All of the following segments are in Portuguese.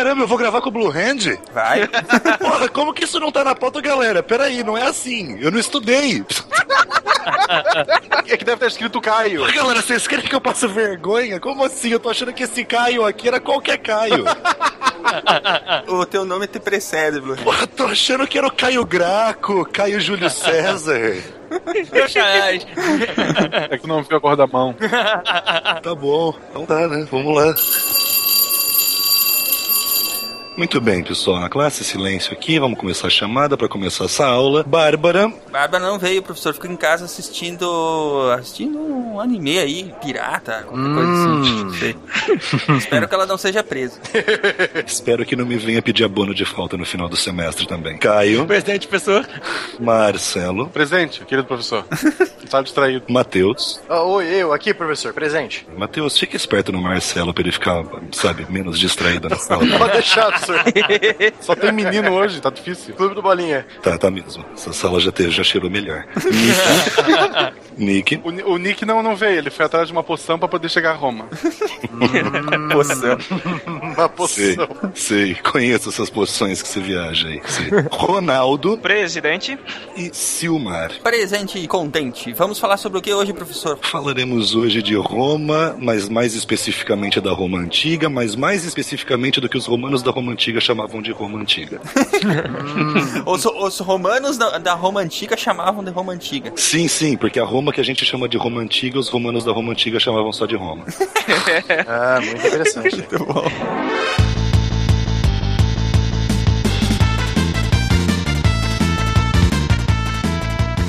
Caramba, eu vou gravar com o Blue Hand? Vai. Porra, como que isso não tá na pauta, galera? Peraí, não é assim. Eu não estudei. É que deve estar escrito Caio. Porra, galera, vocês querem que eu passe vergonha? Como assim? Eu tô achando que esse Caio aqui era qualquer Caio. o teu nome te precede, Blue. Porra, tô achando que era o Caio Graco, Caio Júlio César. É que não viu a cor da mão. Tá bom, então tá, né? Vamos lá. Muito bem, pessoal. Na classe, silêncio aqui. Vamos começar a chamada para começar essa aula. Bárbara. Bárbara não veio, o professor ficou em casa assistindo. assistindo um anime aí, pirata, qualquer coisa assim. Não sei. Espero que ela não seja presa. Espero que não me venha pedir abono de falta no final do semestre também. Caio. Presente, professor. Marcelo. Presente, querido professor. Tá distraído. Matheus. Ah, oi, eu aqui, professor, presente. Matheus, fica esperto no Marcelo pra ele ficar, sabe, menos distraído na sala. Pode deixar, professor. Só tem menino hoje, tá difícil. Clube do Bolinha. Tá, tá mesmo. Essa sala já, teve, já cheirou melhor. Nick. O, o Nick não, não veio, ele foi atrás de uma poção pra poder chegar a Roma. Poção. Uma Sei, poção. sei. Conheço essas posições que você viaja aí. Sei. Ronaldo Presidente. e Silmar. Presente e contente. Vamos falar sobre o que hoje, professor? Falaremos hoje de Roma, mas mais especificamente da Roma Antiga, mas mais especificamente do que os romanos da Roma Antiga chamavam de Roma Antiga. Os, os romanos da, da Roma Antiga chamavam de Roma Antiga. Sim, sim, porque a Roma que a gente chama de Roma Antiga, os romanos da Roma Antiga chamavam só de Roma. Ah, muito interessante. Muito bom.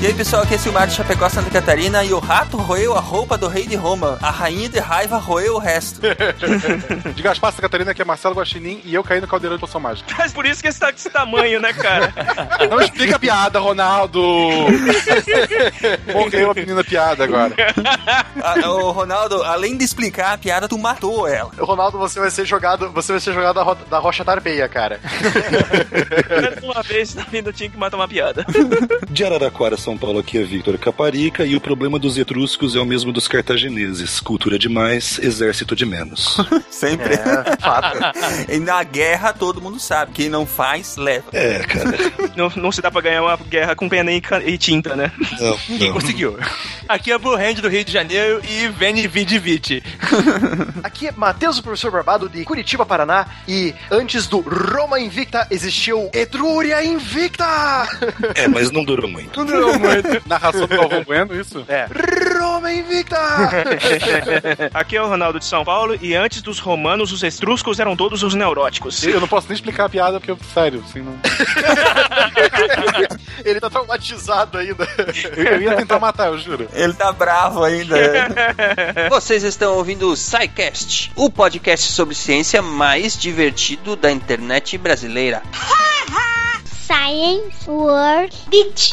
E aí pessoal, aqui é Silmar de Chapecó, Santa Catarina e o rato roeu a roupa do rei de Roma. A rainha de raiva roeu o resto. De Gaspar Santa Catarina, que é Marcelo Guaxinim, e eu caí no caldeirão de poção mágica. Mas por isso que esse tá desse tamanho, né, cara? Não explica a piada, Ronaldo! Morreu a menina piada agora. Ah, ô, Ronaldo, além de explicar a piada, tu matou ela. O Ronaldo, você vai ser jogado, você vai ser jogado da, ro da rocha tarpeia, cara. Uma vez na vida eu tinha que matar uma piada. De Araraquara, São Paulo, aqui é Victor Caparica, e o problema dos etruscos é o mesmo dos cartagineses. Cultura demais, exército de menos. Sempre. É, fato. E na guerra todo mundo sabe. Quem não faz, leva. É, cara. Não, não se dá pra ganhar uma guerra com pena e, e tinta, né? Não, Ninguém não. conseguiu. Aqui é Blue Hand do Rio de Janeiro e Veni Vidi. Aqui é Matheus, o professor Barbado de Curitiba, Paraná. E antes do Roma Invicta existiu Etrúria Invicta! É, mas não durou muito. Não durou muito. Narração do Galvão Bueno, isso? É. Roma Invicta! Aqui é o Ronaldo de São Paulo e antes dos romanos, os etruscos eram todos os neuróticos. Eu não posso nem explicar a piada, porque eu, sério, assim, não... Ele tá traumatizado ainda. Eu, eu ia tentar matar, eu juro. Ele tá bravo ainda. Vocês estão ouvindo o SciCast, o podcast sobre ciência mais divertido da internet brasileira. Science World Beach.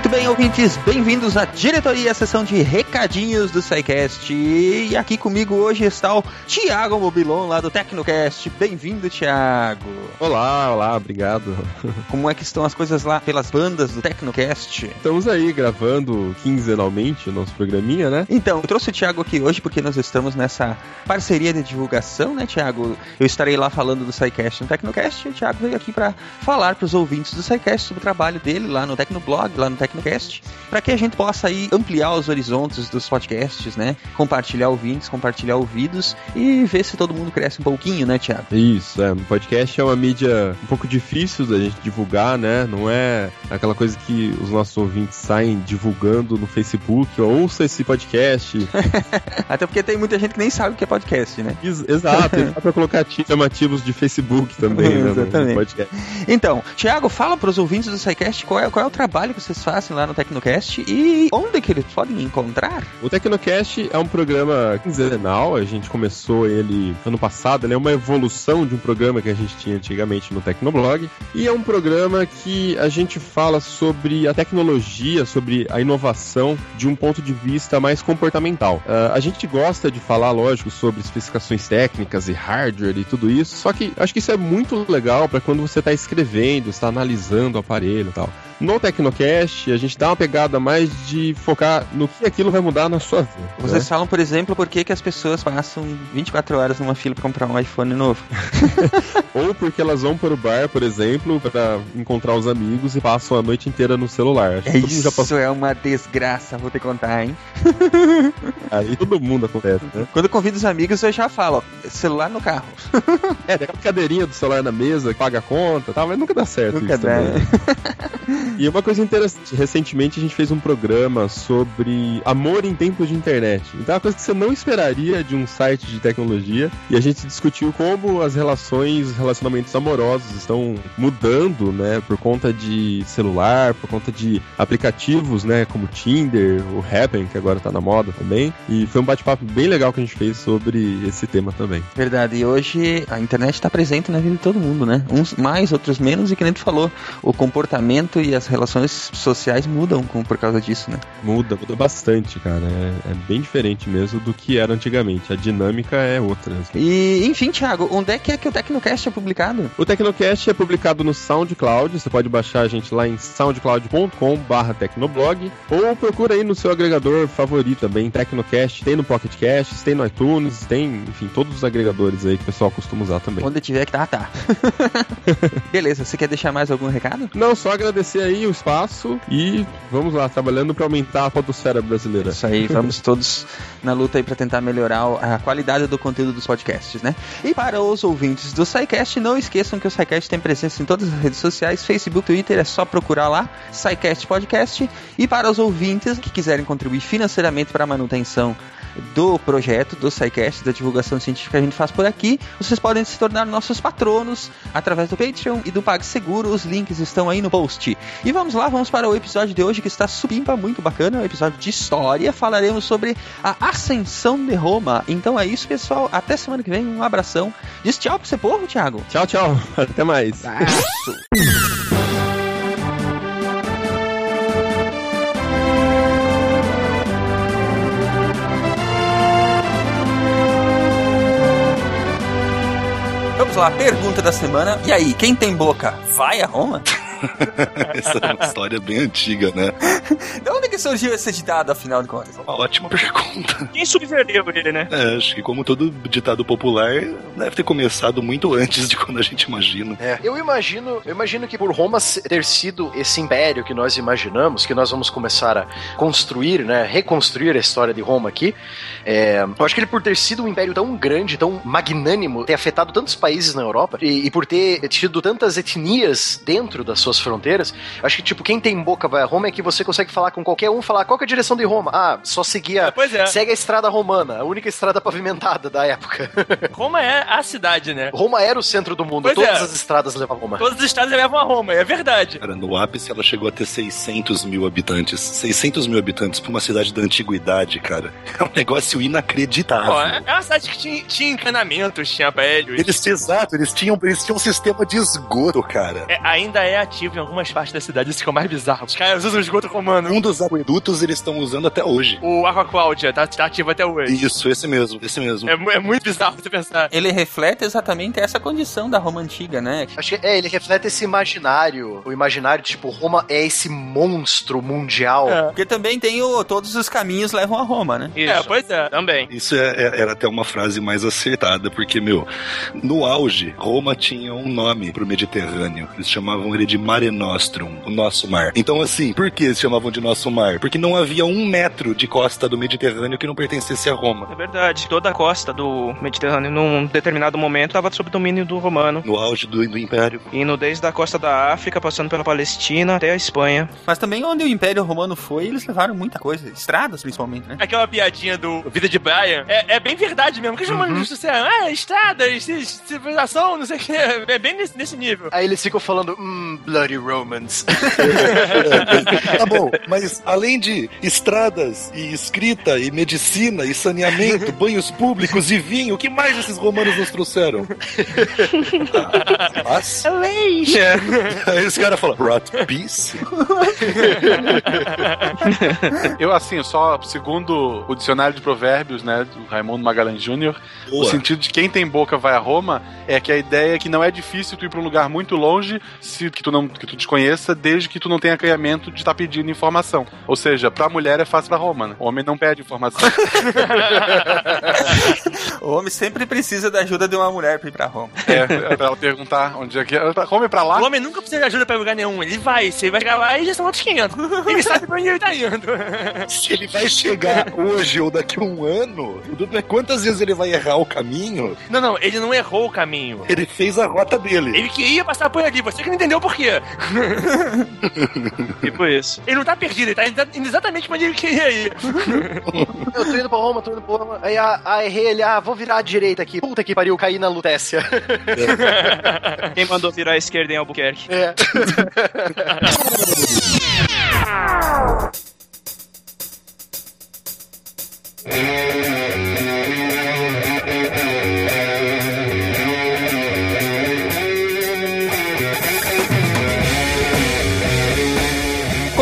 bem, ouvintes, bem-vindos à diretoria, sessão de recadinhos do SciCast. E aqui comigo hoje está o Thiago Mobilon, lá do Tecnocast. Bem-vindo, Thiago. Olá, olá, obrigado. Como é que estão as coisas lá pelas bandas do Tecnocast? Estamos aí gravando quinzenalmente o nosso programinha, né? Então, eu trouxe o Thiago aqui hoje porque nós estamos nessa parceria de divulgação, né, Thiago? Eu estarei lá falando do SciCast no Tecnocast e o Thiago veio aqui para falar para os ouvintes do SciCast sobre o trabalho dele lá no Tecnoblog, lá no Tecnocast, para que a gente possa aí ampliar os horizontes dos podcasts, né? Compartilhar ouvintes, compartilhar ouvidos e ver se todo mundo cresce um pouquinho, né, Thiago? Isso, é. O podcast é uma mídia um pouco difícil da gente divulgar, né? Não é aquela coisa que os nossos ouvintes saem divulgando no Facebook. Ouça esse podcast. Até porque tem muita gente que nem sabe o que é podcast, né? Ex- Exato, dá pra colocar ti- chamativos de Facebook também, né? Exatamente. Podcast. Então, Thiago, fala para os ouvintes do SciCast qual é, qual é o trabalho que vocês fazem lá no Tecnocast e onde que eles podem encontrar. O Tecnocast é um programa quinzenal, a gente começou ele ano passado, ele é uma evolução de um programa que a gente tinha antigamente no Tecnoblog, e é um programa que a gente fala sobre a tecnologia, sobre a inovação de um ponto de vista mais comportamental. Ah, a gente gosta de falar, lógico, sobre especificações técnicas e hardware e tudo isso, só que acho que isso é muito legal para quando você está escrevendo, está analisando o aparelho e tal. No Tecnocast, a gente dá uma pegada mais de focar no que aquilo vai mudar na sua vida. Vocês né? falam, por exemplo, por que, que as pessoas passam 24 horas numa fila pra comprar um iPhone novo. Ou porque elas vão para o bar, por exemplo, para encontrar os amigos e passam a noite inteira no celular. Mundo já passou Isso é uma desgraça, vou te contar, hein? aí, todo mundo acontece, né? Quando eu convido os amigos, eu já falo, ó, celular no carro. É, tem aquela cadeirinha do celular na mesa, que paga a conta e tal, mas nunca dá certo Nunca isso dá. também. E uma coisa interessante, recentemente a gente fez um programa sobre amor em tempos de internet. Então é uma coisa que você não esperaria de um site de tecnologia. E a gente discutiu como as relações, os relacionamentos amorosos estão mudando, né? Por conta de celular, por conta de aplicativos, né? Como Tinder, o Happen, que agora tá na moda também. E foi um bate-papo bem legal que a gente fez sobre esse tema também. Verdade, e hoje a internet está presente na vida de todo mundo, né? Uns mais, outros menos, e que nem tu falou, o comportamento e as relações sociais mudam com, por causa disso, né? Muda, muda bastante, cara. É, é bem diferente mesmo do que era antigamente. A dinâmica é outra. assim. E, enfim, Thiago, onde é que é que o Tecnocast é publicado? O Tecnocast é publicado no SoundCloud. Você pode baixar a gente lá em soundcloud.com/barra Tecnoblog ou procura aí no seu agregador favorito também, Tecnocast. Tem no Pocket Cast, tem no iTunes, tem, enfim, todos os agregadores aí que o pessoal costuma usar também. Onde tiver que tá, tá. Beleza, você quer deixar mais algum recado? Não, só agradecer aí o espaço e vamos lá, trabalhando para aumentar a podosfera brasileira. Isso aí, vamos todos na luta aí pra tentar melhorar a qualidade do conteúdo dos podcasts, né? E para os ouvintes do SciCast, não esqueçam que o SciCast tem presença em todas as redes sociais, Facebook, Twitter, é só procurar lá, SciCast Podcast. E para os ouvintes que quiserem contribuir financeiramente para a manutenção do projeto, do SciCast, da divulgação científica que a gente faz por aqui, vocês podem se tornar nossos patronos através do Patreon e do PagSeguro. Os links estão aí no post. E vamos lá, vamos para o episódio de hoje que está supimpa, muito bacana, um episódio de história. Falaremos sobre a ascensão de Roma. Então é isso, pessoal. Até semana que vem. Um abração. Diz tchau pro seu povo, Thiago. Tchau, tchau. Até mais. Vamos lá, pergunta da semana. E aí, quem tem boca, vai a Roma? Essa é uma história bem antiga, né? De onde que surgiu esse ditado, afinal de contas? Uma ótima pergunta. Quem subverteu ele, né? É, acho que como todo ditado popular, deve ter começado muito antes de quando a gente imagina. É. Eu imagino, eu imagino que por Roma ter sido esse império que nós imaginamos, que nós vamos começar a construir, né, reconstruir a história de Roma aqui, é, eu acho que ele por ter sido um império tão grande, tão magnânimo, ter afetado tantos países na Europa e, e por ter tido tantas etnias dentro das suas fronteiras, eu acho que tipo quem tem boca vai a Roma é que você consegue falar com qualquer um, falar qual que é a direção de Roma? Ah, só seguir a, Pois é. segue a estrada romana, a única estrada pavimentada da época. Roma é a cidade, né? Roma era o centro do mundo, Pois todas é. as estradas levam a Roma. Todos os estados levam a Roma, é verdade. Cara, no ápice ela chegou a ter 600 mil habitantes. 600 mil habitantes pra uma cidade da antiguidade, cara. É um negócio inacreditável. Pô, é uma cidade que tinha, tinha encanamentos, tinha prédios. Eles, exato, eles tinham, eles tinham um sistema de esgoto, cara. É, ainda é ativo em algumas partes da cidade, isso que é o mais bizarro. Os caras usam esgoto romano. Um dos aquedutos eles estão usando até hoje. O Aqua Cláudia tá, tá ativo até hoje. Isso, esse mesmo, esse mesmo. É, é muito bizarro você pensar. Ele reflete exatamente essa condição da Roma antiga, né? Acho que é, ele reflete esse imaginário. O imaginário, tipo, Roma é esse monstro mundial. É. Porque também tem o todos os caminhos levam a Roma, né? Isso. É, pois é. Também. Isso é- é- era até uma frase mais acertada, porque, meu, no auge, Roma tinha um nome pro Mediterrâneo. Eles chamavam ele de Mare Nostrum, o nosso mar. Então, assim, por que eles chamavam de nosso mar? Porque não havia um metro de costa do Mediterrâneo que não pertencesse a Roma. É verdade. Toda a costa do Mediterrâneo, num determinado momento, estava sob domínio do romano. No auge do, do Império. Indo desde a costa da África, passando pela Palestina até a Espanha. Mas também onde o Império Romano foi, eles levaram muita coisa. Estradas, principalmente, né? Aquela piadinha do Vida de Brian é, é bem verdade mesmo. Que os romanos disseram, ah, estradas, ci- civilização, não sei o que. É bem nesse, nesse nível. Aí eles ficam falando, hum, Bloody Romans. tá bom, mas além de estradas e escrita e medicina e saneamento, banhos públicos e vinho, o que mais esses romanos nos trouxeram? Paz? Aí os caras falam, brought peace? Eu, assim, só segundo o dicionário de provérbios, né, do Raimundo Magalhães Júnior, o sentido de quem tem boca vai a Roma é que a ideia é que não é difícil tu ir pra um lugar muito longe se que tu não, que tu desconheça, desde que tu não tenha acanhamento de estar pedindo informação. Ou seja, pra mulher é fácil pra Roma, né? O homem não pede informação. O homem sempre precisa da ajuda de uma mulher pra ir pra Roma. é, é pra ela perguntar onde é que é. Roma é pra lá? O homem nunca precisa de ajuda pra lugar nenhum. Ele vai, você vai chegar lá e já são outros 500. Ele sabe pra onde ele tá indo. Se ele vai chegar hoje ou daqui a um ano, o é quantas vezes ele vai errar o caminho. Não, não, ele não errou o caminho. Ele fez a rota dele. Ele queria passar por ali, você que não entendeu por quê. Tipo isso. Ele não tá perdido, ele tá indo exatamente pra onde ele queria ir. Eu tô indo pra Roma, tô indo pra Roma. Aí, ah, ah, errei ele, ah, vou virar à direita aqui. Puta que pariu, caí na Lutécia. Quem mandou virar à esquerda em Albuquerque? É.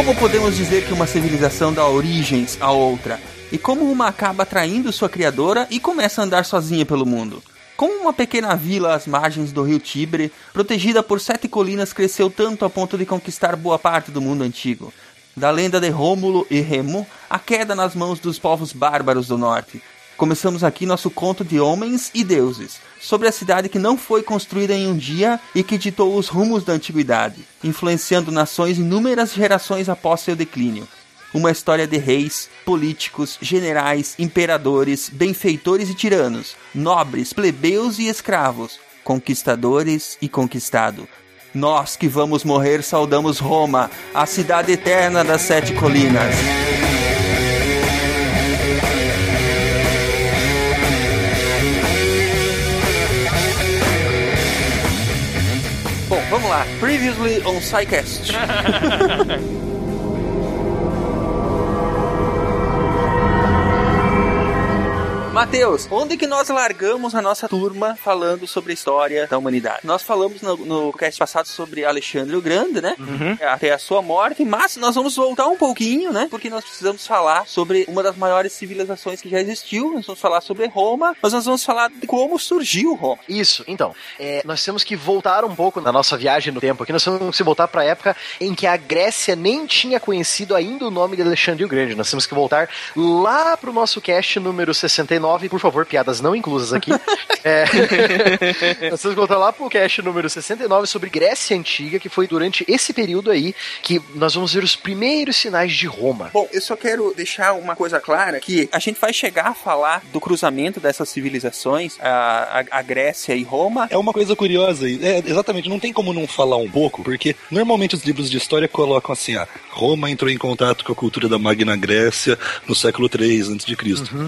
Como podemos dizer que uma civilização dá origens a outra? E como uma acaba atraindo sua criadora e começa a andar sozinha pelo mundo? Como uma pequena vila às margens do rio Tibre, protegida por sete colinas, cresceu tanto a ponto de conquistar boa parte do mundo antigo? Da lenda de Rômulo e Remo, a queda nas mãos dos povos bárbaros do norte. Começamos aqui nosso conto de homens e deuses, sobre a cidade que não foi construída em um dia e que ditou os rumos da antiguidade, influenciando nações inúmeras gerações após seu declínio. Uma história de reis, políticos, generais, imperadores, benfeitores e tiranos, nobres, plebeus e escravos, conquistadores e conquistado. Nós que vamos morrer saudamos Roma, a cidade eterna das sete colinas. Lá. Previously on SciCast. Matheus, onde que nós largamos a nossa turma falando sobre a história da humanidade? Nós falamos no, no cast passado sobre Alexandre o Grande, né? Até a sua morte, mas nós vamos voltar um pouquinho, né? Porque nós precisamos falar sobre uma das maiores civilizações que já existiu. Nós vamos falar sobre Roma, mas nós vamos falar de como surgiu Roma. Isso, então, é, nós temos que voltar um pouco na nossa viagem no tempo aqui, nós temos que voltar para a época em que a Grécia nem tinha conhecido ainda o nome de Alexandre o Grande. Nós temos que voltar lá pro nosso cast número 69, por favor, piadas não inclusas aqui. É, nós que voltar lá pro cast número 69 sobre Grécia Antiga, que foi durante esse período aí que nós vamos ver os primeiros sinais de Roma. Bom, eu só quero deixar uma coisa clara, que a gente vai chegar a falar do cruzamento dessas civilizações, a, a, a Grécia e Roma. É uma coisa curiosa, é, exatamente, não tem como não falar um pouco, porque normalmente os livros de história colocam assim, ah, Roma entrou em contato com a cultura da Magna Grécia no século III a.C.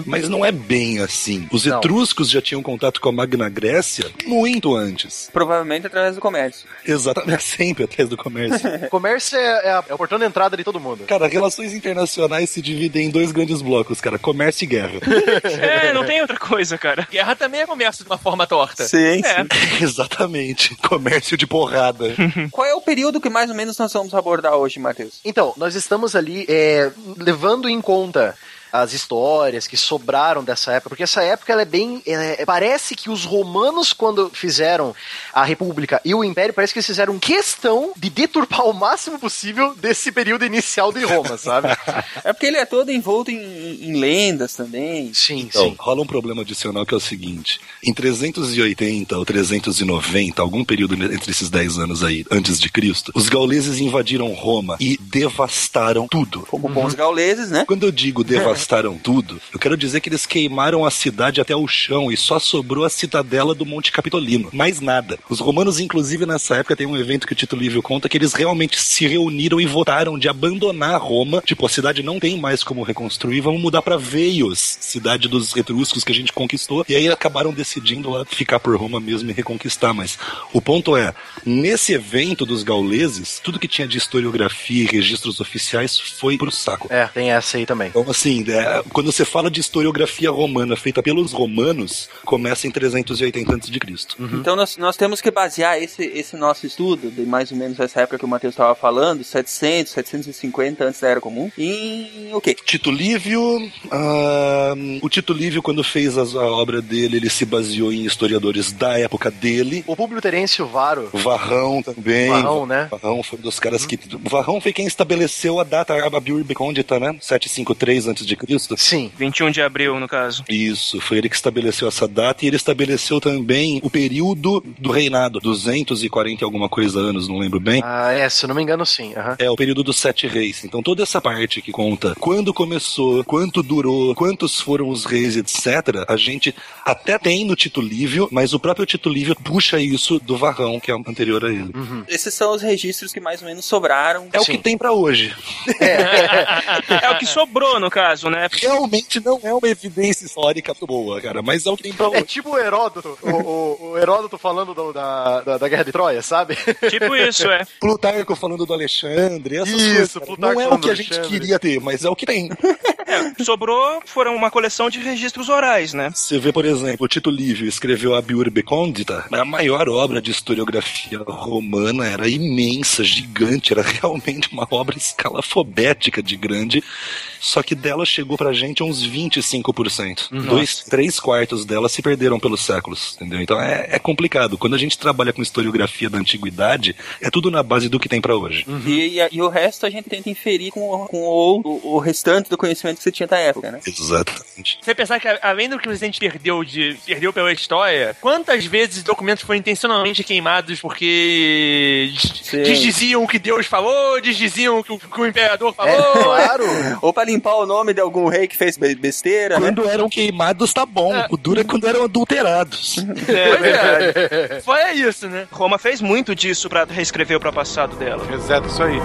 Mas não é bem assim. Os Não. etruscos já tinham contato com a Magna Grécia muito antes. Provavelmente através do comércio. Exatamente, sempre atrás do comércio. Comércio é, é a- é o portão de entrada de todo mundo. Cara, relações internacionais se dividem em dois grandes blocos, cara, comércio e guerra. É, não tem outra coisa, cara. Guerra também é comércio de uma forma torta. Sim, É. Exatamente, comércio de porrada. Qual é o período que mais ou menos nós vamos abordar hoje, Matheus? Então, nós estamos ali é, levando em conta as histórias que sobraram dessa época, porque essa época ela é bem. é, parece que os romanos, quando fizeram a República e o Império, parece que eles fizeram questão de deturpar o máximo possível desse período inicial de Roma, sabe? É porque ele é todo envolto em, em lendas também. Sim, Então, sim. rola um problema adicional que é o seguinte: em 380 ou 390, algum período entre esses 10 anos aí, antes de Cristo, os gauleses invadiram Roma e devastaram tudo. Como bons gauleses, né? Quando eu digo devastaram tudo, eu quero dizer que eles queimaram a cidade até o chão e só sobrou a cidadela do Monte Capitolino. Mais nada. Os romanos, inclusive, nessa época, tem um evento que o Tito Livio conta que eles realmente se reuniram e votaram de abandonar Roma. Tipo, a cidade não tem mais como reconstruir, vamos mudar pra Veios, cidade dos etruscos que a gente conquistou. E aí acabaram decidindo lá ficar por Roma mesmo e reconquistar. Mas o ponto é, nesse evento dos gauleses, tudo que tinha de historiografia e registros oficiais foi pro saco. É, tem essa aí também. Então, assim, É, quando você fala de historiografia romana feita pelos romanos, começa em 380 a.C. Então nós, nós temos que basear esse, esse nosso estudo, de mais ou menos essa época que o Matheus estava falando, 700, 750 antes da Era Comum, em o quê? Tito Livio, ah, o Tito Livio, quando fez as- a obra dele, ele se baseou em historiadores da época dele. O Públio Terêncio Varo. Varrão também. Varrão, né? Varrão foi um dos caras que. O Varrão foi quem estabeleceu a data, a Becondita, né? 753 a.C. Sim. 21 de abril, no caso. Isso, foi ele que estabeleceu essa data e ele estabeleceu também o período do reinado, 240 e alguma coisa anos, não lembro bem. Ah, é, se eu não me engano, sim. aham. É o período dos sete reis. Então toda essa parte que conta quando começou, quanto durou, quantos foram os reis, etc. A gente até tem no Tito Livio, mas o próprio Tito Livio puxa isso do Varrão, que é anterior a ele. Esses são os registros que mais ou menos sobraram. É o Sim. que tem pra hoje. É o que sobrou, no caso, né? Realmente não é uma evidência histórica boa, cara, mas é o que tem pra É hoje. tipo o Heródoto, o, o- o Heródoto falando do- da, da, da Guerra de Troia, sabe? Tipo isso, é. Plutarco falando do Alexandre, essas Isso, coisas. cara. Plutarco Não é o que a gente Alexandre. queria ter, mas é o que tem. Sobrou foram uma coleção de registros orais, né? Você vê, por exemplo, o Tito Livio escreveu a Biurbe Condita, a maior obra de historiografia romana, era imensa, gigante, era realmente uma obra escalafobética de grande, só que dela chegou pra gente uns 25%. Dois, três quartos dela se perderam pelos séculos, entendeu? Então é, é complicado. Quando a gente trabalha com historiografia da antiguidade, é tudo na base do que tem pra hoje. E, e- e o resto a gente tenta inferir com, o- com o, o, o restante do conhecimento que você tinha da época, né? Exatamente. Você pensar que, além do que a gente perdeu de perdeu pela história, quantas vezes documentos foram intencionalmente queimados porque Sim. desdiziam o que Deus falou, desdiziam o que o, que o imperador É, falou. claro. Ou pra limpar o nome de algum rei que fez be- besteira, né? Quando eram queimados, tá bom. O duro é quando eram adulterados. Pois é. Foi isso, né? Roma fez muito disso pra reescrever o passado dela. Exato, isso aí.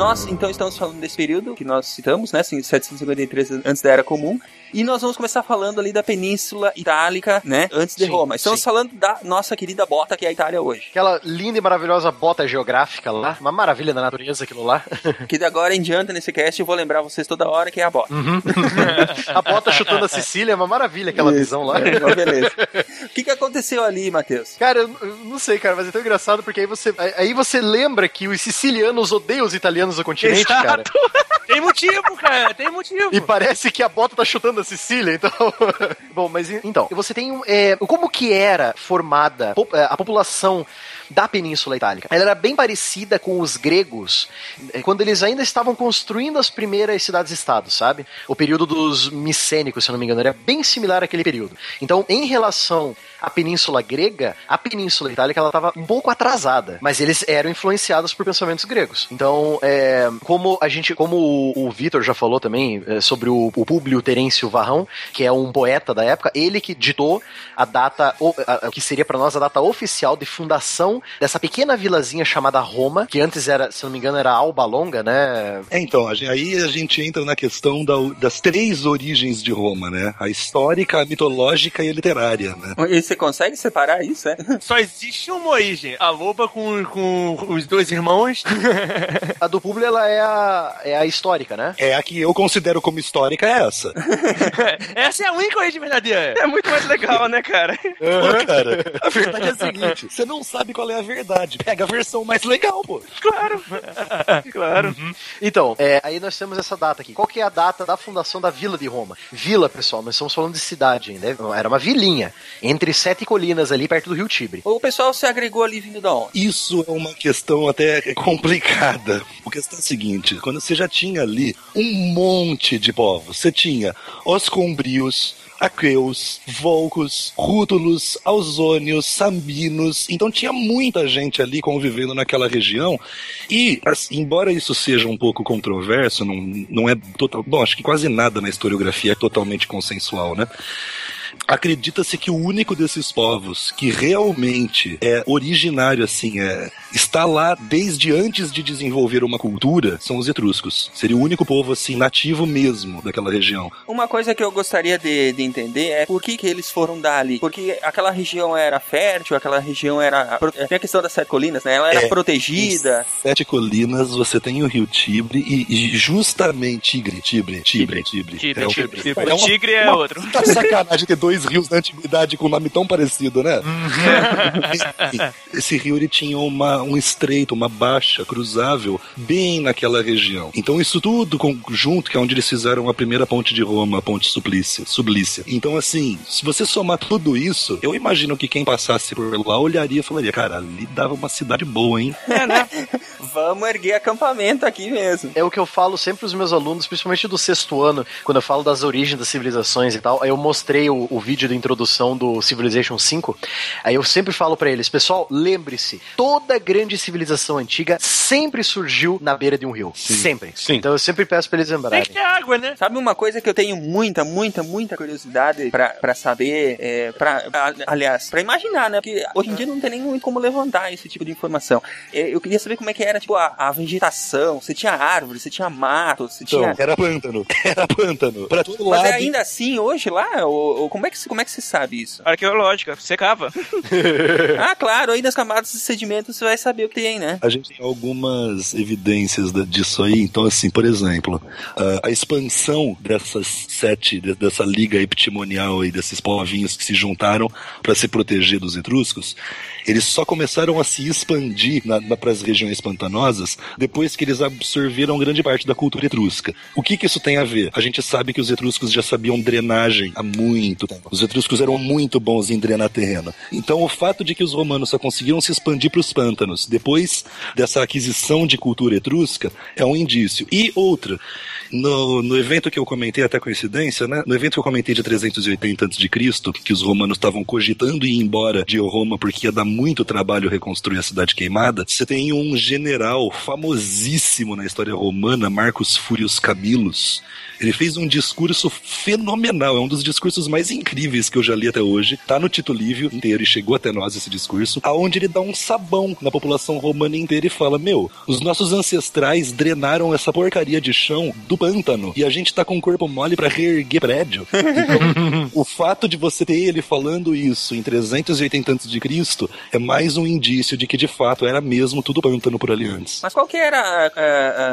Nós, então, estamos falando desse período que nós citamos, né? assim, 753 antes da Era Comum. E nós vamos começar falando ali da Península Itálica, né? Antes de Sim, Roma. Estamos sim. falando da nossa querida bota, que é a Itália hoje. Aquela linda e maravilhosa bota geográfica lá. Uma maravilha da natureza aquilo lá. Que de agora em diante, nesse cast, eu vou lembrar vocês toda hora que é a bota. A bota chutando a Sicília é uma maravilha aquela visão lá. É, beleza. O que, que aconteceu ali, Matheus? Cara, eu, não sei, cara, mas é tão engraçado porque aí você, aí você lembra que os sicilianos odeiam os italianos do continente, cara. Tem motivo, cara, tem motivo. E parece que a bota tá chutando a Sicília, então. Bom, mas então, você tem um. é, como que era formada é, a população da Península Itálica? Ela era bem parecida com os gregos é, quando eles ainda estavam construindo as primeiras cidades-estados, sabe? O período dos micênicos, se eu não me engano, era bem similar àquele período. Então, em relação à Península Grega, a Península Itálica ela estava um pouco atrasada, mas eles eram influenciados por pensamentos gregos. Então, é, como a gente, como o, o Vitor já falou também é, sobre o, o Públio Terêncio Varrão, que é um poeta da época, ele que ditou a data, o a- a- que seria para nós a data oficial de fundação dessa pequena vilazinha chamada Roma, que antes era, se não me engano, era Alba Longa, né? É, então, aí a gente entra na questão da- das três origens de Roma, né? A histórica, a mitológica e a literária, né? E você consegue separar isso, é? Só existe uma origem. A loba com, com os dois irmãos. A do Públio ela é a, é a histórica, né? É a que eu considero como histórica é essa. Essa é a única origem verdadeira. É muito mais legal, né, cara? Pô, cara, a verdade é a seguinte: você não sabe qual é a verdade. Pega a versão mais legal, pô. Claro. claro. Então, é, aí nós temos essa data aqui. Qual que é a data da fundação da Vila de Roma? Vila, pessoal, nós estamos falando de cidade ainda. Era uma vilinha, entre sete colinas ali, perto do rio Tibre. O pessoal se agregou ali vindo da onde? Isso é uma questão até complicada. A questão é a seguinte: quando você já tinha ali um monte de povos, você tinha os combrios, aqueus, volcos, rútulos, ausônios, sambinos. Então tinha muita gente ali convivendo naquela região. E, assim, embora isso seja um pouco controverso, não, não é total. Bom, acho que quase nada na historiografia é totalmente consensual, né? Acredita-se que o único desses povos que realmente é originário, assim, é, está lá desde antes de desenvolver uma cultura, são os etruscos. Seria o único povo, assim, nativo mesmo daquela região. Uma coisa que eu gostaria de, de entender é por que, que eles foram dali. Porque aquela região era fértil, aquela região era. Tem a questão das sete colinas, né? Ela era É, protegida. Em Sete colinas, você tem o rio Tibre e, e justamente Tigre, Tibre, Tibre, Tibre. Tigre, é, o- tigre. é O tigre é uma outro. puta sacanagem ter dois rios na antiguidade com nome tão parecido, né? Esse- Esse rio ele tinha uma, um estreito, uma baixa cruzável bem naquela região. Então isso tudo conjunto, que é onde eles fizeram a primeira ponte de Roma, a ponte Sublícia. Sublícia. Então assim, se você somar tudo isso, eu imagino que quem passasse por lá olharia e falaria, cara, ali dava uma cidade boa, hein? É, né? Vamos erguer acampamento aqui mesmo. É o que eu falo sempre pros meus alunos, principalmente do sexto ano, quando eu falo das origens das civilizações e tal. Aí eu mostrei o, o vídeo da introdução do Civilization 5. Aí eu sempre falo pra eles, pessoal, lembre-se, toda grande civilização antiga sempre surgiu na beira de um rio. Sempre. Sim. Então eu sempre peço pra eles Tem lembrarem. que ter água, né? Sabe uma coisa que eu tenho muita, muita, muita curiosidade pra, pra saber, é, pra, a- aliás, pra imaginar, né? Porque hoje em dia não tem nem muito como levantar esse tipo de informação. É, Eu queria saber como é que era, tipo, a, a vegetação. Você tinha árvores, você tinha mato, você Então, tinha... era pântano. Era pântano. Pra todo Mas lado. é ainda assim, hoje lá, ou, ou como, é que, se- como é que se sabe isso? Arqueológica, secava. ah, claro, aí nas camadas de sedimentos você vai saber o que tem, né? A gente tem algumas evidências disso aí. Então, assim, por exemplo, a, expansão dessas sete, de- dessa liga epitimonial aí, desses povinhos que se juntaram para se proteger dos etruscos, eles só começaram a se expandir para as regiões pantanosas depois que eles absorveram grande parte da cultura etrusca. O que, que isso tem a ver? A gente sabe que os etruscos já sabiam drenagem há muito tempo. Os etruscos eram muito bons em drenar terreno. Então, o fato de que os romanos só conseguiram se expandir para os pântanos depois dessa aquisição de cultura etrusca é um indício. E outra, no, no evento que eu comentei, até coincidência, né? No evento que eu comentei de 380 a.C., que os romanos estavam cogitando ir embora de Roma porque ia dar muito trabalho reconstruir a cidade queimada, você tem um general famosíssimo na história romana, Marcus Furius Camillus. Ele fez um discurso fenomenal, é um dos discursos mais incríveis que eu já li até hoje. Tá no Tito Livio inteiro e chegou até nós esse discurso, aonde ele dá um sabão na população romana inteira e fala: "Meu, os nossos ancestrais drenaram essa porcaria de chão do pântano e a gente tá com o corpo mole pra reerguer prédio". Então, o fato de você ter ele falando isso em 380 antes de Cristo é mais um indício de que de fato era mesmo tudo pântano por ali antes. Mas qual que era, a-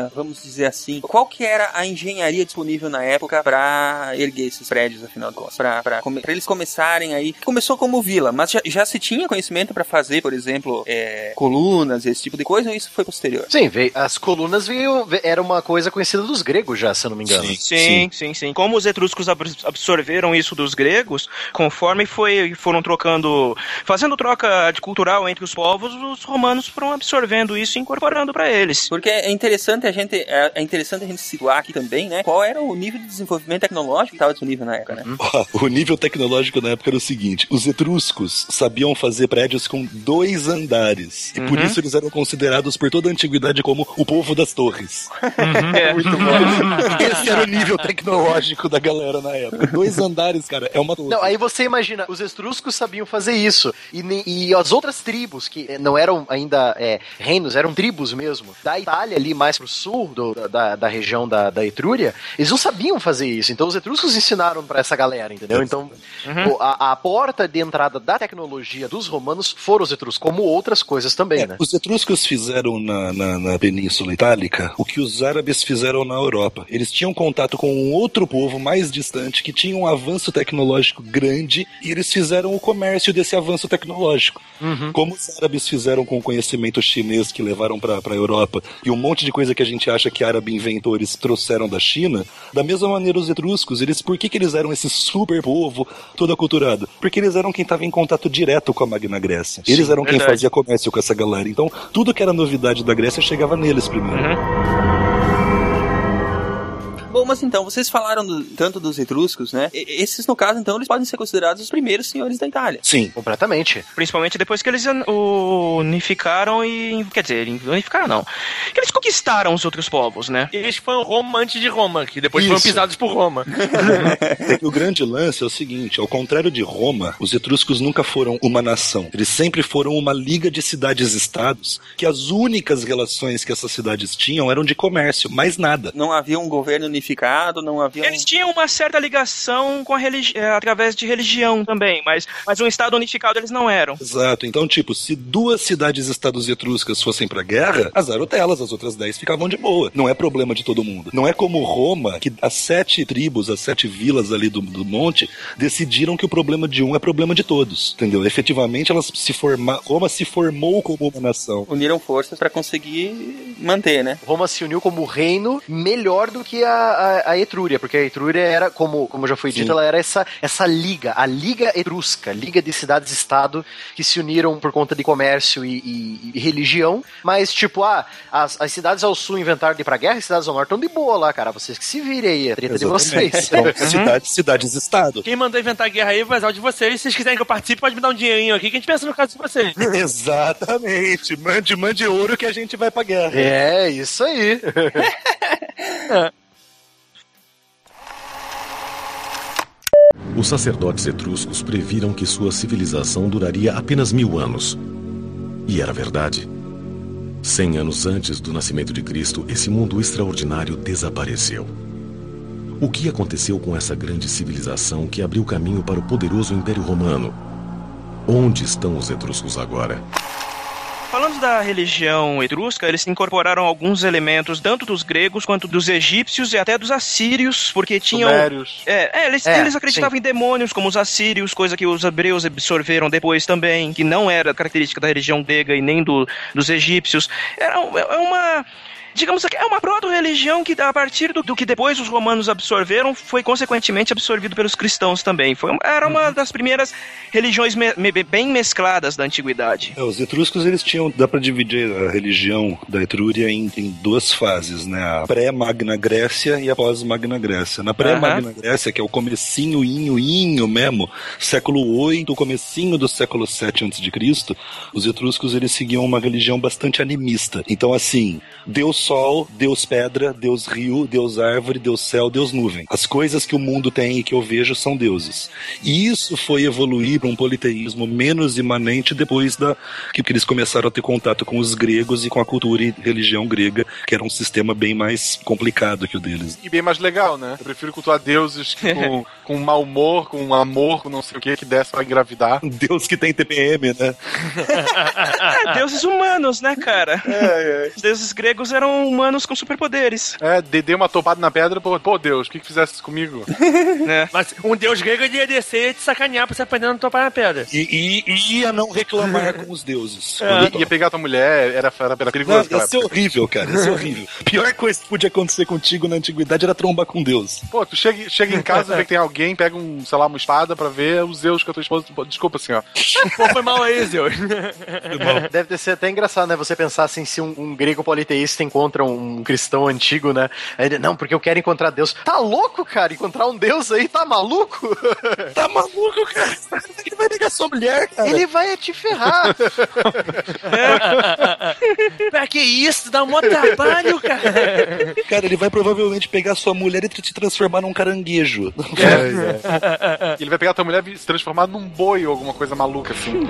a- vamos dizer assim, qual que era a engenharia disponível na época pra erguer esses prédios, afinal de contas? Pra, pra, come- pra eles começarem aí. Começou como vila, mas já, já se tinha conhecimento pra fazer, por exemplo, é, colunas, esse tipo de coisa, ou isso foi posterior? Sim, veio, as colunas veio, ve- era uma coisa conhecida dos gregos já, se eu não me engano. Sim, sim, sim. Como os etruscos ab- absorveram isso dos gregos, conforme foi, foram trocando, fazendo troca de cultural entre os povos, os romanos foram absorvendo isso e incorporando pra eles. Porque é interessante a gente é, é interessante a gente situar aqui também, né? Qual era o nível de desenvolvimento tecnológico que estava disponível na época, né? Ó, o nível tecnológico na época era o seguinte: os etruscos sabiam fazer prédios com dois andares. E por isso eles eram considerados por toda a antiguidade como o povo das torres. É. Muito bom. Esse era o nível tecnológico da galera na época. Dois andares, cara, é uma torre. Não, aí você imagina, os etruscos sabiam fazer isso. E, e as outras tribos, que eh, não eram ainda é, reinos, eram tribos mesmo, da Itália ali mais pro sul do- da, da região da, da Etrúria, eles não sabiam fazer isso. Então os etruscos ensinaram pra essa galera, entendeu? Então o- a, a porta de entrada da tecnologia dos romanos foram os etruscos, como outras coisas também, É, né? Os etruscos fizeram na, na, na Península Itálica o que os árabes fizeram na Europa. Eles tinham contato com um outro povo mais distante que tinha um avanço tecnológico grande e eles fizeram o comércio desse avanço tecnológico. Como os árabes fizeram com o conhecimento chinês que levaram para a Europa e um monte de coisa que a gente acha que árabe inventou eles trouxeram da China, da mesma maneira os etruscos, eles por que, que eles eram esse super povo todo aculturado? Porque eles eram quem estava em contato direto com a Magna Grécia. Eles eram quem verdade. fazia comércio com essa galera. Então, tudo que era novidade da Grécia chegava neles primeiro. Bom, mas então, vocês falaram do- tanto dos etruscos, né? E- esses, no caso, então, eles podem ser considerados os primeiros senhores da Itália. Sim. Completamente. Principalmente depois que eles un- unificaram e. Quer dizer, unificaram não. Que eles conquistaram os outros povos, né? Eles foram Roma antes de Roma, que depois foram Isso. pisados por Roma. O grande lance é o seguinte: ao contrário de Roma, os etruscos nunca foram uma nação. Eles sempre foram uma liga de cidades-estados que as únicas relações que essas cidades tinham eram de comércio, mais nada. Não havia um governo unificado, não havia. Eles tinham uma certa ligação com a religi eh, através de religião também, mas, mas um estado unificado eles não eram. Exato. Então, tipo, se duas cidades-estados etruscas fossem pra guerra, azar delas, as outras dez ficavam de boa. Não é problema de todo mundo. Não é como Roma, que as sete tribos, as sete vilas ali do, do monte, decidiram que o problema de um é problema de todos. Entendeu? Efetivamente, elas se forma... Roma se formou como uma nação. Uniram forças pra conseguir manter, né? Roma se uniu como reino melhor do que a, a, a Etrúria, porque a Etrúria era, como, como já foi Sim. dito, ela era essa, essa liga, a Liga Etrusca, Liga de Cidades-Estado, que se uniram por conta de comércio e, e- e religião, mas tipo, ah, as, as cidades ao sul inventaram de ir pra guerra, as cidades ao norte estão de boa lá, cara, vocês que se virem aí, a treta Exatamente. de vocês. Então, cidades, cidades-estado. Quem mandou inventar guerra aí vai o de vocês. Se vocês quiserem que eu participe, pode me dar um dinheirinho aqui, que a gente pensa no caso de vocês. Exatamente. Mande, mande ouro que a gente vai pra guerra. É, isso aí. Os sacerdotes etruscos previram que sua civilização duraria apenas mil anos. E era verdade. Cem anos antes do nascimento de Cristo, esse mundo extraordinário desapareceu. O que aconteceu com essa grande civilização que abriu caminho para o poderoso Império Romano? Onde estão os etruscos agora? Falando da religião etrusca, eles incorporaram alguns elementos tanto dos gregos quanto dos egípcios e até dos assírios, porque tinham. Sumérios. É, é, eles, É, eles acreditavam em demônios, como os assírios, coisa que os hebreus absorveram depois também, que não era característica da religião grega e nem do, dos egípcios. Era um- é uma. Digamos que é uma proto-religião que, a partir do, do que depois os romanos absorveram, foi consequentemente absorvido pelos cristãos também. Foi, era uma das primeiras religiões me- me- bem mescladas da antiguidade. É, os etruscos eles tinham, dá pra dividir a religião da Etrúria em, em duas fases, né? A pré-Magna Grécia e a pós-Magna Grécia. Na pré-Magna Grécia, que é o comecinho, inho, inho mesmo, século 8, comecinho do século 7 a.C., os etruscos eles seguiam uma religião bastante animista. Então, assim, Deus Sol, Deus Pedra, Deus Rio, Deus Árvore, Deus Céu, Deus Nuvem. As coisas que o mundo tem e que eu vejo são deuses. E isso foi evoluir para um politeísmo menos imanente depois da que, eles começaram a ter contato com os gregos e com a cultura e religião grega, que era um sistema bem mais complicado que o deles. E bem mais legal, né? Eu prefiro cultuar deuses com, com mau humor, com amor, com não sei o que, que desse pra engravidar. Um Deus que tem TPM, né? É, deuses humanos, né, cara? Os deuses gregos eram humanos com superpoderes. É, dei uma topada na pedra, pô, pô Deus, o que que fizesse comigo? né? Mas um deus grego ele ia descer e ia te sacanear pra você aprender a não topar na pedra. E, e- ia não reclamar com os deuses. Ia, ia pegar tua mulher, era, era, era Não, perigoso. ia cara. ser horrível, cara. Ia ser horrível. A pior coisa que podia acontecer contigo na antiguidade era trombar com Deus. Pô, tu chega, chega em casa, vê que tem alguém, pega um, sei lá, uma espada pra ver os Zeus com a tua esposa. Desculpa, senhor. Pô, foi mal aí, Zeus. Deve ter sido até engraçado, né? Você pensar assim, se um, um grego politeísta encontra um cristão antigo, né? Aí ele, não, porque eu quero encontrar Deus. Tá louco, cara? Encontrar um Deus aí, tá maluco? Tá maluco, cara? Ele vai ligar sua mulher, cara. Ele vai te ferrar. pra que isso? Dá um mó trabalho, cara. Cara, ele vai provavelmente pegar sua mulher e te transformar num caranguejo. E ele vai pegar tua mulher e se transformar num boi ou alguma coisa maluca assim.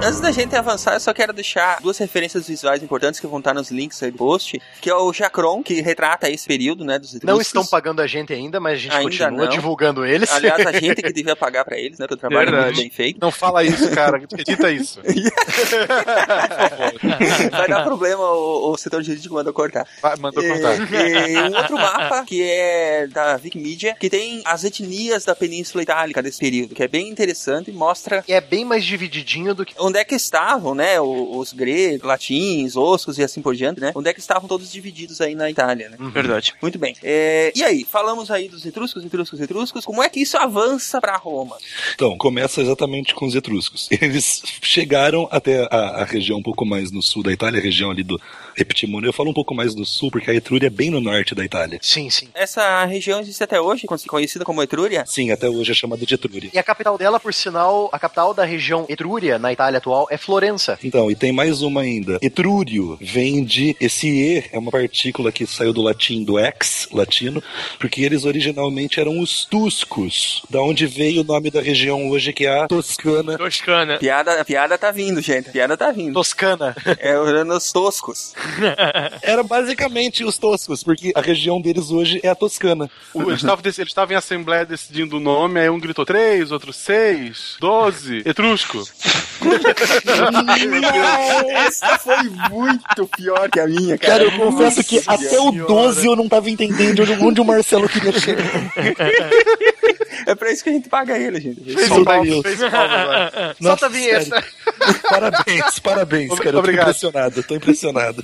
Antes da gente avançar, eu só quero deixar duas referências visuais importantes que vão estar nos links aí do post, que é o Jacron, que retrata esse período, né, dos Não estão pagando a gente ainda, mas a gente Ainda continua não. divulgando eles. Aliás, a gente que devia pagar pra eles, né, pelo trabalho Verdade. muito bem feito. Não fala isso, cara. Edita isso. Vai dar problema, o, o setor jurídico mandou cortar. Vai, mandou cortar. E, e um outro mapa, que é da Wikimedia, que tem as etnias da Península Itálica desse período, que é bem interessante e mostra É bem mais divididinho do que. Onde é que estavam, né, os gregos, latins, oscos e assim por diante, né? Onde é que estavam todos divididos aí na Itália, né? Verdade. Muito bem. É, e aí, falamos aí dos etruscos, etruscos, etruscos. Como é que isso avança pra Roma? Então, começa exatamente com os etruscos. Eles chegaram até a, a região um pouco mais no sul da Itália, a região ali do Eptimônio. Eu falo um pouco mais no sul, porque a Etrúria é bem no norte da Itália. Sim, sim. Essa região existe até hoje, conhecida como Etrúria? Sim, até hoje é chamada de Etrúria. E a capital dela, por sinal, a capital da região Etrúria, na Itália atual, é Florença. Então, e tem mais uma ainda. Etrúrio vem de. Esse E é uma partícula que saiu do latim, do ex latino, porque eles originalmente eram os tuscos, da onde veio o nome da região hoje, que é a Toscana. Toscana. Piada, a piada tá vindo, gente. A piada tá vindo. Toscana. É os toscos. Era basicamente os toscos, porque a região deles hoje é a Toscana. O- Eles estavam dec- eles estavam em assembleia decidindo o nome, aí um gritou três, outro seis, doze, etrusco. Essa foi muito pior que a minha, Cara, eu confesso que até o 12 eu não tava entendendo onde- o Marcelo queria chegar. É pra isso que a gente paga ele, gente. Fez Solta palmo, aí. fez. Nossa, Solta a vinheta. Parabéns, parabéns, cara. Eu tô Obrigado. impressionado, tô impressionado.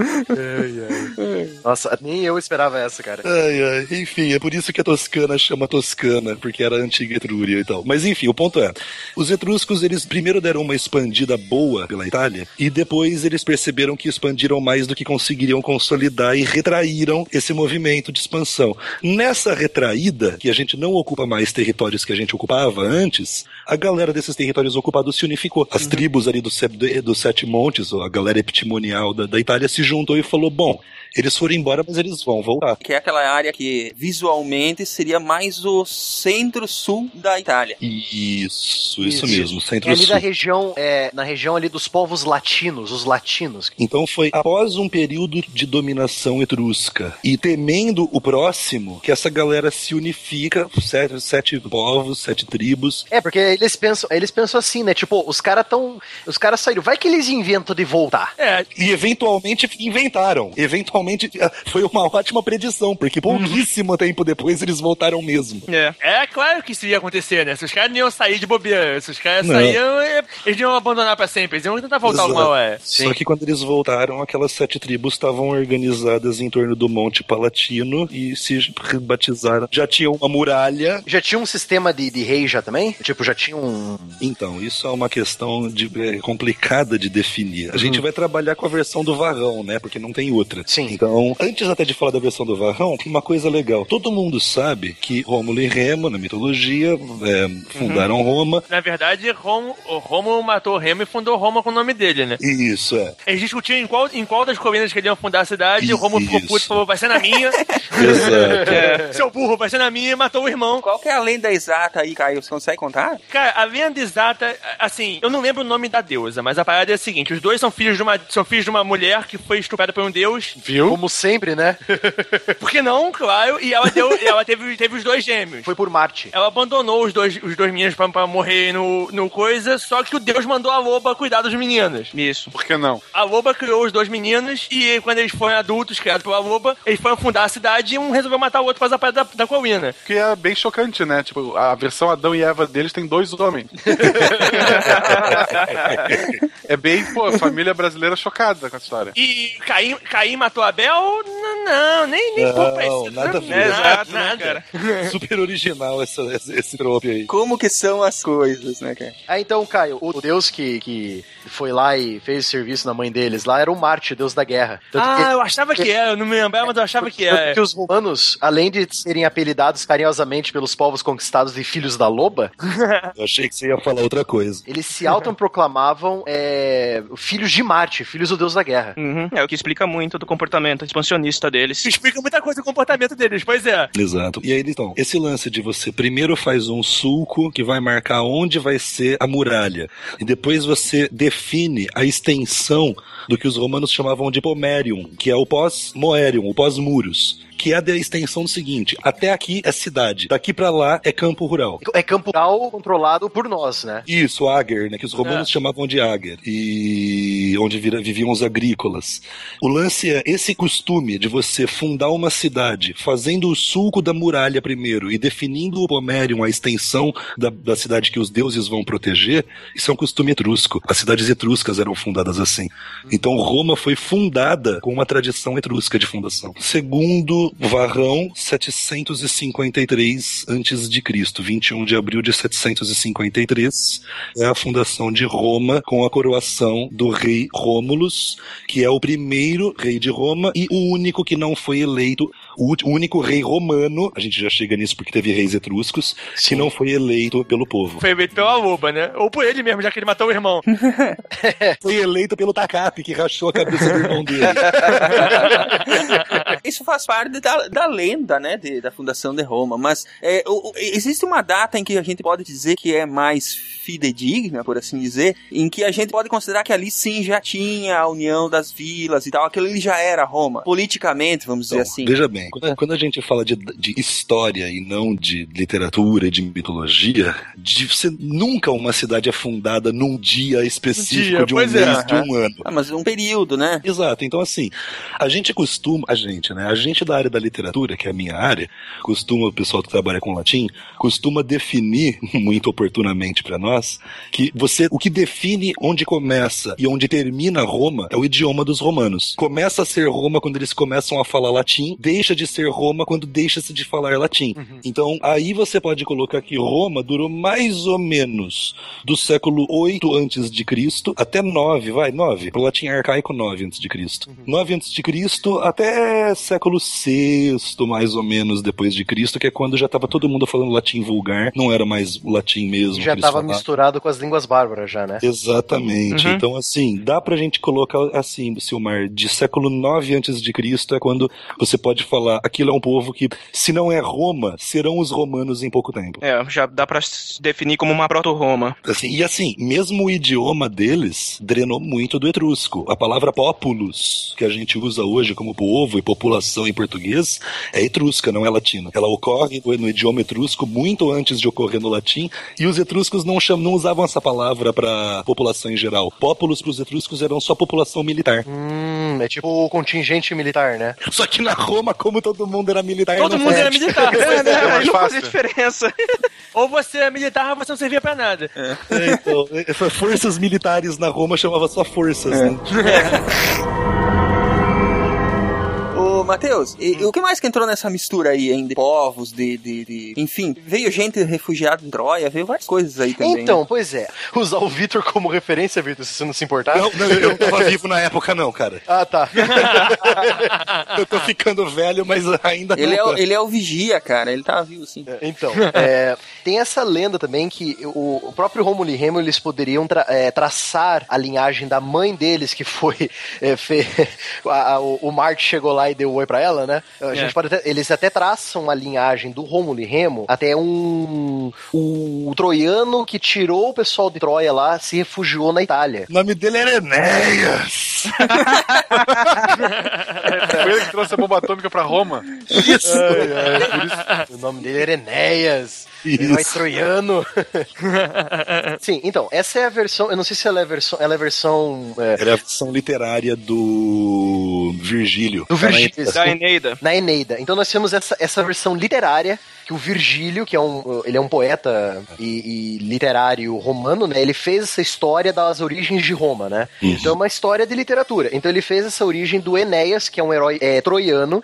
Nossa, nem eu esperava essa, cara. Ai, ai. Enfim, é por isso que a Toscana chama Toscana, porque era a antiga Etrúria e tal. Mas enfim, o ponto é: os etruscos, eles primeiro deram uma expandida boa pela Itália, e depois eles perceberam que expandiram mais do que conseguiriam consolidar e retraíram esse movimento de expansão. Nessa retraída, que a gente não ocupa mais territórios que a gente ocupava antes, a galera desses territórios ocupados se unificou. As tribos ali dos dos Sete Montes, ou a galera epitimonial da, da Itália, se juntou e falou: bom. Eles foram embora, mas eles vão voltar. Que é aquela área que visualmente seria mais o centro-sul da Itália. Isso, isso, Isso. mesmo, É ali centro-sul. da região, é, na região ali dos povos latinos, os latinos. Então foi após um período de dominação etrusca e temendo o próximo que essa galera se unifica, sete, sete povos, sete tribos. É, porque eles pensam, eles pensam assim, né? Tipo, os caras tão. Os caras saíram. Vai que eles inventam de voltar. É, E eventualmente inventaram. Eventualmente ah, foi uma ótima predição, porque pouquíssimo tempo depois eles voltaram mesmo. É. é claro que isso ia acontecer, né? Se os caras não iam sair de bobeira, se os caras Não. saíam, é, eles não iam abandonar pra sempre, eles iam tentar voltar Exato. alguma hora. Só que quando eles voltaram, aquelas sete tribos estavam organizadas em torno do Monte Palatino e se batizaram. Já tinham uma muralha. Já tinha um sistema de, de rei já também? Tipo, já tinha um. Então, isso é uma questão de- é, complicada de definir. A gente vai trabalhar com a versão do Varrão, né? Porque não tem outra. Sim. Então, antes até de falar da versão do Varrão, uma coisa legal. Todo mundo sabe que Rômulo e Remo, na mitologia, é, fundaram Roma. Na verdade, Romo, matou Remo e fundou Roma com o nome dele, né? Isso, é. Eles discutiam em qual, em qual das colinas que eles iam fundar a cidade, e o Romo ficou Isso. puto e falou, vai ser na minha. Exato. Seu burro, vai ser na minha, e matou o irmão. Qual que é a lenda exata aí, Caio? Você consegue contar? Cara, a lenda exata, assim, eu não lembro o nome da deusa, mas a parada é a seguinte: os dois são filhos de uma, são filhos de uma mulher que foi estuprada por um deus. Viu? Como sempre, né? Por que não? Claro. E ela, deu, ela teve, teve os dois gêmeos. Foi por Marte. Ela abandonou os dois, os dois meninos pra, pra morrer no, no coisa, só que o Deus mandou a loba cuidar dos meninos. Isso. Por que não? A loba criou os dois meninos e quando eles foram adultos, criados pela loba, eles foram fundar a cidade e um resolveu matar o outro pra fazer a da, da colina. Que é bem chocante, né? Tipo, a versão Adão e Eva deles tem dois homens. é bem, pô, família brasileira chocada com a história. E Caim, Caim matou Abel? Não, não nem, nem Não, pouco parecido. nada ver. É, Exato, né, nada. cara? Super original essa, esse, esse trope aí. Como que são as coisas, né, cara? Ah, então, Caio, o deus que, que foi lá e fez serviço na mãe deles lá era o Marte, deus da guerra. Tanto Ah, que- eu achava que era, eu não me lembrava, mas eu achava que era. que os romanos, além de serem apelidados carinhosamente pelos povos conquistados de filhos da loba, Eu achei que você ia falar outra coisa. eles se autoproclamavam é, filhos de Marte, filhos do deus da guerra. Uhum. É o que explica muito do comportamento expansionista deles. Isso explica muita coisa do comportamento deles, pois é. Exato. E aí, então, esse lance de você primeiro faz um sulco que vai marcar onde vai ser a muralha, e depois você define a extensão do que os romanos chamavam de pomerium, que é o pós-moerium, o pós-muros. Que é a extensão do seguinte: até aqui é cidade, daqui pra lá é campo rural. É campo rural controlado por nós, né? Isso, Ager, né? Que os romanos chamavam de Ager. E onde vira- viviam os agrícolas. O lance é esse costume de você fundar uma cidade, fazendo o sulco da muralha primeiro e definindo o Pomerium, a extensão da, da cidade que os deuses vão proteger, isso é um costume etrusco. As cidades etruscas eram fundadas assim. Então Roma foi fundada com uma tradição etrusca de fundação. Segundo Varrão, 753 antes de Cristo, 21 de abril de 753 é a fundação de Roma com a coroação do rei Rômulus, que é o primeiro rei de Roma e o único que não foi eleito, o único rei romano, a gente já chega nisso porque teve reis etruscos, que não foi eleito pelo povo. Foi feito pela Luba, né? Ou por ele mesmo, já que ele matou o irmão. Foi eleito pelo Tacape, que rachou a cabeça do irmão dele. Isso faz parte da, da lenda, né, de- da fundação de Roma. Mas é, o- o- existe uma data em que a gente pode dizer que é mais fidedigna, por assim dizer, em que a gente pode considerar que ali sim já tinha a união das vilas e tal. Aquilo ali já era Roma, politicamente, vamos dizer Então, assim. Veja bem, quando, quando a gente fala de, de história e não de literatura e de mitologia, de, você, nunca uma cidade é fundada num dia específico dia, de um mês, é. de um ano. Ah, mas um período, né? Exato, então assim, a gente costuma, a gente, né, a gente da área da literatura, que é a minha área, costuma, o pessoal que trabalha com latim, costuma definir, muito oportunamente para nós, que você, o que define onde começa e onde termina Roma é o idioma dos romanos. Começa a ser Roma quando eles começam a falar latim, deixa de ser Roma quando deixa-se de falar latim. Então, aí você pode colocar que Roma durou mais ou menos do século 8 antes de Cristo até 9, vai, 9. Pro latim arcaico 9 antes de Cristo. 9 antes de Cristo até século 6, mais ou menos depois de Cristo, que é quando já tava todo mundo falando latim vulgar, não era mais o latim mesmo. Já que eles tava falavam. misturado com as línguas bárbaras já, né? Exatamente. Uhum. Então, assim, dá pra gente colocar assim, Silmar, de século 9 antes de Cristo é quando você pode falar, aquilo é um povo que, se não é Roma, serão os romanos em pouco tempo. É, já dá pra se definir como uma proto-Roma. Assim, e assim, mesmo o idioma deles drenou muito do etrusco. A palavra populus, que a gente usa hoje como povo e população em português, é etrusca, não é latina. Ela ocorre no idioma etrusco muito antes de ocorrer no latim, e os etruscos não, cham, não usavam essa palavra para população em geral. Populus para os etruscos eram só população militar. Hum, é tipo o contingente militar, né? Só que na Roma, como todo mundo era militar, Todo não mundo era militar. É, né? mais Aí não fazia diferença. Ou você é militar, ou você não servia pra nada. É, então, essas forças militares na Roma chamava só forças, né? Matheus, e- e o que mais que entrou nessa mistura aí, hein? De povos, de, de, de- Enfim, veio gente refugiada em Troia, veio várias coisas aí também. Então, pois é. Usar o Vitor como referência, Vitor, se você não se importar. Não, não, eu não tava vivo na época, não, cara. Ah, tá. Eu tô ficando velho, mas ainda Ele é, não. o, ele é o vigia, cara. Ele tá vivo, sim. Então, é, tem essa lenda também que o, o próprio Romulo e Remo eles poderiam tra- é, traçar a linhagem da mãe deles, que foi. é, fe- a- a- o, o Marte chegou lá e deu oi pra ela, né? A gente pode até- eles até traçam a linhagem do Romulo e Remo até um. O, troiano que tirou o pessoal de Troia lá se refugiou na Itália. O nome dele era Enéas. Foi ele que trouxe a bomba atômica pra Roma. Isso. O nome dele era Enéas. Herói Isso. troiano. Sim, então, essa é a versão. Eu não sei se ela é a versão. Ela é a versão. é, Era a versão literária do Virgílio. Do Tá na Virgílio. Da Eneida. na Eneida. Então nós temos essa, essa versão literária que o Virgílio, que é um, ele é um poeta e, e literário romano, né? Ele fez essa história das origens de Roma, né? Então é uma história de literatura. Então ele fez essa origem do Enéas, que é um herói é, troiano.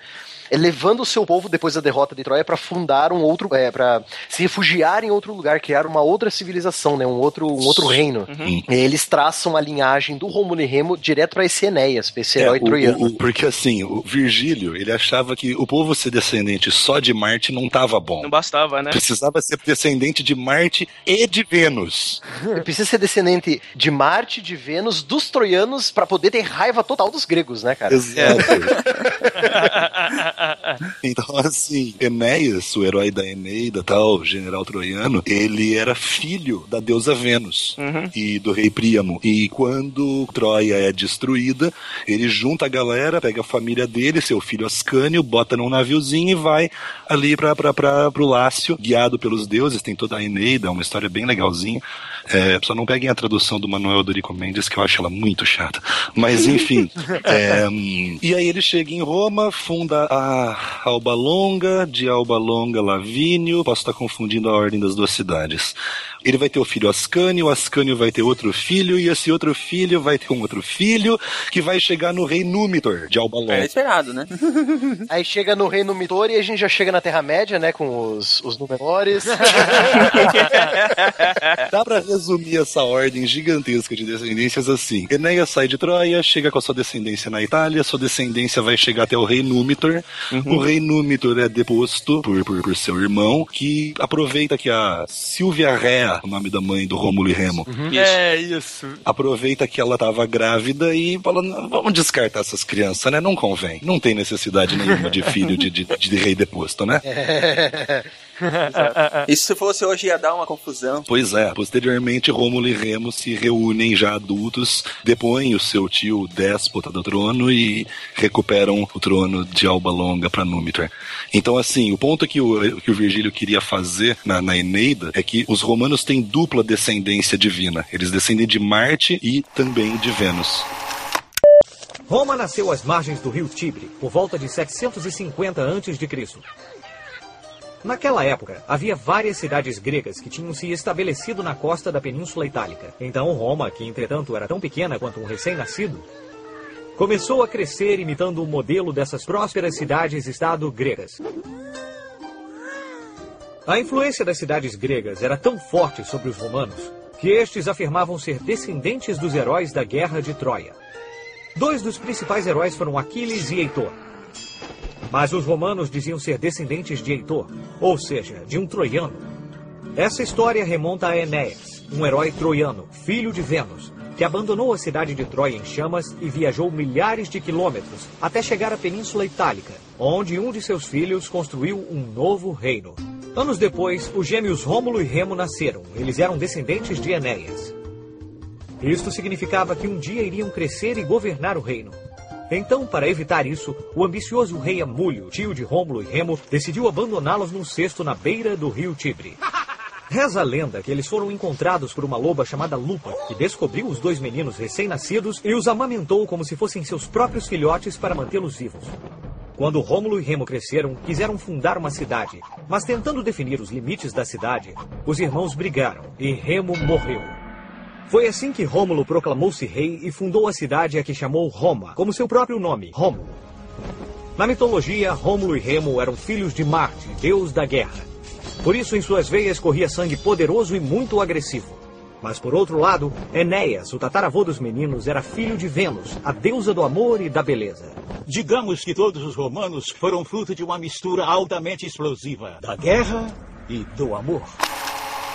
É, Levando o seu povo depois da derrota de Troia para fundar um outro, é, para se refugiar em outro lugar, criar uma outra civilização, né, um outro, um outro reino. E eles traçam a linhagem do Romulo e Remo direto para esse Enéas, pra esse É, herói o- troiano. o- o- porque assim, o Virgílio, ele achava que o povo ser descendente só de Marte não tava bom. Não bastava, né? Precisava ser descendente de Marte e de Vênus. Ele precisa ser descendente de Marte, de Vênus, dos troianos, pra poder ter raiva total dos gregos, né, cara? Exato. Então, assim, Enéas, o herói da Eneida, tal, general troiano, ele era filho da deusa Vênus Uhum. e do rei Príamo. E quando Troia é destruída, ele junta a galera, pega a família dele, seu filho Ascânio, bota num naviozinho e vai ali pra, pra, pra, pro Lácio, guiado pelos deuses. Tem toda a Eneida, uma história bem legalzinha. É, só não peguem a tradução do Manuel Dorico Mendes, que eu acho ela muito chata. Mas enfim. é, hum, e aí ele chega em Roma, funda a Alba Longa, de Alba Longa Lavínio. Posso estar confundindo a ordem das duas cidades. Ele vai ter o filho Ascânio, o Ascânio vai ter outro filho, e esse outro filho vai ter um outro filho, que vai chegar no rei Númitor, de Alba Longa. É esperado, né? Aí chega no Reino Mitor e a gente já chega na Terra-média, né? Com os, os Númenores. Dá pra resumir essa ordem gigantesca de descendências assim. Enéas sai de Troia, chega com a sua descendência na Itália, sua descendência vai chegar até o rei Númitor. O rei Númitor é deposto por, por, por seu irmão, que aproveita que a Silvia Rea, o nome da mãe do Rômulo e Remo, É isso. aproveita que ela tava grávida e fala, "Não, vamos descartar essas crianças, né? Não convém. Não tem necessidade nenhuma de filho de, de, de rei deposto, né? Isso se fosse hoje ia dar uma confusão. Pois é, posteriormente Rômulo e Remo se reúnem já adultos, depõem o seu tio déspota do trono e recuperam o trono de Alba Longa para Númitor. Então, assim, o ponto que o, que o Virgílio queria fazer na, na Eneida é que os romanos têm dupla descendência divina. Eles descendem de Marte e também de Vênus. Roma nasceu às margens do rio Tibre, por volta de 750 a.C. Naquela época, havia várias cidades gregas que tinham se estabelecido na costa da Península Itálica. Então Roma, que entretanto era tão pequena quanto um recém-nascido, começou a crescer imitando o modelo dessas prósperas cidades-estado gregas. A influência das cidades gregas era tão forte sobre os romanos que estes afirmavam ser descendentes dos heróis da Guerra de Troia. Dois dos principais heróis foram Aquiles e Heitor. Mas os romanos diziam ser descendentes de Heitor, ou seja, de um troiano. Essa história remonta a Enéas, um herói troiano, filho de Vênus, que abandonou a cidade de Troia em chamas e viajou milhares de quilômetros até chegar à Península Itálica, onde um de seus filhos construiu um novo reino. Anos depois, os gêmeos Rômulo e Remo nasceram. Eles eram descendentes de Enéas. Isto significava que um dia iriam crescer e governar o reino. Então, para evitar isso, o ambicioso rei Amúlio, tio de Rômulo e Remo, decidiu abandoná-los num cesto na beira do rio Tibre. Reza a lenda que eles foram encontrados por uma loba chamada Lupa, que descobriu os dois meninos recém-nascidos e os amamentou como se fossem seus próprios filhotes para mantê-los vivos. Quando Rômulo e Remo cresceram, quiseram fundar uma cidade, mas tentando definir os limites da cidade, os irmãos brigaram e Remo morreu. Foi assim que Rômulo proclamou-se rei e fundou a cidade a que chamou Roma, como seu próprio nome, Rômulo. Na mitologia, Rômulo e Remo eram filhos de Marte, deus da guerra. Por isso, em suas veias corria sangue poderoso e muito agressivo. Mas por outro lado, Enéas, o tataravô dos meninos, era filho de Vênus, a deusa do amor e da beleza. Digamos que todos os romanos foram fruto de uma mistura altamente explosiva da guerra e do amor.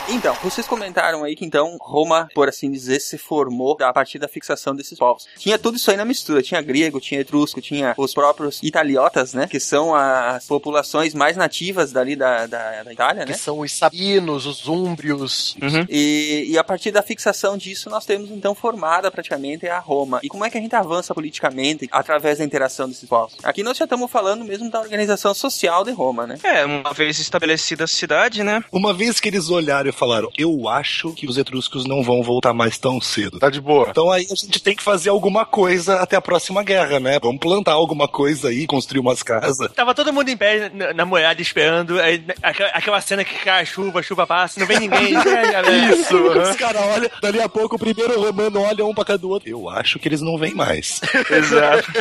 Então, vocês comentaram aí que então Roma, por assim dizer, se formou a partir da fixação desses povos. Tinha tudo isso aí na mistura, tinha grego, tinha etrusco, tinha os próprios italiotas, né, que são as populações mais nativas dali da, da, da Itália, Que né? são os sabinos, os úmbrios. E, e a partir da fixação disso, nós temos então formada praticamente a Roma. E como é que a gente avança politicamente através da interação desses povos? Aqui nós já estamos falando mesmo da organização social de Roma, né? É, uma vez estabelecida a cidade, né? Uma vez que eles olharam falaram, eu acho que os etruscos não vão voltar mais tão cedo. Tá de boa. Então aí a gente tem que fazer alguma coisa até a próxima guerra, né? Vamos plantar alguma coisa aí, construir umas casas. Tava todo mundo em pé na, na muralha esperando. Aí, né, aquela, aquela cena que cai a chuva, a chuva passa, não vem ninguém. é, galera. Isso, os caras olham, dali a pouco o primeiro romano olha um pra cada outro. Eu acho que eles não vêm mais. Exato.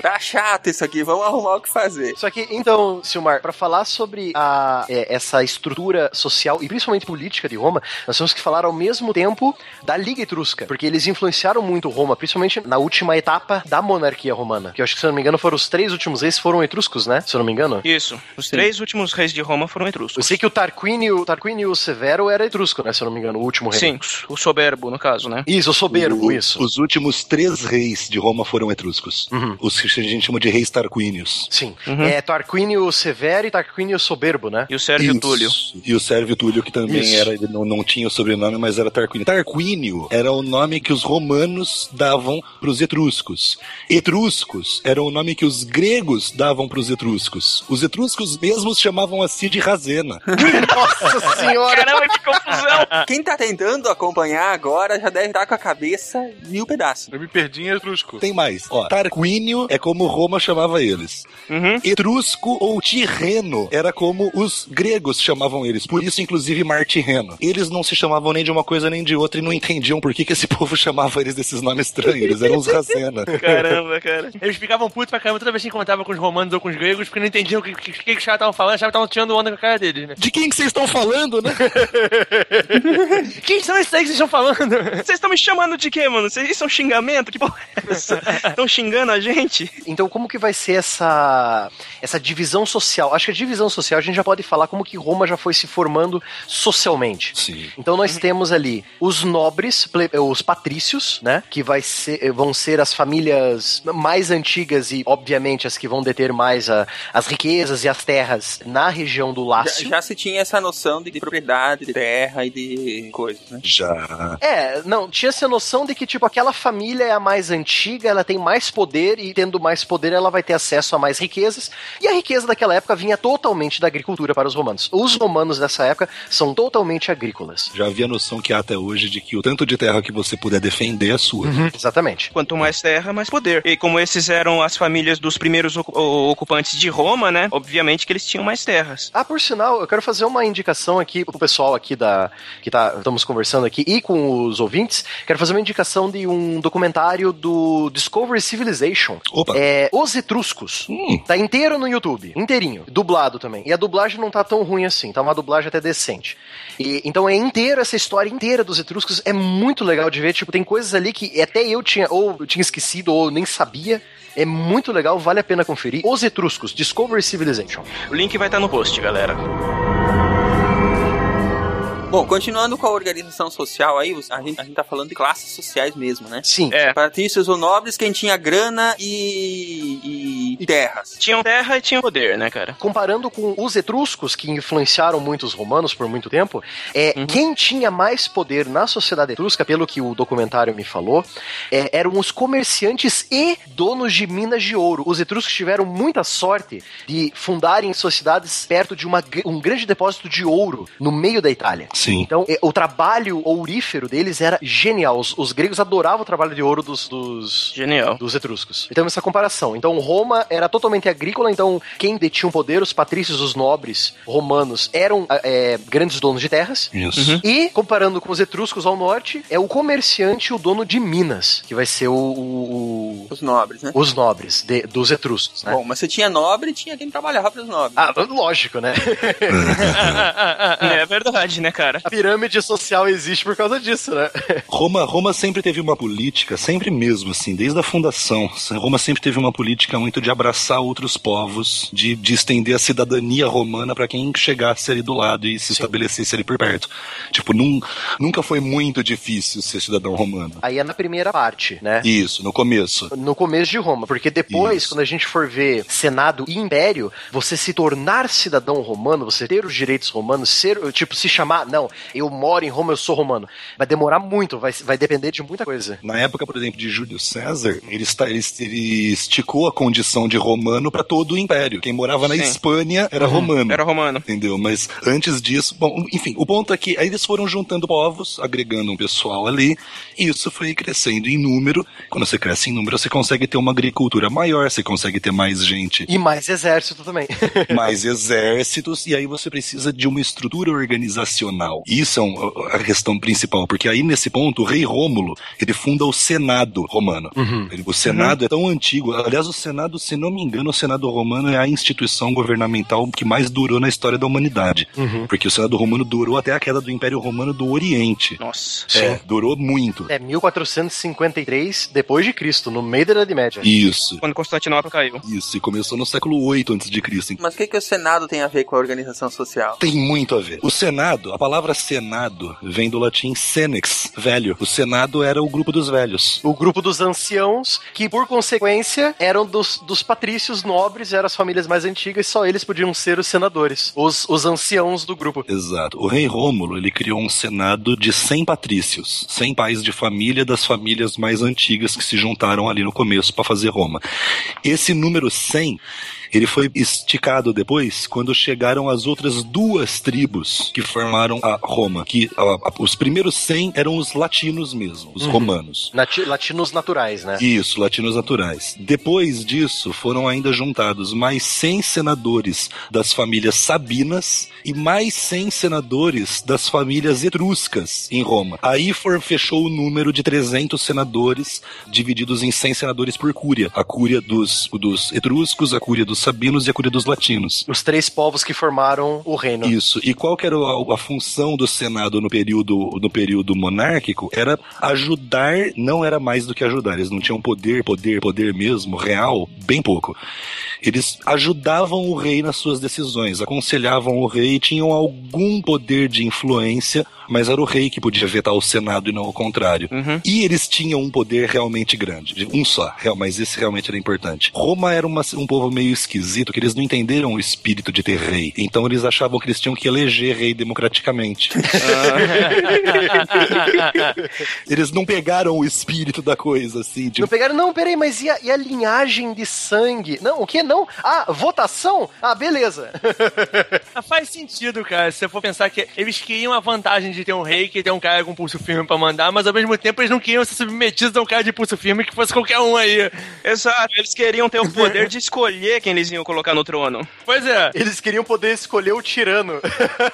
Tá chato isso aqui, vamos arrumar o que fazer. Só que, então, Silmar, pra falar sobre a, é, essa estrutura social e principalmente política de Roma, nós temos que falar ao mesmo tempo da Liga Etrusca, porque eles influenciaram muito Roma, principalmente na última etapa da monarquia romana. Que eu acho que, se eu não me engano, foram os três últimos reis foram etruscos, né? Se eu não me engano. Isso. Os três últimos reis de Roma foram etruscos. Eu sei que o Tarquínio, Tarquínio Severo era etrusco, né? Se eu não me engano, o último rei. Sim, o soberbo, no caso, né? Isso, o soberbo, O- isso. Os últimos três reis de Roma foram etruscos. Uhum. Os que a gente chama de reis tarquínios. Sim. Uhum. É Tarquínio Severo e Tarquínio Soberbo, né? E o Sérvio Isso. Túlio. E o Sérvio Túlio, que também Isso. era, ele não, não tinha o sobrenome, mas era Tarquínio. Tarquínio era o nome que os romanos davam para os etruscos. Etruscos era o nome que os gregos davam para os etruscos. Os etruscos mesmos chamavam a si de Razena. Nossa senhora! Caramba, que confusão! Quem tá tentando acompanhar agora já deve estar com a cabeça mil pedaços. Eu me perdi em etrusco. Tem mais. Ó, Tarquínio é como Roma chamava eles. Uhum. Etrusco ou Tirreno era como os gregos chamavam eles. Por isso, inclusive, Martirreno. Eles não se chamavam nem de uma coisa nem de outra e não entendiam por que, que esse povo chamava eles desses nomes estranhos. Eles eram os Razena. Caramba, cara. Eles ficavam putos pra caramba toda vez que encontrava com os romanos ou com os gregos, porque não entendiam o que, que, que, que os caras estavam falando, achavam que estavam tirando onda com a cara deles, né? De quem que vocês estão falando, né? Quem são esses aí que vocês estão falando? Vocês estão me chamando de quê, mano? Vocês isso é um xingamento? Que porra é essa? Estão xingando a gente? Então, como que vai ser essa, essa divisão social? Acho que a divisão social a gente já pode falar como que Roma já foi se formando socialmente. Sim. Então nós temos ali os nobres, ple- os patrícios, né? Que vai ser, vão ser as famílias mais antigas e, obviamente, as que vão deter mais a- as riquezas e as terras na região do Já, Lácio. já se tinha essa noção de, de propriedade, de terra e de coisas, né? Já. É, não, tinha essa noção de que, tipo, aquela família é a mais antiga, ela tem mais poder e, tendo mais poder, ela vai ter acesso a mais riquezas. E a riqueza daquela época vinha totalmente da agricultura para os romanos. Os romanos dessa época são totalmente agrícolas. Já havia a noção que há até hoje de que o tanto de terra que você puder defender é sua. Exatamente. Quanto mais terra, mais poder. E como esses eram as famílias dos primeiros ocupantes de Roma, né? Obviamente que eles tinham mais terras. Ah, por sinal, eu quero fazer uma indicação aqui pro pessoal aqui da que tá, estamos conversando aqui e com os ouvintes. Quero fazer uma indicação de um documentário do Discovery Civilization. Opa. É Os Etruscos. Hum. Tá inteiro no YouTube, inteirinho, dublado também. E a dublagem não tá tão ruim assim, tá uma dublagem até decente. E, então é inteiro essa história inteira dos etruscos, é muito legal de ver, tipo, tem coisas ali que até eu tinha ou eu tinha esquecido ou nem sabia. É muito legal, vale a pena conferir. Os Etruscos, Discovery Civilization. O link vai estar no post, galera. Bom, continuando com a organização social aí, a gente, a gente tá falando de classes sociais mesmo, né? Sim. É. Patrícios ou nobres, quem tinha grana e, e terras. Tinham terra e tinham poder, né, cara? comparando com os etruscos, que influenciaram muito os romanos por muito tempo, é quem tinha mais poder na sociedade etrusca, pelo que o documentário me falou, é, eram os comerciantes e donos de minas de ouro. Os etruscos tiveram muita sorte de fundarem sociedades perto de uma, um grande depósito de ouro no meio da Itália. Sim. Então, é, o trabalho ourífero deles era genial. Os, os gregos adoravam o trabalho de ouro dos, dos, Genial. dos etruscos. Então, essa comparação. Então, Roma era totalmente agrícola, então quem detinha o poder, os patrícios, os nobres romanos, eram é, grandes donos de terras. Isso. E, comparando com os etruscos ao norte, é o comerciante e o dono de Minas, que vai ser o, o- Os nobres, né? os nobres de- dos etruscos, né? Bom, mas se tinha nobre, tinha quem trabalhava para os nobres. Ah, lógico, né? É verdade, né, cara? A pirâmide social existe por causa disso, né? Roma, Roma sempre teve uma política, sempre mesmo, assim, desde a fundação. Roma sempre teve uma política muito de abraçar outros povos, de, de estender a cidadania romana para quem chegasse ali do lado e se estabelecesse ali por perto. Tipo, num, nunca foi muito difícil ser cidadão romano. Aí é na primeira parte, né? Isso, no começo. no começo de Roma, porque depois, Isso. quando a gente for ver Senado e Império, você se tornar cidadão romano, você ter os direitos romanos, ser, tipo, se chamar, não, eu moro em Roma, eu sou romano, vai demorar muito, vai, vai depender de muita coisa. Na época, por exemplo, de Júlio César, ele, está, ele, ele esticou a condição de romano para todo o império. Quem morava na Sim. Espanha era romano. Era romano. Entendeu? Mas antes disso, bom, enfim, o ponto é que aí eles foram juntando povos, agregando um pessoal ali, e isso foi crescendo em número. Quando você cresce em número, você consegue ter uma agricultura maior, você consegue ter mais gente, E mais exército também. mais exércitos, e aí você precisa de uma estrutura organizacional. Isso é um- a questão principal, porque aí nesse ponto, o rei Rômulo, ele funda o Senado romano. Ele- o Senado é tão antigo, aliás, o Senado Se não me engano, o Senado Romano é a instituição governamental que mais durou na história da humanidade. Uhum. Porque o Senado Romano durou até a queda do Império Romano do Oriente. Nossa. É, durou muito. É 1453 depois de Cristo, no meio da Idade Média. Isso. Quando Constantinopla caiu. Isso, e começou no século 8 antes de Cristo. Mas o que, que o Senado tem a ver com a organização social? Tem muito a ver. O Senado, a palavra Senado vem do latim senex, velho. O Senado era o grupo dos velhos. O grupo dos anciãos, que por consequência eram dos, dos patrícios nobres, eram as famílias mais antigas, só eles podiam ser os senadores, os, os anciãos do grupo. Exato. O rei Rômulo, ele criou um senado de 100 patrícios, 100 pais de família das famílias mais antigas que se juntaram ali no começo para fazer Roma. Esse número 100 ele foi esticado depois quando chegaram as outras duas tribos que formaram a Roma, que a, a, os primeiros 100 eram os latinos mesmo, os Uhum. romanos. Nati- latinos naturais, né? Isso, latinos naturais. Depois disso, foram ainda juntados mais 100 senadores das famílias sabinas e mais 100 senadores das famílias etruscas em Roma. Aí for, fechou o número de 300 senadores, divididos em 100 senadores por cúria. A cúria dos, dos etruscos, a cúria dos sabinos e a dos latinos. Os três povos que formaram o reino. Isso. E qual que era a, a função do Senado no período, no período monárquico? Era ajudar, não era mais do que ajudar. Eles não tinham poder, poder, poder mesmo, real, bem pouco. Eles ajudavam o rei nas suas decisões, aconselhavam o rei, tinham algum poder de influência, mas era o rei que podia vetar o Senado e não o contrário. E eles tinham um poder realmente grande, um só, mas esse realmente era importante. Roma era uma- um povo meio esquisito, que eles não entenderam o espírito de ter rei, então eles achavam que eles tinham que eleger rei democraticamente. eles não pegaram o espírito da coisa, assim, de Não pegaram, não, peraí, mas e a, e a linhagem de sangue? Não, o que? Não? Ah, votação? Ah, beleza. Faz sentido, cara, se você for pensar que eles queriam a vantagem de ter um rei que tem um cara com pulso firme pra mandar, mas ao mesmo tempo eles não queriam ser submetidos a um cara de pulso firme que fosse qualquer um aí. Exato, eles queriam ter o poder de escolher quem eles iam colocar no trono. Pois é. Eles queriam poder escolher o tirano.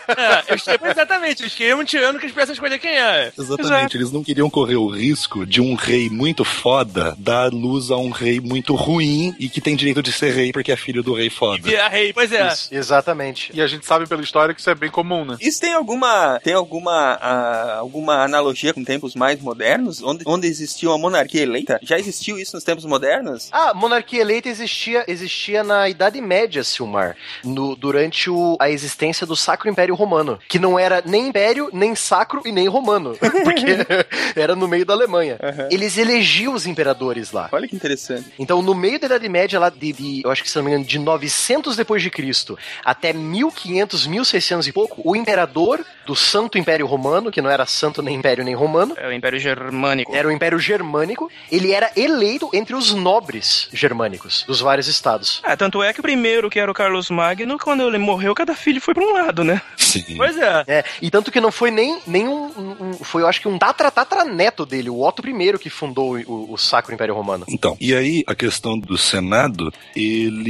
É, eles, exatamente, eles queriam um tirano que eles pudessem escolher quem é. Exatamente, eles não queriam correr o risco de um rei muito foda dar luz a um rei muito ruim e que tem direito de ser rei porque é filho do rei foda. Virar rei, pois é. Isso, exatamente. E a gente sabe pela história que isso é bem comum, né? Isso tem alguma, tem alguma, ah, alguma analogia com tempos mais modernos, onde, onde existia uma monarquia eleita? Já existiu isso nos tempos modernos? Ah, monarquia eleita existia, existia na Idade Média, Silmar, no, durante o- a existência do Sacro Império Romano, que não era nem império, nem sacro e nem romano, porque era no meio da Alemanha. Eles elegiam os imperadores lá. Olha que interessante. Então, no meio da Idade Média, lá de, de- eu acho que se não me engano, de 900 depois de Cristo até 1500, 1600 e pouco, o imperador do Santo Império Romano, que não era santo nem império nem romano, É o Império Germânico. era o Império Germânico, ele era eleito entre os nobres germânicos dos vários estados. É, tanto é que o primeiro, que era o Carlos Magno, quando ele morreu, cada filho foi pra um lado, né? Sim. Pois é. É, e tanto que não foi nem, nem um, um- um- Foi, eu acho que um tatra-tatra-neto dele, o Otto I, que fundou o, o Sacro Império Romano. Então, e aí a questão do Senado,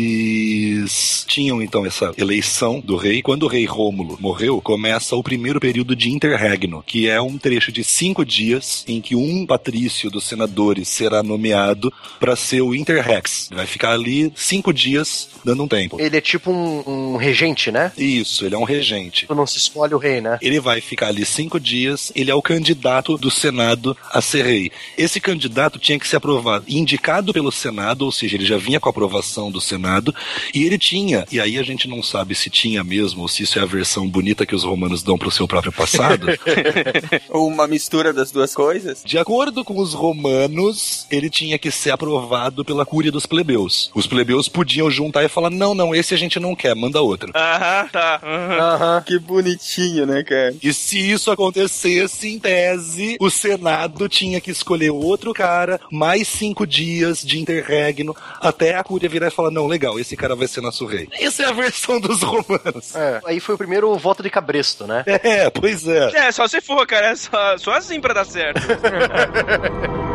eles tinham então essa eleição do rei. Quando o rei Rômulo morreu, começa o primeiro período de interregno, que é um trecho de cinco dias em que um patrício dos senadores será nomeado para ser o interrex. Ele vai ficar ali cinco dias dando um tempo. Ele é tipo um, um regente, né? Isso, ele é um regente. Não se escolhe o rei, né? Ele vai ficar ali cinco dias, ele é o candidato do Senado a ser rei. Esse candidato tinha que ser aprovado, indicado pelo Senado, ou seja, ele já vinha com a aprovação do Senado, e ele tinha, e aí a gente não sabe se tinha mesmo, ou se isso é a versão bonita que os romanos dão pro seu próprio passado. Ou uma mistura das duas coisas? De acordo com os romanos, ele tinha que ser aprovado pela cúria dos plebeus. Os plebeus podiam juntar e falar: não, não, esse a gente não quer, manda outro. Aham, tá. aham. Aham. Que bonitinho, né, cara? E se isso acontecesse, em tese, o Senado tinha que escolher outro cara, mais cinco dias de interregno, até a cúria virar e falar: não, legal, esse cara vai ser nosso rei. Essa é a versão dos romanos. É. Aí foi o primeiro voto de cabresto, né? É, pois é. É, só se for, cara. É só, só assim pra dar certo.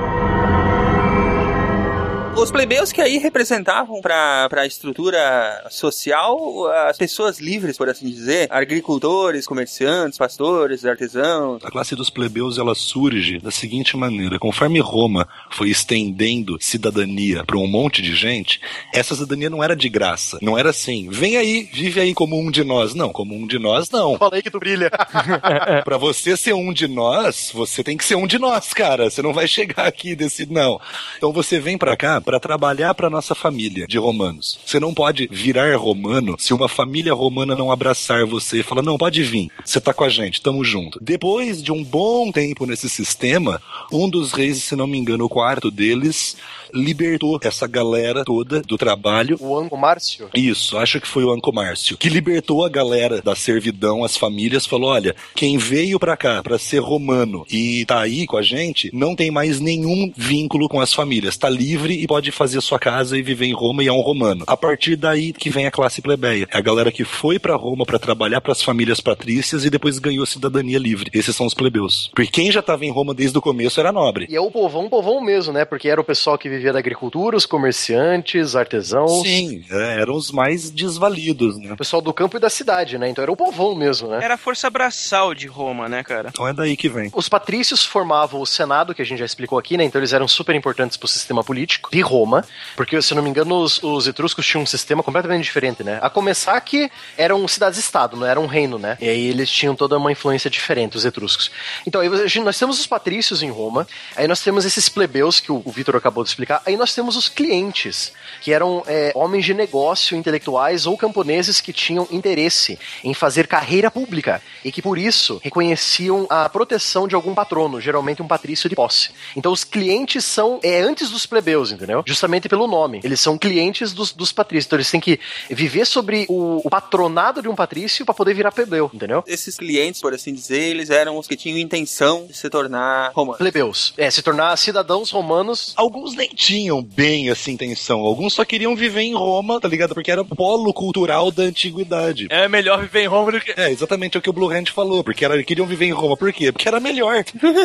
Os plebeus que aí representavam para a estrutura social as pessoas livres, por assim dizer, agricultores, comerciantes, pastores, artesãos. A classe dos plebeus ela surge da seguinte maneira: conforme Roma foi estendendo cidadania para um monte de gente, essa cidadania não era de graça. Não era assim, vem aí, vive aí como um de nós. Não, como um de nós, não. Falei que tu brilha. Pra você ser um de nós, você tem que ser um de nós, cara. Você não vai chegar aqui desse não. Então você vem pra cá pra trabalhar pra nossa família de romanos. Você não pode virar romano se uma família romana não abraçar você e falar: "Não, pode vir. Você tá com a gente, tamo junto". Depois de um bom tempo nesse sistema, um dos reis, se não me engano, o quarto deles libertou essa galera toda do trabalho. O Anco Márcio? Isso, acho que foi o Anco Márcio, que libertou a galera da servidão, as famílias, falou: olha, quem veio pra cá pra ser romano e tá aí com a gente, não tem mais nenhum vínculo com as famílias, tá livre e pode fazer sua casa e viver em Roma e é um romano. A partir daí que vem a classe plebeia. É a galera que foi pra Roma pra trabalhar pras famílias patrícias e depois ganhou cidadania livre. Esses são os plebeus. Porque quem já tava em Roma desde o começo era nobre. E é o povão, povão mesmo, né? Porque era o pessoal que vivia da agricultura, os comerciantes, artesãos. Sim, é, eram os mais desvalidos, né? O pessoal do campo e da cidade, né? Então era o povão mesmo, né? Era a força braçal de Roma, né, cara? Então é daí que vem. Os patrícios formavam o Senado, que a gente já explicou aqui, né? Então eles eram super importantes pro sistema político de Roma, porque, se não me engano, os, os etruscos tinham um sistema completamente diferente, né? A começar que eram cidades-estado, não era um reino, né? E aí eles tinham toda uma influência diferente, os etruscos. Então, aí nós temos os patrícios em Roma, aí nós temos esses plebeus que o, o Vitor acabou de explicar, aí nós temos os clientes, que eram é, homens de negócio, intelectuais ou camponeses que tinham interesse em fazer carreira pública e que por isso reconheciam a proteção de algum patrono, geralmente um patrício de posse. Então os clientes são é, antes dos plebeus, entendeu? Justamente pelo nome. Eles são clientes dos, dos patrícios. Então eles têm que viver sobre o, o patronado de um patrício para poder virar plebeu, entendeu? Esses clientes, por assim dizer, eles eram os que tinham intenção de se tornar romanos. Plebeus. É, se tornar cidadãos romanos. Alguns nem tinham bem essa intenção. Alguns só queriam viver em Roma, tá ligado? Porque era o polo cultural da antiguidade. É melhor viver em Roma do que. É, exatamente o que o Blue Hand falou. Porque era, queriam viver em Roma. Por quê? Porque era melhor.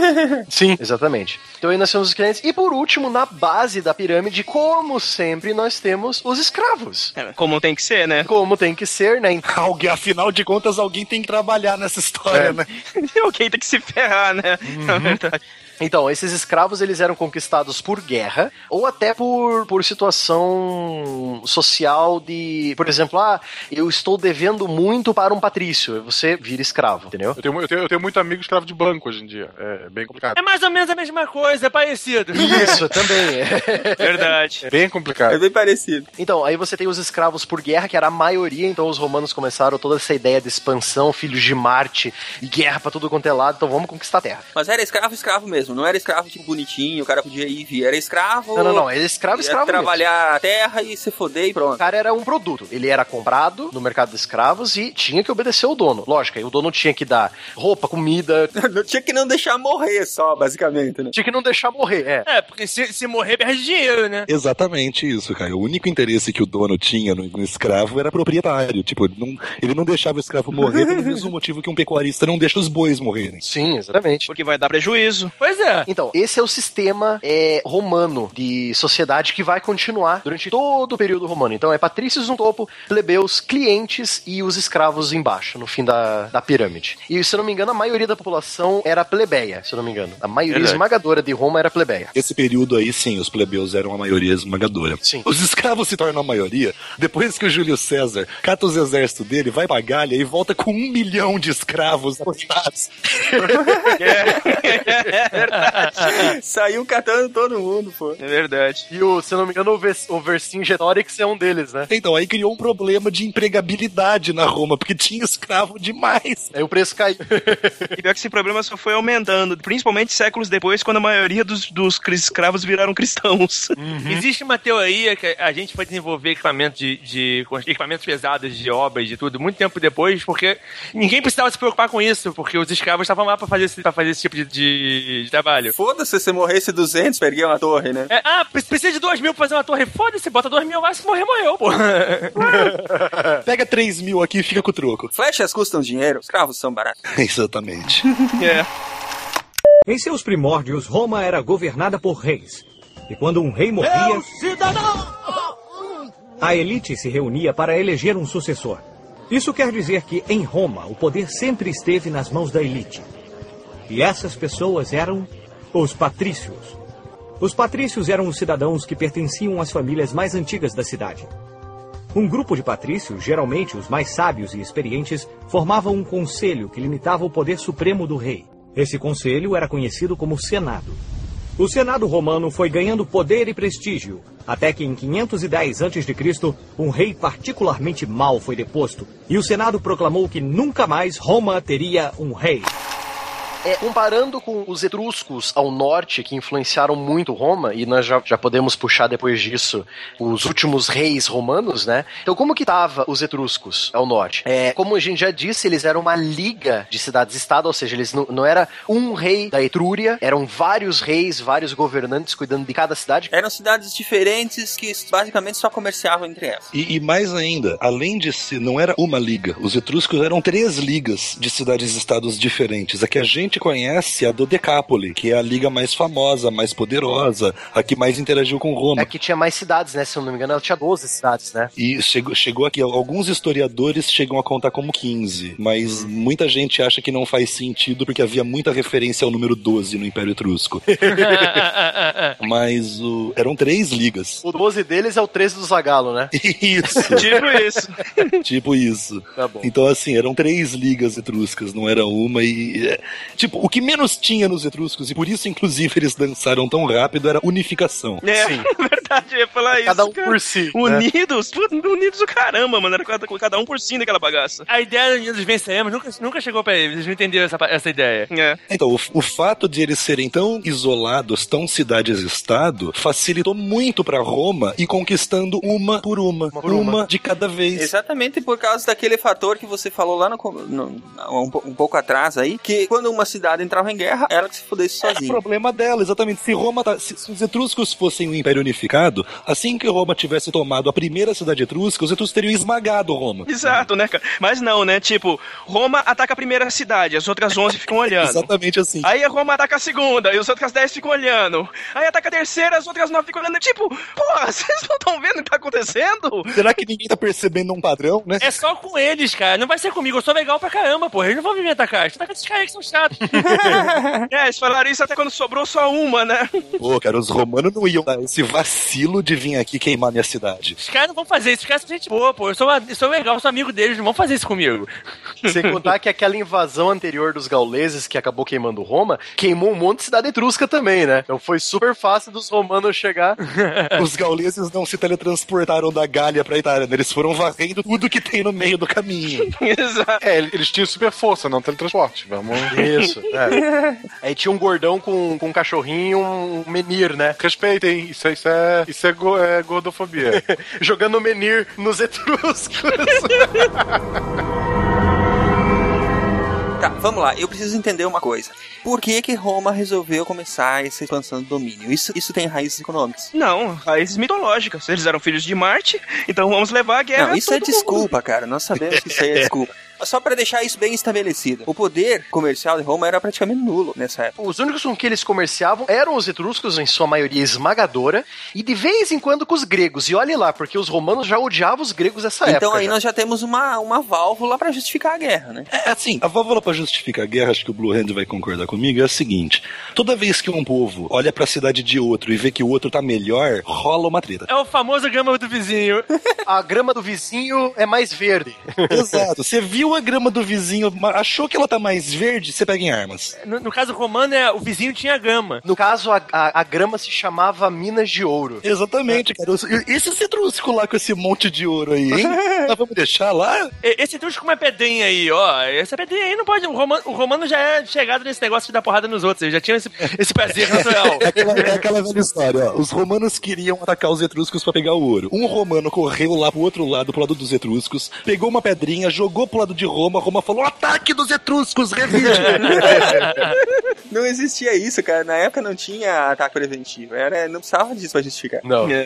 Sim, exatamente. Então aí nós temos os clientes. E por último, na base da pirâmide, como sempre, nós temos os escravos. É, Como tem que ser, né? Como tem que ser, né? Alguém, afinal de contas, alguém tem que trabalhar nessa história, É. né? Alguém tem que se ferrar, né? Na verdade. Então, esses escravos eles eram conquistados por guerra ou até por, por situação social de, por exemplo, ah, eu estou devendo muito para um patrício, você vira escravo, entendeu? Eu tenho, eu, tenho, eu tenho muito amigo escravo de banco hoje em dia. É bem complicado. É mais ou menos a mesma coisa, é parecido. Isso, também é. Verdade. É bem complicado. É bem parecido. Então, aí você tem os escravos por guerra, que era a maioria, então os romanos começaram toda essa ideia de expansão, filhos de Marte e guerra pra tudo quanto é lado, então vamos conquistar a terra. Mas era escravo, escravo mesmo. Não era escravo tipo bonitinho, o cara podia ir e vir. Era escravo. Não, não, não, ele é escravo, ia escravo mesmo. trabalhar a terra e se foder e O pronto. cara era um produto. Ele era comprado no mercado de escravos e tinha que obedecer o dono. Lógico, aí o dono tinha que dar roupa, comida, Não tinha que não deixar morrer só, basicamente, né? tinha que não deixar morrer. É. É, porque se, se morrer, perde dinheiro, né? Exatamente isso, cara. O único interesse que o dono tinha no, no escravo era proprietário. Tipo, ele não, ele não deixava o escravo morrer pelo mesmo motivo que um pecuarista não deixa os bois morrerem. Sim, exatamente. Porque vai dar prejuízo. Pois é. Então, esse é o sistema é, romano de sociedade que vai continuar durante todo o período romano. Então, é patrícios no topo, plebeus, clientes e os escravos embaixo, no fim da, da pirâmide. E, se eu não me engano, a maioria da população era plebeia, se eu não me engano. A maioria Verdade. esmagadora de Roma era plebeia. Esse período aí, sim, os plebeus eram a maioria esmagadora. Sim. Os escravos se tornam a maioria depois que o Júlio César cata os exércitos dele, vai pra Galha e volta com um milhão de escravos apostados. É verdade. Saiu catando todo mundo, pô. É verdade. E, o, se eu não me engano, o, Vers o Vercingetorix é um deles, né? Então, aí criou um problema de empregabilidade na Roma, porque tinha escravo demais. Aí o preço caiu. E pior que esse problema só foi aumentando, principalmente séculos depois, quando a maioria dos, dos escravos viraram cristãos. Existe uma teoria que a gente foi desenvolver equipamento de, de equipamentos pesados de obras de tudo muito tempo depois, porque ninguém precisava se preocupar com isso, porque os escravos estavam lá pra fazer esse, pra fazer esse tipo de, de- de trabalho. Foda-se se você morresse 200, perdia uma torre, né? É, ah, pre- precisa de dois mil pra fazer uma torre. Foda-se, bota dois mil lá, se morrer, morreu, pô. Pega 3 mil aqui e fica com o troco. Flechas custam dinheiro, escravos são baratos. Exatamente. É. Em seus primórdios, Roma era governada por reis. E quando um rei morria, a elite se reunia para eleger um sucessor. Isso quer dizer que, em Roma, o poder sempre esteve nas mãos da elite. E essas pessoas eram os patrícios. Os patrícios eram os cidadãos que pertenciam às famílias mais antigas da cidade. Um grupo de patrícios, geralmente os mais sábios e experientes, formavam um conselho que limitava o poder supremo do rei. Esse conselho era conhecido como Senado. O Senado romano foi ganhando poder e prestígio, até que em 510 a.C., um rei particularmente mau foi deposto, e o Senado proclamou que nunca mais Roma teria um rei. É, comparando com os etruscos ao norte, que influenciaram muito Roma, e nós já, já podemos puxar depois disso os últimos reis romanos, né? Então, como que tava os etruscos ao norte? É, como a gente já disse, eles eram uma liga de cidades-estado, ou seja, eles não, não era um rei da Etrúria, eram vários reis, vários governantes cuidando de cada cidade. Eram cidades diferentes que basicamente só comerciavam entre elas. E, e mais ainda, além de se não era uma liga, os etruscos eram três ligas de cidades-estados diferentes. A que a gente conhece é a do Decápole, que é a liga mais famosa, mais poderosa, a que mais interagiu com Roma. É que tinha mais cidades, né? Se eu não me engano, ela tinha 12 cidades, né? E chegou, chegou aqui, alguns historiadores chegam a contar como 15, mas muita gente acha que não faz sentido porque havia muita referência ao número 12 no Império Etrusco. mas o, eram três ligas. O 12 deles é o 13 do Zagalo, né? Isso. tipo isso. tipo isso. Tá bom. Então, assim, eram três ligas etruscas, não era uma e. é, Tipo, o que menos tinha nos etruscos, e por isso, inclusive, eles dançaram tão rápido, era unificação. É, Sim. verdade, eu ia falar Cada isso. um cara. por si. né? Unidos, putz, unidos o caramba, mano. Era cada, cada um por si daquela bagaça. A ideia do Unidos Venceremos nunca, nunca chegou pra eles, eles não entenderam essa, essa ideia. É. Então, o, o fato de eles serem tão isolados, tão cidades-estado, facilitou muito pra Roma ir conquistando uma por uma, por uma. de cada vez. Exatamente por causa daquele fator que você falou lá no, no- um, um pouco atrás aí, que quando uma cidade entrava em guerra, ela que se fudesse Era o sozinha. problema dela, exatamente. Se Roma, tá- se, se os etruscos fossem um império unificado, assim que Roma tivesse tomado a primeira cidade etrusca, os etruscos teriam esmagado Roma. Exato, né, cara? Mas não, né? Tipo, Roma ataca a primeira cidade, as outras 11 ficam olhando. Exatamente assim. Aí a Roma ataca a segunda, e as outras 10 ficam olhando. Aí ataca a terceira, as outras 9 ficam olhando. Tipo, porra, vocês não estão vendo o que tá acontecendo? Será que ninguém tá percebendo um padrão, né? É só com eles, cara. Não vai ser comigo. Eu sou legal pra caramba, porra. Eles não vão me atacar. Eles atacam esses caras que são chatos. É, eles falaram isso até quando sobrou só uma, né? Pô, cara, os romanos não iam dar esse vacilo de vir aqui queimar minha cidade. Os caras não vão fazer isso. Os caras são gente boa, pô. Eu sou, uma- eu sou legal, eu sou amigo deles. Não vão fazer isso comigo. Sem contar que aquela invasão anterior dos gauleses que acabou queimando Roma, queimou um monte de cidade etrusca também, né? Então foi super fácil dos romanos chegar. Os gauleses não se teletransportaram da Gália pra Itália, né? eles foram varrendo tudo que tem no meio do caminho. Exato. É, eles tinham super força, não teletransporte. Vamos. Isso, é. Aí tinha um gordão com, com um cachorrinho e um menir, né? Respeitem, isso, é- isso é, isso é, go- é gordofobia. Jogando menir nos etruscos. Tá, vamos lá. Eu preciso entender uma coisa. Por que que Roma resolveu começar essa expansão do domínio? Isso, isso tem raízes econômicas. Não, raízes mitológicas. Eles eram filhos de Marte, então vamos levar a guerra. Não, isso é todo mundo. desculpa, cara. Nós sabemos que isso aí é desculpa. Só pra deixar isso bem estabelecido. O poder comercial de Roma era praticamente nulo nessa época. Os únicos com que eles comerciavam eram os etruscos, em sua maioria esmagadora, e de vez em quando com os gregos. E olhe lá, porque os romanos já odiavam os gregos nessa época. Então aí já. nós já temos uma, uma válvula pra justificar a guerra, né? É assim, a válvula pra justificar a guerra, acho que o Blue Hand vai concordar comigo, é a seguinte: toda vez que um povo olha pra cidade de outro e vê que o outro tá melhor, rola uma treta. É o famoso grama do vizinho. A grama do vizinho é mais verde. Exato. Você viu a grama do vizinho, achou que ela tá mais verde, você pega em armas. No, no caso romano, é, o vizinho tinha grama. No caso, a, a, a grama se chamava Minas de Ouro. Exatamente, cara. E Esse cetrusco lá com esse monte de ouro aí, hein? Nós vamos deixar lá? E- Esse truque com uma pedrinha aí, ó. Essa pedrinha aí não pode. O romano, o romano já é chegado nesse negócio de dar porrada nos outros. Ele já tinha esse, esse prazer natural. É aquela, é aquela velha história, ó. Os romanos queriam atacar os etruscos pra pegar o ouro. Um romano correu lá pro outro lado, pro lado dos etruscos, pegou uma pedrinha, jogou pro lado de Roma, Roma falou: ataque dos etruscos, revide! Não existia isso, cara. Na época não tinha ataque preventivo. Era, não precisava disso pra justificar. Não.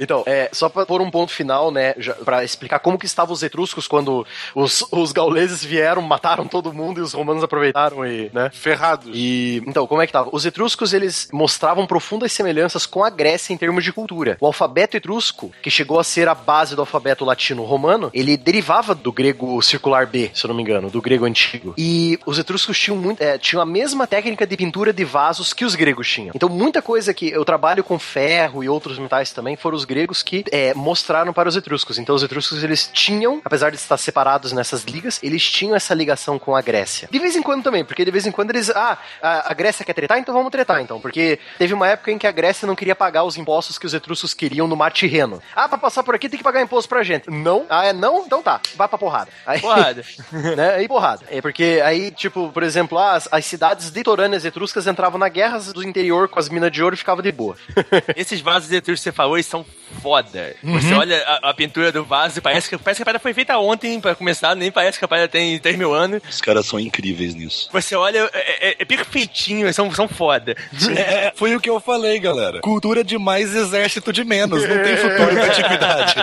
Então, é, só pra pôr um ponto final, né, já, pra explicar como que estavam os etruscos quando os, os gauleses vieram, mataram todo mundo e os romanos aproveitaram e, né? Ferrados. E, então, como é que tava? Os etruscos, eles mostravam profundas semelhanças com a Grécia em termos de cultura. O alfabeto etrusco, que chegou a ser a base do alfabeto latino-romano, ele derivava do grego circular B, se eu não me engano, do grego antigo. E os etruscos tinham, muito, é, tinham a mesma técnica de pintura de vasos que os gregos tinham. Então, muita coisa que eu trabalho com ferro e outros metais também foram os gregos que é, mostraram para os etruscos. Então, os etruscos, eles tinham, apesar de estar separados nessas ligas, eles tinham essa ligação com a Grécia. De vez em quando também, porque de vez em quando eles, ah, a, a Grécia quer tretar, então vamos tretar, então. Porque teve uma época em que a Grécia não queria pagar os impostos que os etruscos queriam no mar Tirreno. Ah, pra passar por aqui tem que pagar imposto pra gente. Não? Ah, é não? Então tá, vai pra porrada. Aí, Porrada. né? Aí porrada. É porque aí, tipo, por exemplo, ah, as, as cidades litorâneas etruscas entravam na guerra do interior com as minas de ouro e ficava de boa. Esses vasos etruscos que você falou, eles são foda. Você Uhum. olha a, a pintura do vaso e parece que, parece que a pedra foi feita ontem pra começar, nem parece que a pedra tem 3 mil anos. Os caras são incríveis nisso. Você olha, é, é- é perfeitinho, são, são foda. É, foi o que eu falei, galera. Cultura de mais, exército de menos. Não tem futuro na antiguidade.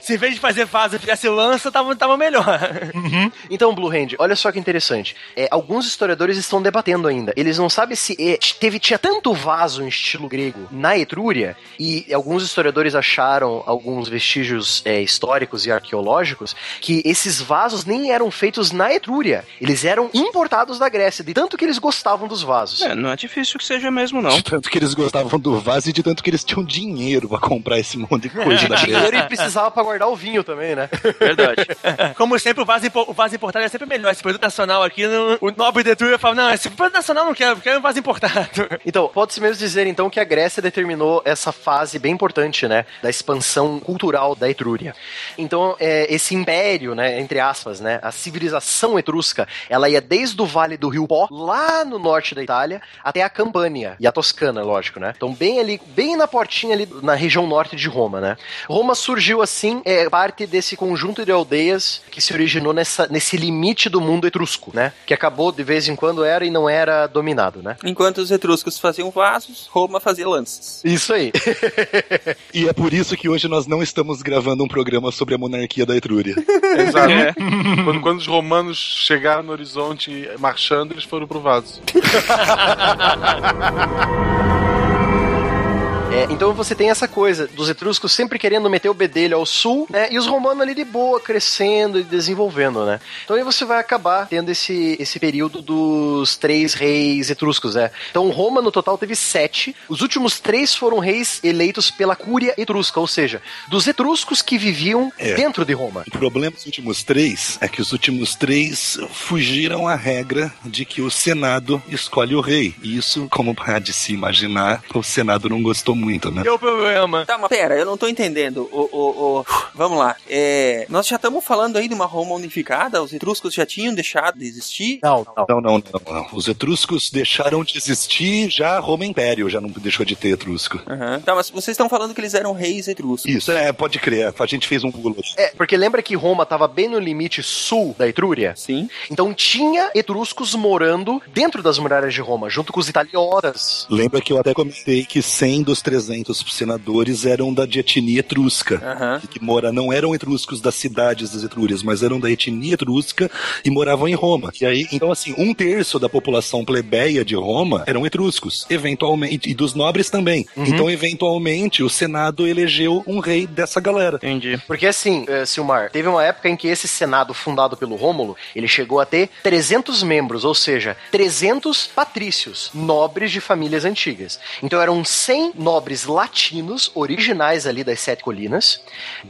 Se em vez de fazer vaso e fizesse lança, tava, tava melhor. Então, Blue Hand, olha só que interessante. É, alguns historiadores estão debatendo ainda. Eles não sabem se é, teve tinha tanto vaso em estilo grego na Etrúria e alguns historiadores acharam alguns vestígios é, históricos e arqueológicos que esses vasos nem eram feitos na Etrúria. Eles eram importados da Grécia, de tanto que eles gostavam dos vasos. É, não é difícil que seja mesmo, não. De tanto que eles gostavam do vaso e de tanto que eles tinham dinheiro pra comprar esse monte de coisa da Dinheiro Grécia. e precisava pra guardar o vinho também, né? Verdade. Como sempre, o vaso, o vaso importado é sempre melhor. Esse produto nacional aqui, não- o nobre de Etruria fala, não, esse produto nacional não quero, quero um vaso importado. Então, pode-se mesmo dizer, então, que a Grécia determinou essa fase bem importante, né, da expansão cultural da Etrúria. Então, é, esse império, né, entre aspas, né, a civilização etrusca, ela ia desde o Vale do Rio Pó, lá no norte da Itália, até a Campânia e a Toscana, lógico, né? Então, bem ali, bem na portinha ali, na região norte de Roma, né? Roma surgiu, assim, é parte desse conjunto de aldeias que se originou nessa, nesse limite do mundo etrusco, né? Que acabou, de vez em quando, era e não era dominado, né? Enquanto os etruscos faziam vasos, Roma fazia lanças. Isso aí. E é por isso que hoje nós não estamos gravando um programa sobre a monarquia da Etrúria. Exato. É. Quando, quando os romanos chegaram no horizonte marchando, eles foram pro vaso. É, então você tem essa coisa dos etruscos sempre querendo meter o bedelho ao sul, né? E os romanos ali de boa, crescendo e desenvolvendo, né? Então aí você vai acabar tendo esse, esse período dos três reis etruscos, né? Então Roma no total teve sete. Os últimos três foram reis eleitos pela cúria etrusca, ou seja, dos etruscos que viviam É. dentro de Roma. O problema dos últimos três é que os últimos três fugiram à regra de que o Senado escolhe o rei. E isso, como há de se imaginar, o Senado não gostou muito, né? Deu problema. Tá, mas pera, eu não tô entendendo. O, o, o- Vamos lá. É, nós já estamos falando aí de uma Roma unificada? Os etruscos já tinham deixado de existir? Não, não. Não, não, não, não. Os etruscos deixaram de existir, já Roma Império já não deixou de ter etrusco. Aham. Tá, mas vocês estão falando que eles eram reis etruscos. Isso, é, pode crer. A gente fez um pulo. É, porque lembra que Roma estava bem no limite sul da Etrúria? Sim. Então tinha etruscos morando dentro das muralhas de Roma, junto com os italiotas. Lembra que eu até comentei que 100 dos 300 senadores eram da de etnia etrusca. Aham. Que mora, não eram etruscos das cidades das Etrúrias, mas eram da etnia etrusca e moravam em Roma. E aí, então assim, um terço da população plebeia de Roma eram etruscos, eventualmente, e dos nobres também. Então, eventualmente, o Senado elegeu um rei dessa galera. Entendi. Porque assim, eh, Silmar, teve uma época em que esse senado fundado pelo Rômulo, ele chegou a ter 300 membros, ou seja, 300 patrícios, nobres de famílias antigas. Então eram 100 nobres latinos, originais ali das Sete Colinas,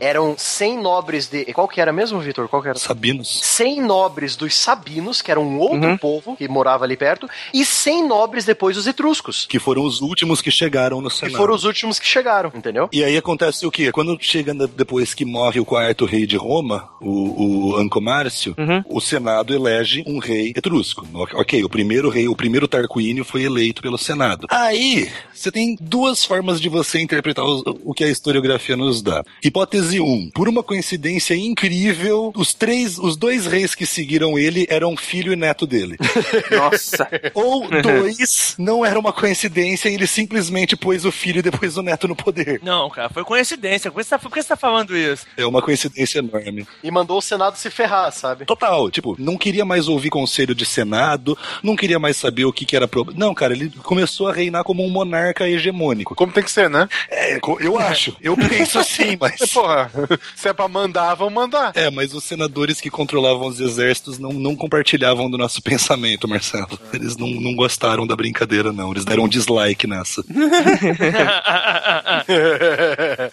eram 100 nobres de... Qual que era mesmo, Vitor? Qual que era? Sabinos. 100 nobres dos Sabinos, que era um outro povo que morava ali perto, e 100 nobres depois dos Etruscos, Que foram os últimos que chegaram no que Senado. foram os últimos que chegaram, entendeu? E aí acontece o quê? Quando chega depois que morre o quarto rei de Roma, o, o Ancomárcio, o Senado elege um rei etrusco. Ok, o primeiro rei, o primeiro Tarquínio foi eleito pelo Senado. Aí, você tem duas formas formas de você interpretar o, o que a historiografia nos dá. Hipótese 1. Por uma coincidência incrível, os três, os dois reis que seguiram ele eram filho e neto dele. Nossa. Ou dois, não era uma coincidência e ele simplesmente pôs o filho e depois o neto no poder. Não, cara, foi coincidência. Por que você tá, por que você tá falando isso? É uma coincidência enorme. E mandou o Senado se ferrar, sabe? Total, tipo, não queria mais ouvir conselho de Senado, não queria mais saber o que, que era problema. Não, cara, ele começou a reinar como um monarca hegemônico. Como tem que ser, né? É, eu acho. Eu penso assim, mas. Porra, se é pra mandar, vão mandar. É, mas os senadores que controlavam os exércitos não, não compartilhavam do nosso pensamento, Marcelo. Eles não, não gostaram da brincadeira, não. Eles deram um dislike nessa.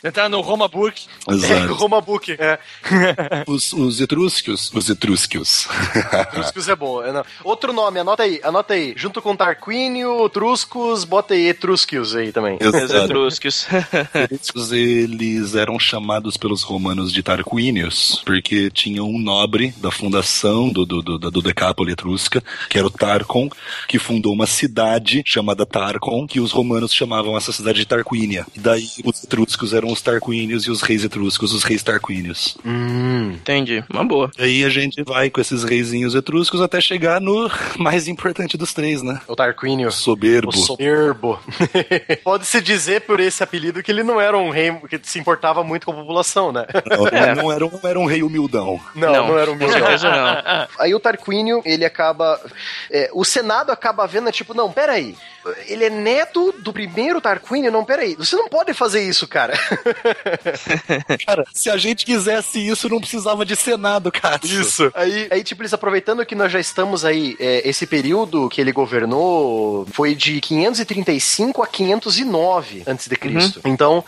Entrar no Roma Book. Exato. Roma Book. É. Os, os etrusquios. Os etrusquios. Truscos é bom. é, não. Outro nome, anota aí, anota aí. Junto com Tarquínio, Truscos, bota aí Etrusquios aí também. Os etruscos. Etruscos, eles eram chamados pelos romanos de Tarquínios, porque tinham um nobre da fundação do, do, do, do Decápole Etrusca, que era o Tarcon, que fundou uma cidade chamada Tarcon, que os romanos chamavam essa cidade de Tarquínia. E daí os etruscos eram os Tarquínios e os reis etruscos, os reis Tarquínios. Hum. Entendi. Uma boa. Aí a gente vai com esses reizinhos etruscos até chegar no mais importante dos três, né? O Tarquínio. Soberbo. O soberbo. Pode-se dizer por esse apelido que ele não era um rei que se importava muito com a população, né? Não, É. não era, um- não era um rei humildão. Não, não, era um Com certeza não. Aí o Tarquínio, ele acaba. é, o Senado acaba vendo, tipo, não, peraí. Ele é neto do primeiro Tarquínio? Não, peraí. Você não pode fazer isso, cara. Cara, se a gente quisesse isso, não precisava de Senado, cara. Isso. Aí, aí, tipo, eles aproveitando que nós já estamos aí, é, esse período que ele governou foi de 535 a 509 antes de Cristo. Então,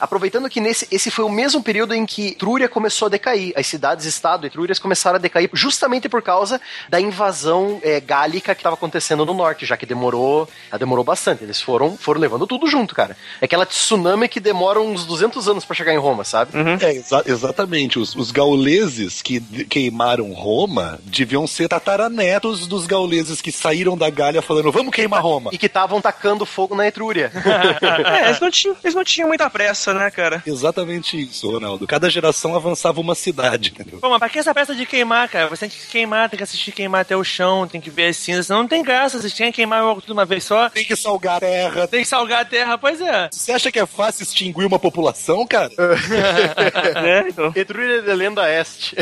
aproveitando que nesse esse foi o mesmo período em que Etrúria começou a decair, as cidades-estado Etrúrias começaram a decair justamente por causa da invasão é, gálica que estava acontecendo no norte, já que demorou, ela demorou bastante. Eles foram, foram levando tudo junto, cara. É aquela tsunami que demora uns 200 anos pra chegar em Roma, sabe? É, exa- exatamente. Os, os gauleses que queimaram Roma deviam ser tataranetos dos gauleses que saíram da Gália falando, vamos queimar Roma. E que estavam tacando fogo na Etrúria. É, eles não, tinham, eles não tinham muita pressa, né, cara? Exatamente isso, Ronaldo. Cada geração avançava uma cidade, entendeu? Pô, mas pra que essa peça de queimar, cara? Você tem que queimar, tem que assistir queimar até o chão, tem que ver as cinzas, senão não tem graça. Vocês têm que queimar tudo de uma vez só. Tem que salgar a terra. Tem que salgar a terra, pois é. Você acha que é fácil extinguir uma população, cara? né? Então, Etrúria de Lenda Este.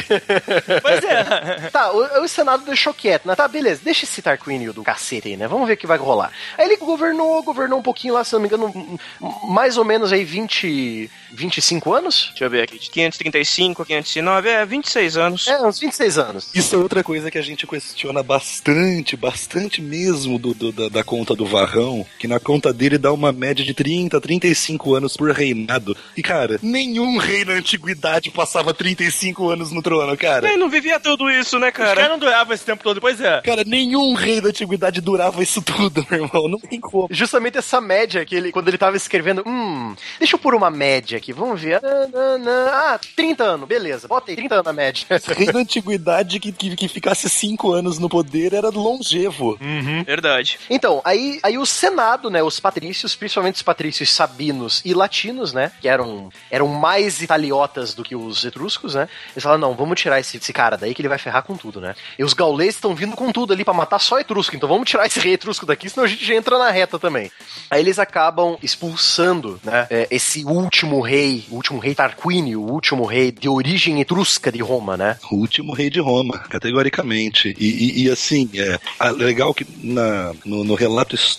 Pois é. tá, o, o Senado deixou quieto, né? Tá, beleza, deixa esse Tarquínio do cacete aí, né? Vamos ver o que vai rolar. Aí ele governou, governou um pouquinho lá, se não me engano, mais ou menos aí 20, 25 anos? deixa eu ver aqui. De 535 a 509, é 26 anos. É, uns 26 anos. Isso é outra coisa que a gente questiona bastante, bastante mesmo do, do- da, da conta do Varrão, que na conta dele dá uma média de 30, 35 anos por reinado. E, cara, nenhum rei na antiguidade passava 35 anos no trono, cara. Ele não vivia tudo isso, né, Os caras cara? não duravam esse tempo todo, pois é. Cara, nenhum rei da antiguidade durava isso tudo, meu irmão. Não tem como. Justamente essa média que ele, quando ele tava escrevendo, hum, deixa eu pôr uma média aqui, vamos ver. Ah, ah, ah, 30 anos, beleza, bota aí 30 anos na média. Rei da antiguidade que, que, que ficasse 5 anos no poder era longevo. Verdade. Então, aí, aí o Senado, né, os patrícios, principalmente os patrícios sabinos e latinos, né, que eram, eram mais italiotas do que os etruscos, né, eles falaram, não, vamos tirar esse, esse cara daí que ele vai ferrar com tudo, né. E os gauleses estão vindo com tudo ali pra matar só etrusco, então vamos tirar esse rei etrusco daqui, senão a gente já entra na reta também. Aí eles acabam expulsando, né, é, esse último rei, o último rei Tarquínio, o último rei de origem etrusca de Roma, né. O último rei de Roma, categoricamente. E, e- e, assim, é legal que na, no, no relato histórico,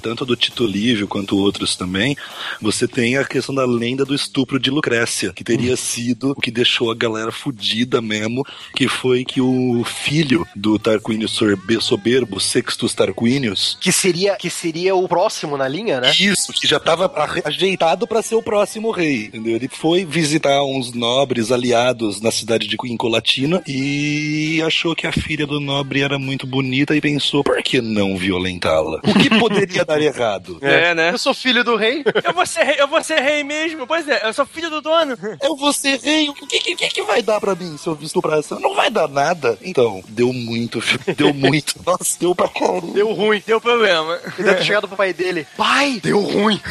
tanto do Tito Livio quanto outros também, você tem a questão da lenda do estupro de Lucrécia, que teria sido o que deixou a galera fudida mesmo, que foi que o filho do Tarquínio Soberbo, Sextus Tarquínios, Que seria, que seria o próximo na linha, né. isso, que já estava ajeitado para ser o próximo rei, entendeu? Ele foi visitar uns nobres aliados na cidade de Incolatina e achou que a filha do nobre era muito bonita e pensou, por que não violentá-la? O que poderia dar errado? É, né? Eu sou filho do rei. Eu vou ser rei, eu vou ser rei mesmo. Pois é, eu sou filho do dono. Eu vou ser rei, o que, que, que, que vai dar pra mim se eu estuprar essa? Não vai dar nada. Então, deu muito, filho, deu muito. Nossa, deu pra caramba. Deu ruim. Deu problema. Ele deve ter chegado pro pai dele. Pai, deu ruim.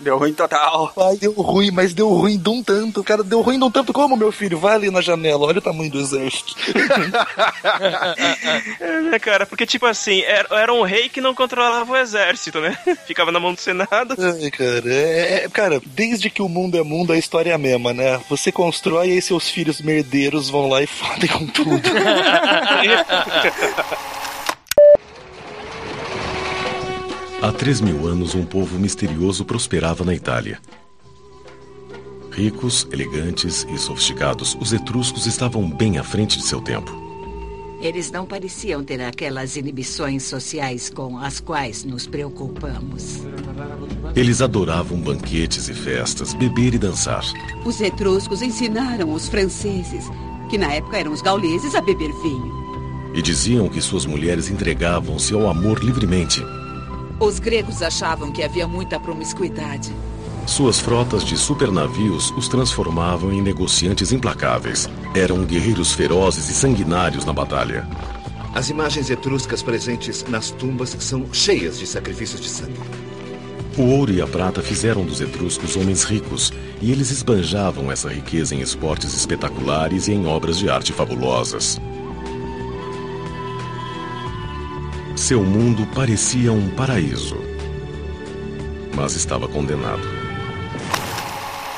Deu ruim total. Pai, deu ruim, mas deu ruim de um tanto. Cara, deu ruim de um tanto como, meu filho? Vai ali na janela, olha o tamanho do exército. É, né, cara? Porque, tipo assim, era, era um rei que não controlava o exército, né? Ficava na mão do Senado. Ai, cara, é, é- cara, desde que o mundo é mundo, a história é a mesma, né? Você constrói e aí seus filhos merdeiros vão lá e fodem com tudo. Há três mil anos, um povo misterioso prosperava na Itália. Ricos, elegantes e sofisticados, os etruscos estavam bem à frente de seu tempo. Eles não pareciam ter aquelas inibições sociais com as quais nos preocupamos. Eles adoravam banquetes e festas, beber e dançar. Os etruscos ensinaram os franceses, que na época eram os gauleses, a beber vinho. E diziam que suas mulheres entregavam-se ao amor livremente. Os gregos achavam que havia muita promiscuidade. Suas frotas de supernavios os transformavam em negociantes implacáveis. Eram guerreiros ferozes e sanguinários na batalha. As imagens etruscas presentes nas tumbas são cheias de sacrifícios de sangue. O ouro e a prata fizeram dos etruscos homens ricos, e eles esbanjavam essa riqueza em esportes espetaculares e em obras de arte fabulosas. Seu mundo parecia um paraíso, mas estava condenado.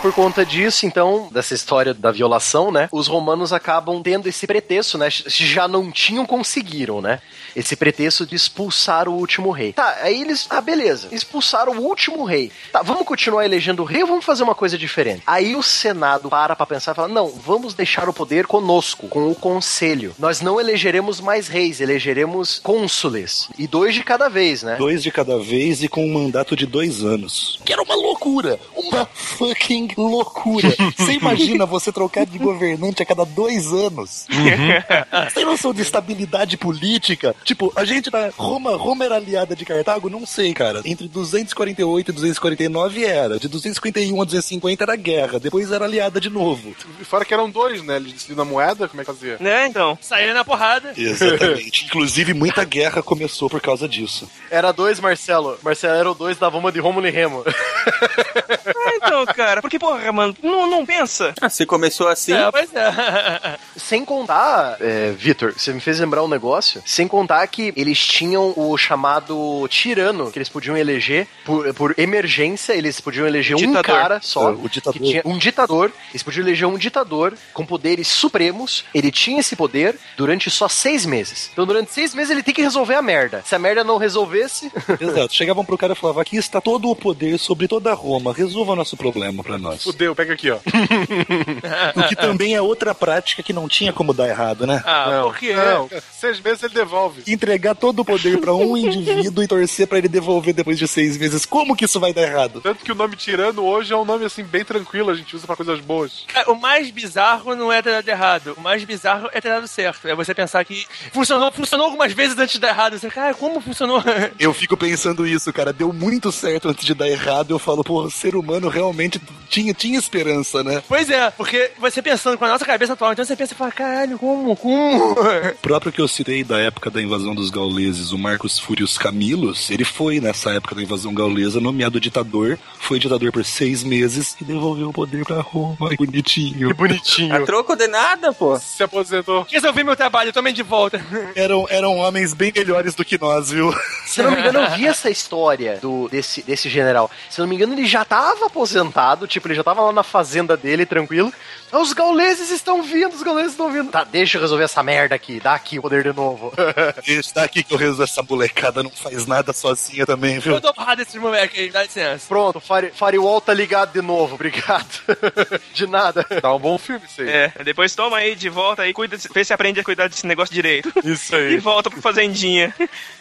Por conta disso, então, dessa história da violação, né? Os romanos acabam tendo esse pretexto, né? Se já não tinham, conseguiram, né? Esse pretexto de expulsar o último rei. Tá, aí eles. Ah, beleza. Expulsaram o último rei. Tá, vamos continuar elegendo o rei ou vamos fazer uma coisa diferente? Aí o Senado para pra pensar e fala: não, vamos deixar o poder conosco, com o conselho. Nós não elegeremos mais reis, elegeremos cônsules. E dois de cada vez, né? Dois de cada vez e com um mandato de dois anos. Que era uma loucura! Uma fucking loucura! Você imagina você trocar de governante a cada dois anos? Você tem noção de estabilidade política? Tipo, a gente na Roma, Roma era aliada de Cartago? Não sei, cara. Entre 248 e 249 era. De 251 a 250 era guerra. Depois era aliada de novo. E fora que eram dois, né? Eles decidiam na moeda, como é que fazia? Né, então? Saíram na porrada. Exatamente. Inclusive, muita guerra começou por causa disso. Era dois, Marcelo. Marcelo era o dois da Roma de Rômulo e Remo. Ah, então, cara, porque, porra, mano, não, não pensa. Ah, se começou assim. É, pois é. Sem contar, é, Vitor, você me fez lembrar um negócio. Sem contar que eles tinham o chamado tirano, que eles podiam eleger por, por emergência. Eles podiam eleger um Ditador. cara só. O ditador. que tinha um ditador. Eles podiam eleger um ditador com poderes supremos. Ele tinha esse poder durante só seis meses. Então, durante seis meses, ele tem que resolver a merda. Se a merda não resolvesse. Exato. Chegavam pro cara e falavam: aqui está todo o poder sobre toda Roma. Resolva nosso problema pra nós. Fudeu, pega aqui, ó. O que também é outra prática que não tinha como dar errado, né? Ah, não, por quê? Não, seis meses ele devolve. Entregar todo o poder pra um indivíduo e torcer pra ele devolver depois de seis meses. Como que isso vai dar errado? Tanto que o nome tirano hoje é um nome assim bem tranquilo, a gente usa pra coisas boas. Cara, O mais bizarro não é ter dado errado. O mais bizarro é ter dado certo. É você pensar que funcionou, funcionou algumas vezes antes de dar errado. Você, cara, como funcionou? Eu fico pensando isso, cara. Deu muito certo antes de dar errado. Eu falo, pô, o ser humano realmente tinha, tinha esperança, né? Pois é, porque você pensando com a nossa cabeça atual, então você pensa e fala, caralho, como, como? O próprio que eu citei da época da invasão dos gauleses, o Marcos Fúrios Camilos, ele foi, nessa época da invasão gaulesa, nomeado ditador, foi ditador por seis meses e devolveu o poder pra Roma. Que bonitinho. Que bonitinho. A troco de nada, pô. Se aposentou. Resolvi meu trabalho, tomei de volta. Eram, eram homens bem melhores do que nós, viu? Se eu não me engano, eu vi essa história do, desse, desse general. Se eu não me engano, ele já tava aposentado, tipo, ele já tava lá na fazenda dele, tranquilo. Os gauleses estão vindo, os gauleses estão vindo. Tá, deixa eu resolver essa merda aqui, dá aqui o poder de novo. Está aqui que eu resolvo essa molecada, não faz nada sozinha também, viu? Eu dou porrada desses moleques aí, dá licença. Pronto, fire, Firewall tá ligado de novo, obrigado. de nada. Tá um bom filme isso aí. É, depois toma aí de volta aí, cuida, vê se aprende a cuidar desse negócio direito. Isso E aí. volta pro fazendinha.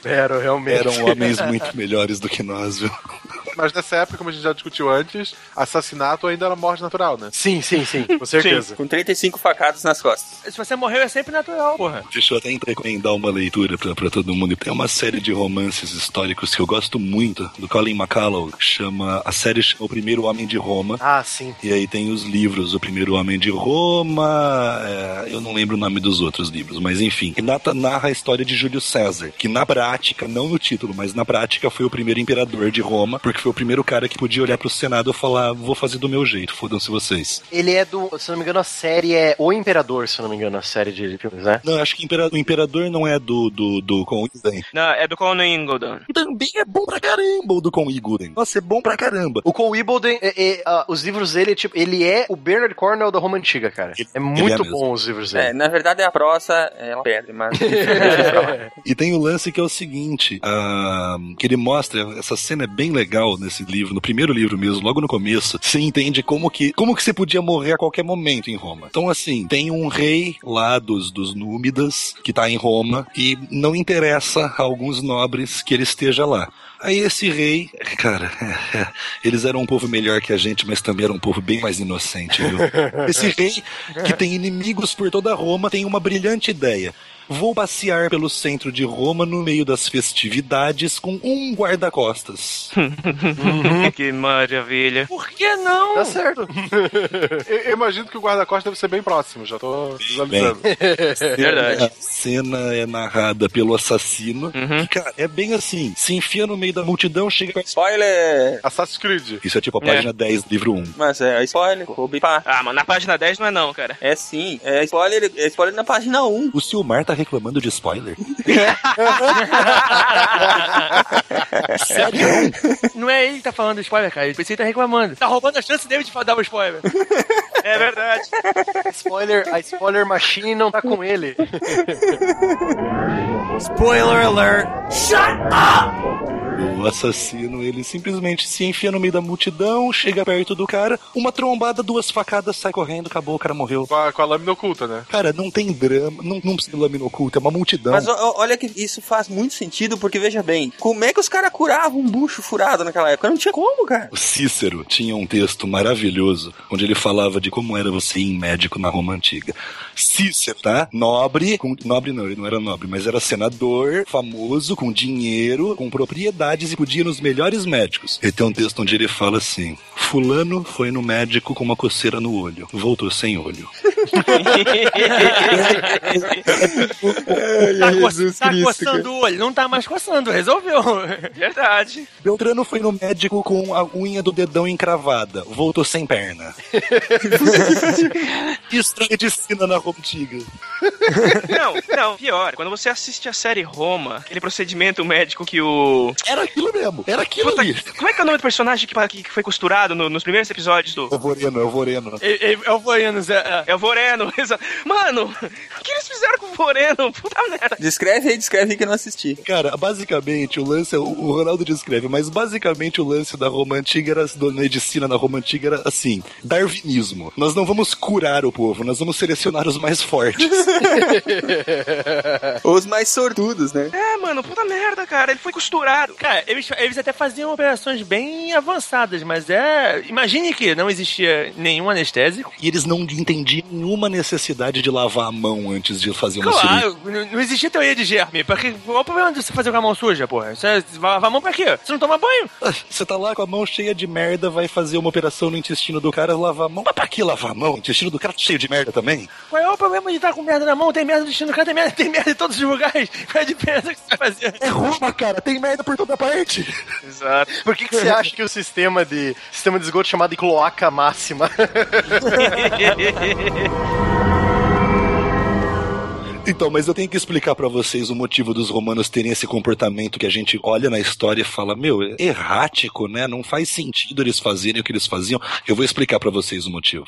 Era, realmente. Eram homens muito melhores do que nós, viu? Mas nessa época, como a gente já discutiu antes, assassinato ainda era morte natural, né? Sim, sim, sim, com certeza. Com 35 facadas nas costas. Se você morreu, é sempre natural, porra. Deixa eu até recomendar uma leitura pra, pra todo mundo. Tem uma série de romances históricos que eu gosto muito, do Colin que chama. A série chama O Primeiro Homem de Roma. Ah, sim. E aí tem os livros O Primeiro Homem de Roma. é, eu não lembro o nome dos outros livros, mas enfim. E nata- narra a história de Júlio César, que na prática, não no título, mas na prática foi o primeiro imperador de Roma, porque foi o primeiro cara que podia olhar pro Senado e falar: vou fazer do meu jeito, fodam-se vocês. Ele é do, se não me engano, a série é O Imperador, se não me engano, a série de filmes, né? Não, acho que impera- o imperador não é do, do, do Con Iguden. Não, é do Conan Ingledon. Também é bom pra caramba o do Con Iguden. Nossa, é bom pra caramba. O Cole Wimbledon, é, é, ah, os livros dele, tipo, ele é o Bernard Cornwell da Roma Antiga, cara. É muito mesmo. bom os livros É, dele. na verdade a prosa ela perde, mas. E tem o lance que é o seguinte, ah, que ele mostra, essa cena é bem legal nesse livro, no primeiro livro mesmo, logo no começo, você entende como que, como que você podia morrer a qualquer momento em Roma. Então assim, tem um rei lá dos, dos Númidas, que tá em Roma, e não interessa a alguns nobres que ele esteja lá. Aí esse rei, cara, eles eram um povo melhor que a gente, mas também era um povo bem mais inocente, viu? Esse rei, que tem inimigos por toda Roma, tem uma brilhante ideia. Vou passear pelo centro de Roma no meio das festividades com um guarda-costas. que maravilha. Por que não? Tá certo. Eu, eu imagino que o guarda-costas deve ser bem próximo, já tô Bem, visualizando. Verdade. A cena é narrada pelo assassino. Uhum. E, cara, é bem assim: se enfia no meio da multidão, chega perto. Spoiler! Assassin's Creed. Isso é tipo a página 10 do livro 1. Mas é spoiler, vou bipar. Ah, mas na página 10 não é não, cara. É sim, é spoiler, é spoiler na página 1. O Silmar tá reclamando de spoiler? Sério? Não é ele que tá falando spoiler, cara. Ele pensei que tá reclamando. Tá roubando a chance dele de dar o spoiler. É verdade. Spoiler, a spoiler machine não tá com ele. Spoiler alert. Shut up! O assassino, ele simplesmente se enfia no meio da multidão, chega perto do cara, uma trombada, duas facadas, sai correndo, acabou, o cara morreu. Com a, com a lâmina oculta, né? Cara, não tem drama, não, não precisa de lâmina oculta, é uma multidão. Mas olha que isso faz muito sentido, porque veja bem, como é que os caras curavam um bucho furado naquela época? Não tinha como, cara. O Cícero tinha um texto maravilhoso onde ele falava de como era você ir em médico na Roma Antiga. Cícero, tá? Nobre, com, nobre não, ele não era nobre, mas era senador, famoso, com dinheiro, com propriedades e podia nos melhores médicos. Ele tem um texto onde ele fala assim: Fulano foi no médico com uma coceira no olho, voltou sem olho. Tá, co tá coçando o olho. Não tá mais coçando, resolveu. Verdade. Beltrano foi no médico com a unha do dedão encravada, voltou sem perna. que estranha medicina na Roma Antiga. Não, não, pior. Quando você assiste a série Roma, aquele procedimento médico que o. Era aquilo mesmo, era aquilo Puta, ali. Como é que é o nome do personagem que, que que foi costurado no- nos primeiros episódios do. É o Voreno, é o Voreno. É, é, é o Voiano, Zé. É o Voreno, exato. Mano, o que eles fizeram com o Voreno? Puta merda. Descreve aí, descreve aí que eu não assisti. Cara, basicamente o lance, é- o Ronaldo descreve, mas basicamente o lance da Roma Antiga era, da medicina na Roma Antiga era assim, darwinismo. Nós não vamos curar o povo, nós vamos selecionar os mais fortes. Os mais sortudos, né? É, mano, puta merda, cara. Ele foi costurado. Cara, eles, eles até faziam operações bem avançadas, mas é. Imagine que não existia nenhum anestésico. E eles não entendiam nenhuma necessidade de lavar a mão antes de fazer uma cirurgia. Claro, não, não existia teoria de germe. Porque, qual o problema de você fazer com a mão suja, porra? Você vai lavar a mão pra quê? Você não toma banho? Você tá lá com a mão cheia de merda, vai fazer uma operação no intestino do cara, lavar a mão. Mas pra que lavar a mão? O intestino do cara tá cheio de merda também? Qual é o problema de estar com merda na mão? Tem merda no destino do cara, tem merda, tem merda em todos os lugares. Qual é a diferença que você vai fazer? É Roma, cara, tem merda por toda parte. Exato. Por que, que você acha que o sistema de sistema de esgoto chamado de cloaca máxima? Então, mas eu tenho que explicar pra vocês o motivo dos romanos terem esse comportamento que a gente olha na história e fala, meu, é errático, né? Não faz sentido eles fazerem o que eles faziam. Eu vou explicar pra vocês o motivo.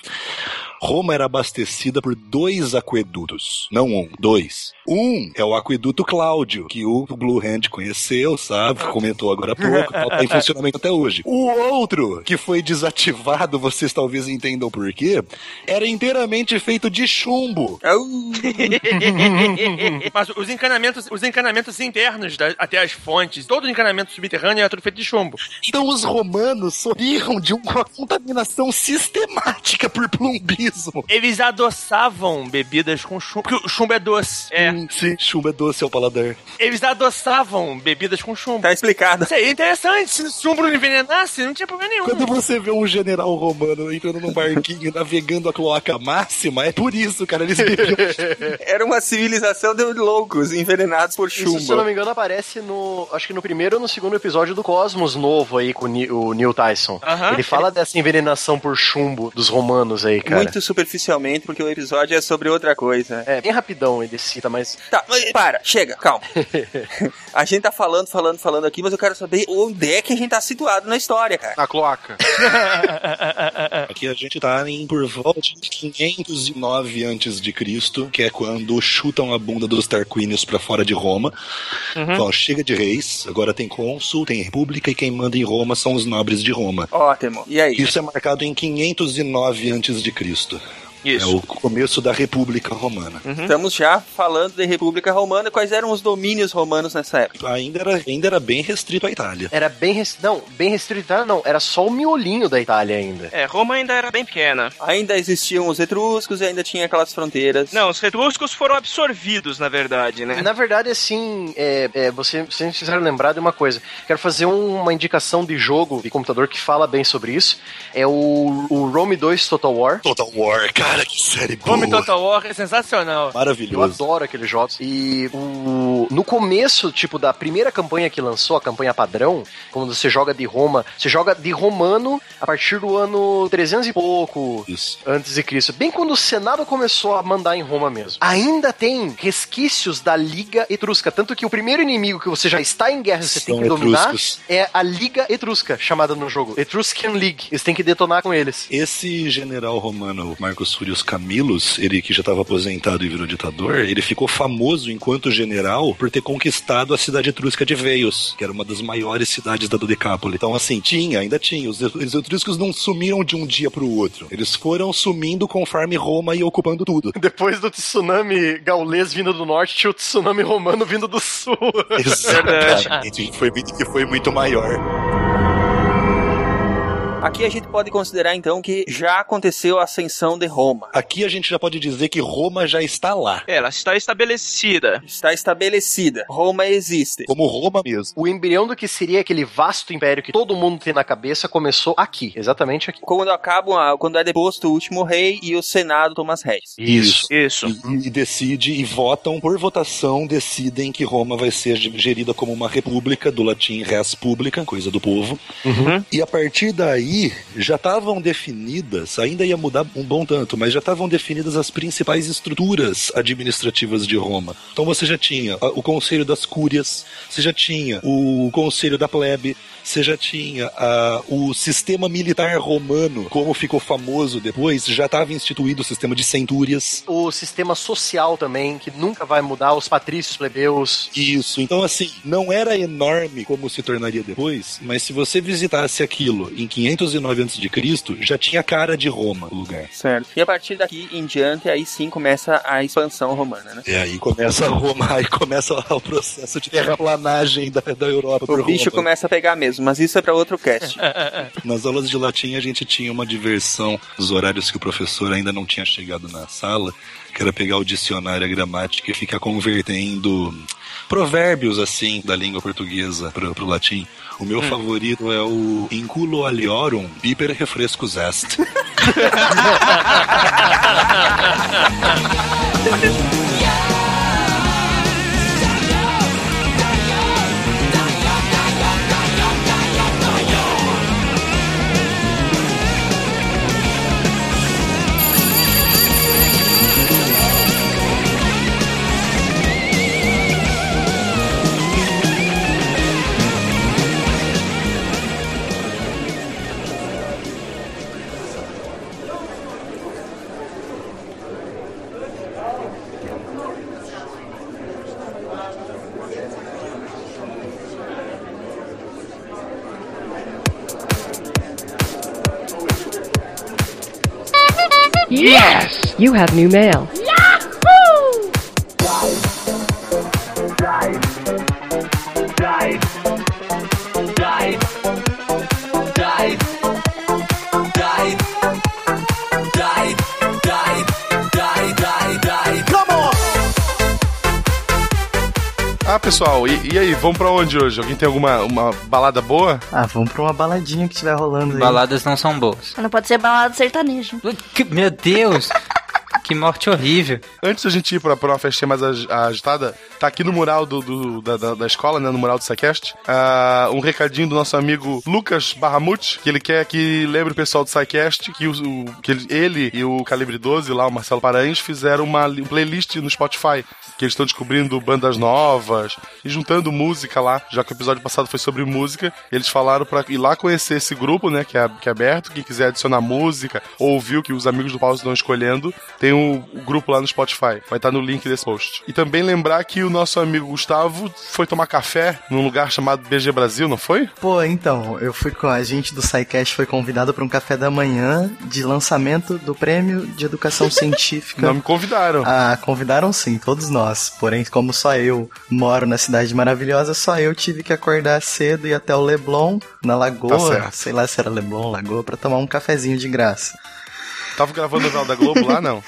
Roma era abastecida por dois aquedutos, não um, dois. Um é o aqueduto Cláudio, que o Blue Hand conheceu, sabe? Comentou agora há pouco, tá em funcionamento até hoje. O outro, que foi desativado, vocês talvez entendam por quê, era inteiramente feito de chumbo. Mas os encanamentos, os encanamentos internos da- até as fontes, todo encanamento subterrâneo é tudo feito de chumbo. Então os romanos sofriam de uma contaminação sistemática por plumbismo. Eles adoçavam bebidas com chumbo, porque o chumbo é doce. É. Sim, sim, chumbo é doce ao paladar. Eles adoçavam bebidas com chumbo. Tá explicado. Isso aí é interessante. Se o chumbo não envenenasse, não tinha problema nenhum. Quando você vê um general romano entrando num barquinho navegando a cloaca máxima, é por isso, cara. Eles bebiam Era uma civilização de loucos envenenados por Isso, chumbo. se eu não me engano, aparece no. Acho que no primeiro ou no segundo episódio do Cosmos novo aí com o o Neil Tyson. Ele fala dessa envenenação por chumbo dos romanos aí, cara. Muito superficialmente, porque o episódio é sobre outra coisa. É, bem rapidão ele cita, mas. Tá, mas para, chega, calma. a gente tá falando, falando, falando aqui, mas eu quero saber onde é que a gente tá situado na história, cara. Na cloaca. Aqui a gente tá em por volta de 509 antes de Cristo, que é quando chutam a bunda dos Tarquínios pra fora de Roma. Uhum. Então, chega de reis, agora tem cônsul, tem república e quem manda em Roma são os nobres de Roma. Ótimo. E aí? Isso é marcado em 509 antes de Cristo. Isso. É o começo da República Romana. Estamos já falando de República Romana. Quais eram os domínios romanos nessa época? Ainda era, ainda era bem restrito à Itália. Era bem restrito. Não, bem restrito, não. Era só o miolinho da Itália ainda. É, Roma ainda era bem pequena. Ainda existiam os etruscos e ainda tinha aquelas fronteiras. Não, os etruscos foram absorvidos, na verdade, né? Na verdade, assim, é, é, você, vocês precisaram lembrar de uma coisa. Quero fazer um- uma indicação de jogo de computador que fala bem sobre isso. É o, o Rome 2 Total War. Total War, cara, que série boa. Home Total War é sensacional. Eu Maravilhoso. adoro aqueles jogos. E o, no começo, tipo, da primeira campanha que lançou, a campanha padrão, quando você joga de Roma, você joga de romano a partir do ano 300 e pouco Isso. antes de Cristo. Bem quando o Senado começou a mandar em Roma mesmo. Ainda tem resquícios da Liga Etrusca. Tanto que o primeiro inimigo que você já está em guerra, você tem São que dominar, etruscos. é a Liga Etrusca, chamada no jogo. Etruscan League. Eles têm que detonar com eles. Esse general romano, Marcos Furius Camillus, ele que já estava aposentado e virou ditador, ele ficou famoso enquanto general por ter conquistado a cidade etrusca de Veios, que era uma das maiores cidades da Dodecápole. Então, assim, tinha, ainda tinha. Os, os etruscos não sumiram de um dia para o outro. Eles foram sumindo conforme Roma ia ocupando tudo. Depois do tsunami gaulês vindo do norte, tinha o tsunami romano vindo do sul. Exatamente. foi, que foi muito maior. Aqui a gente pode considerar então que já aconteceu a ascensão de Roma. Aqui a gente já pode dizer que Roma já está lá. Ela está estabelecida. Está estabelecida. Roma existe. Como Roma mesmo. O embrião do que seria aquele vasto império que todo mundo tem na cabeça começou aqui, exatamente aqui. Quando acabam, quando é deposto o último rei e o Senado toma as rédeas. Isso. Isso. E, e decide, e votam por votação, decidem que Roma vai ser gerida como uma república, do latim res publica, coisa do povo. E a partir daí já estavam definidas, ainda ia mudar um bom tanto, mas já estavam definidas as principais estruturas administrativas de Roma. Então você já tinha ah, o Conselho das Cúrias, você já tinha o Conselho da Plebe, você já tinha ah, o sistema militar romano, como ficou famoso depois, já estava instituído o sistema de centúrias. O sistema social também, que nunca vai mudar, os patrícios plebeus. Isso, então assim, não era enorme como se tornaria depois, mas se você visitasse aquilo em 509 a.C., já tinha cara de Roma o lugar. Certo. E a partir daqui em diante, aí sim começa a expansão romana, né? E aí começa Roma, aí começa o processo de terraplanagem da, da Europa por O bicho Roma. começa a pegar mesmo, mas isso é pra outro cast. Nas aulas de latim a gente tinha uma diversão nos horários que o professor ainda não tinha chegado na sala, que era pegar o dicionário, a gramática e ficar convertendo provérbios assim da língua portuguesa pro, pro latim. O meu favorito é o inculo aliorum biper refrescus est. Yes! You have new mail. Yahoo! Dive, dive, dive, dive, dive, dive, dive, dive, dive, dive. Come on! Ah, pessoal, e, e aí, vamos pra onde hoje? Alguém tem alguma uma balada boa? Ah, vamos pra uma baladinha que estiver rolando aí. Baladas não são boas. Não pode ser balada sertaneja. sertanejo. Meu Deus! Que morte horrível. Antes da gente ir pra, pra uma festinha mais ag- agitada, tá aqui no mural do, do- da, da- da escola, né? No mural do SciCast, ah, um recadinho do nosso amigo Lucas Barramute, que ele quer que lembre o pessoal do SciCast que, o, o- que ele, ele e o Calibre 12, lá, o Marcelo Paranhos, fizeram uma li- playlist no Spotify, que eles estão descobrindo bandas novas e juntando música lá, já que o episódio passado foi sobre música, eles falaram pra ir lá conhecer esse grupo, né? Que é, que é aberto, quem quiser adicionar música ou ouvir o que os amigos do Paulo estão escolhendo, tem o, o grupo lá no Spotify. Vai estar no link desse post. E também lembrar que o nosso amigo Gustavo foi tomar café num lugar chamado BG Brasil, não foi? Pô, então, eu fui com a gente do SciCast, foi convidado para um café da manhã de lançamento do Prêmio de Educação Científica. Não me convidaram. Ah, convidaram sim, todos nós. Porém, como só eu moro na cidade maravilhosa, só eu tive que acordar cedo e até o Leblon, na Tá Lagoa, certo. sei lá se era Leblon, Lagoa, pra tomar um cafezinho de graça. Tava gravando o novela da Globo lá, não?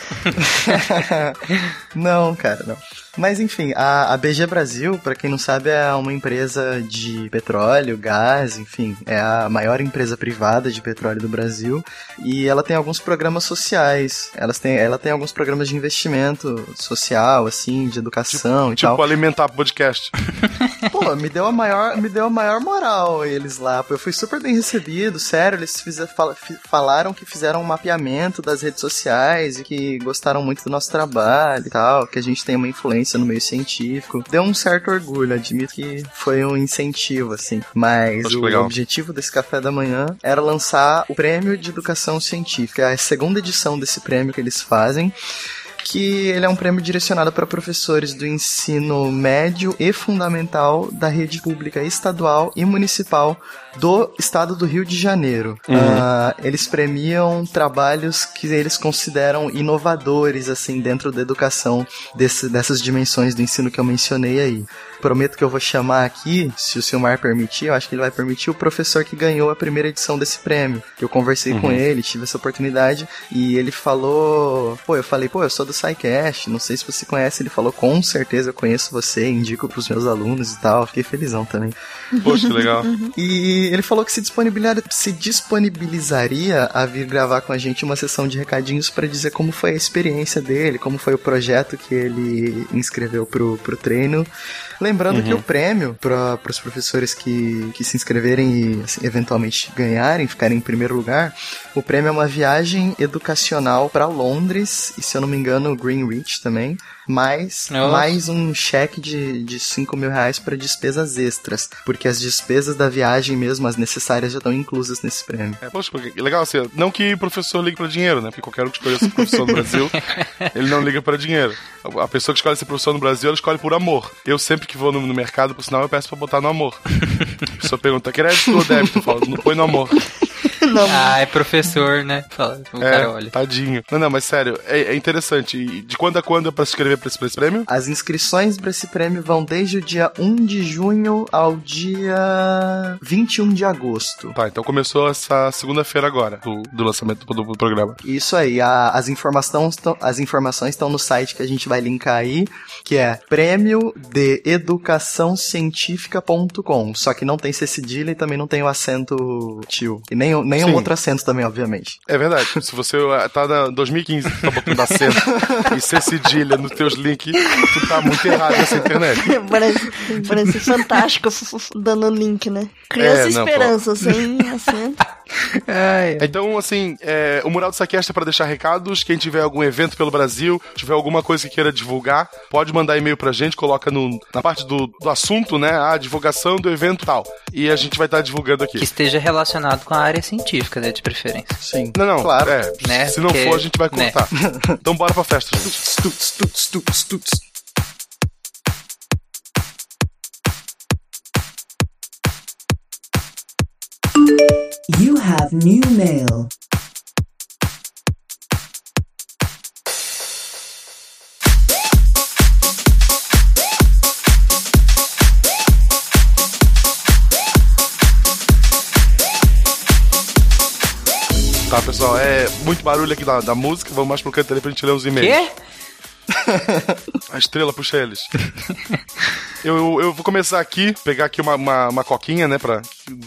não, cara, não. Mas enfim, a, a BG Brasil, pra quem não sabe, é uma empresa de petróleo, gás, enfim, é a maior empresa privada de petróleo do Brasil e ela tem alguns programas sociais. Elas têm, ela tem alguns programas de investimento social, assim, de educação e Tipo, tal. alimentar podcast. Pô, me deu a maior, me deu a maior moral eles lá. Eu fui super bem recebido, sério. Eles fizer, fi- falaram que fizeram um mapeamento das redes sociais e que gostaram muito do nosso trabalho e tal, que a gente tem uma influência no meio científico. Deu um certo orgulho, admito que foi um incentivo, assim. Mas Acho o legal. objetivo desse café da manhã era lançar o Prêmio de Educação Científica, é a segunda edição desse prêmio que eles fazem que ele é um prêmio direcionado para professores do ensino médio e fundamental da rede pública estadual e municipal do estado do Rio de Janeiro. Uhum. Ah, eles premiam trabalhos que eles consideram inovadores, assim, dentro da educação desse- dessas dimensões do ensino que eu mencionei aí. Prometo que eu vou chamar aqui, se o Silmar permitir, eu acho que ele vai permitir, o professor que ganhou a primeira edição desse prêmio. Que eu conversei com Uhum. ele, tive essa oportunidade, e ele falou. Pô, eu falei, pô, eu sou do SciCast, não sei se você conhece. Ele falou, com certeza eu conheço você, indico pros meus alunos e tal. Fiquei felizão também. Poxa, que legal. E ele falou que se, disponibilizar- se disponibilizaria a vir gravar com a gente uma sessão de recadinhos para dizer como foi a experiência dele, como foi o projeto que ele inscreveu pro, pro treino. Lembrando Uhum. que o prêmio para os professores que, que se inscreverem e assim, eventualmente ganharem, ficarem em primeiro lugar, o prêmio é uma viagem educacional para Londres e, se eu não me engano, Greenwich também, mais, Nossa. mais um cheque de, de 5 mil reais para despesas extras, porque as despesas da viagem mesmo, as necessárias, já estão inclusas nesse prêmio. É, poxa, porque- legal assim, não que professor ligue pra dinheiro, né? Porque qualquer um que escolha ser professor no Brasil, ele não liga pra dinheiro. A a pessoa que escolhe ser professor no Brasil, ela escolhe por amor. Eu sempre que vou no, no mercado, por sinal, eu peço pra botar no amor. Pessoa pergunta, crédito ou débito? Eu falo, não põe no amor. Ah, é professor, né? Fala, o cara olha. tadinho. Não, não, mas sério, é, é interessante. E de quando a quando é pra se inscrever pra esse, pra esse prêmio? As inscrições para esse prêmio vão desde o dia 1 de junho ao dia 21 de agosto. Tá, então começou essa segunda-feira agora, do, do lançamento do, do programa. Isso aí, a- as, informações tão- as informações estão no site que a gente vai linkar aí, que é prêmio de educaçãocientífica.com. Só que não tem C cedilha e também não tem o acento tio. E nem, o- nenhum Sim. outro acento também, obviamente. É verdade. Se você ah, tá na 2015 tá botando acento e ser cedilha nos teus links, tu tá muito errado nessa internet. parece, parece fantástico dando link, né? Criança É, não, Esperança, sem acento. Então, assim, é, o Mural do Saquesta é para deixar recados. Quem tiver algum evento pelo Brasil, tiver alguma coisa que queira divulgar, pode mandar e-mail pra gente, coloca no, na parte do, do assunto, né? A divulgação do evento e tal. E a gente vai estar divulgando aqui. Que esteja relacionado com a área científica, né? De preferência. Sim. Não, não, Claro. é, Né? se não Porque- for, a gente vai né? cortar. Então bora pra festa, gente. You have new mail. Tá, pessoal, é muito barulho aqui da, da música. Vamos mais pro canto ali pra gente ler os e-mails. Quê? A estrela puxa eles. Eu, eu vou começar aqui, pegar aqui uma, uma, uma coquinha, né? Pra.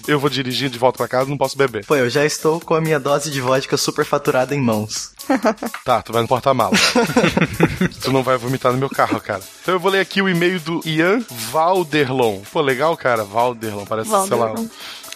Eu vou dirigir de volta pra casa, não posso beber. Pô, eu já estou com a minha dose de vodka superfaturada em mãos. Tá, tu vai no porta-mala. tu não vai vomitar no meu carro, cara. Então eu vou ler aqui o e-mail do Ian Valderlon. Pô, legal, cara. Valderlon, parece, sei lá.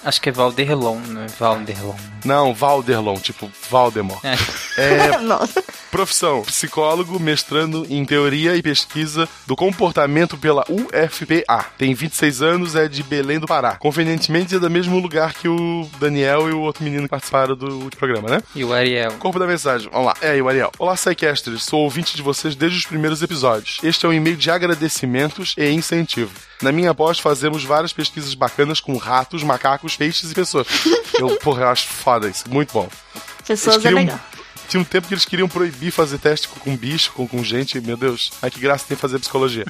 Acho que é Valderlon, não é Valderlon. Não, Valderlon, tipo Valdemar. É. É, Nossa. Profissão: psicólogo, mestrando em teoria e pesquisa do comportamento pela UFPA. Tem 26 anos, é de Belém do Pará. Convenientemente é do mesmo lugar que o Daniel e o outro menino que participaram do programa, né? E o Ariel. Corpo da mensagem. Vamos lá. É, e o Ariel. Olá, Psycasters. Sou ouvinte de vocês desde os primeiros episódios. Este é um e-mail de agradecimentos e incentivo. Na minha pós, fazemos várias pesquisas bacanas com ratos, macacos, peixes e pessoas. Eu, porra, eu acho foda isso. Muito bom. Pessoas é queriam- legal. Tinha um tempo que eles queriam proibir fazer teste com, com bicho, com, com gente. Meu Deus, ai que graça tem fazer psicologia.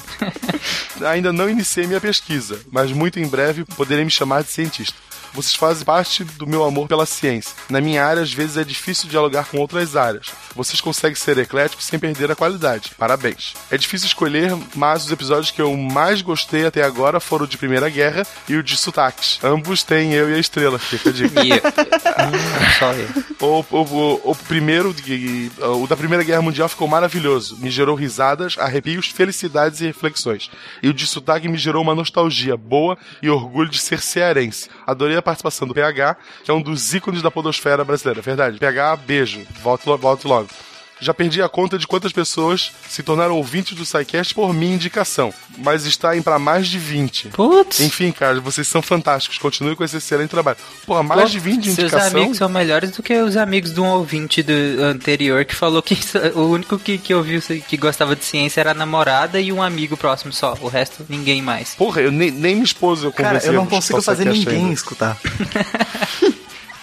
Ainda não iniciei minha pesquisa, mas muito em breve poderei me chamar de cientista. Vocês fazem parte do meu amor pela ciência. Na minha área, às vezes é difícil dialogar com outras áreas. Vocês conseguem ser ecléticos sem perder a qualidade. Parabéns. É difícil escolher, mas os episódios que eu mais gostei até agora foram o de Primeira Guerra e o de sotaques. Ambos têm eu e a estrela, fica a dica. Eu. O, o, o, o primeiro, o da Primeira Guerra Mundial ficou maravilhoso. Me gerou risadas, arrepios, felicidades e reflexões. E o de sotaque me gerou uma nostalgia boa e orgulho de ser cearense. Adorei participação do PH, que é um dos ícones da podosfera brasileira. Verdade. PH, beijo. Volte, volte logo. Já perdi a conta de quantas pessoas se tornaram ouvintes do SciCast por minha indicação, mas está em para mais de 20. Putz. Enfim, cara, vocês são fantásticos. Continue com esse excelente trabalho. Porra, mais Pô, de 20 de Seus indicação. amigos são melhores do que os amigos de um ouvinte do anterior que falou que o único que, que ouviu que gostava de ciência era a namorada e um amigo próximo só. O resto, ninguém mais. Porra, eu nem, nem minha esposa eu Cara, eu não consigo fazer ninguém ainda. escutar.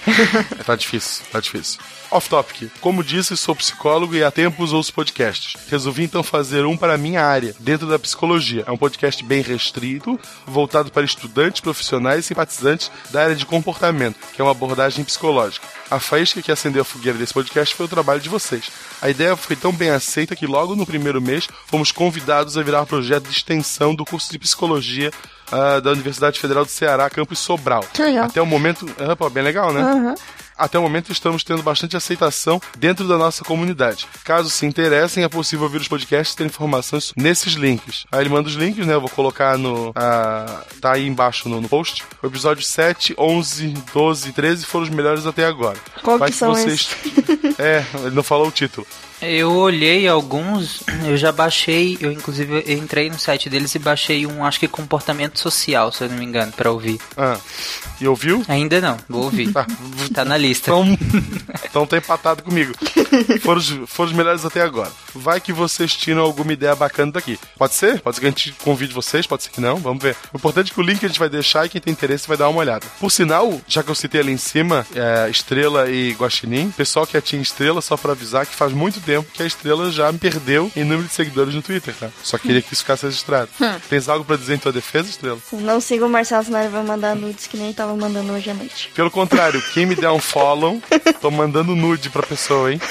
Tá difícil, tá difícil. Off topic. Como disse, sou psicólogo e há tempos ouço podcasts. Resolvi então fazer um para a minha área, dentro da psicologia. É um podcast bem restrito, voltado para estudantes, profissionais e simpatizantes da área de comportamento, que é uma abordagem psicológica. A faísca que acendeu a fogueira desse podcast foi o trabalho de vocês. A ideia foi tão bem aceita que logo no primeiro mês fomos convidados a virar projeto de extensão do curso de psicologia ah, da Universidade Federal do Ceará, campus Sobral. Que legal. Até o momento, ah, pô, bem legal, né? Aham. Até o momento estamos tendo bastante aceitação dentro da nossa comunidade. Caso se interessem, é possível ouvir os podcasts e ter informações nesses links. Aí ele manda os links, né? Eu vou colocar no. ah, tá aí embaixo no, no post. O episódio 7, 11, 12 e 13 foram os melhores até agora. Qual Vai que são é, ele não falou o título. Eu olhei alguns, eu já baixei, eu inclusive entrei no site deles e baixei um, acho que comportamento social, se eu não me engano, pra ouvir. Ah, e ouviu? Ainda não, vou ouvir. tá na lista. Então, então tá empatado comigo. Foram os, foram os melhores até agora. Vai que vocês tiram alguma ideia bacana daqui. Pode ser? Pode ser que a gente convide vocês, pode ser que não, vamos ver. O importante é que o link a gente vai deixar e quem tem interesse vai dar uma olhada. Por sinal, já que eu citei ali em cima, é, Estrela e Guaxinim, pessoal que Team Estrela, só pra avisar que faz muito tempo que a Estrela já me perdeu em número de seguidores no Twitter, tá? Só queria que isso ficasse registrado. Hum. Tens algo pra dizer em tua defesa, Estrela? Não siga o Marcelo, senão ele vai mandar nudes que nem tava mandando hoje à noite. Pelo contrário, quem me der um follow, tô mandando nude pra pessoa, hein?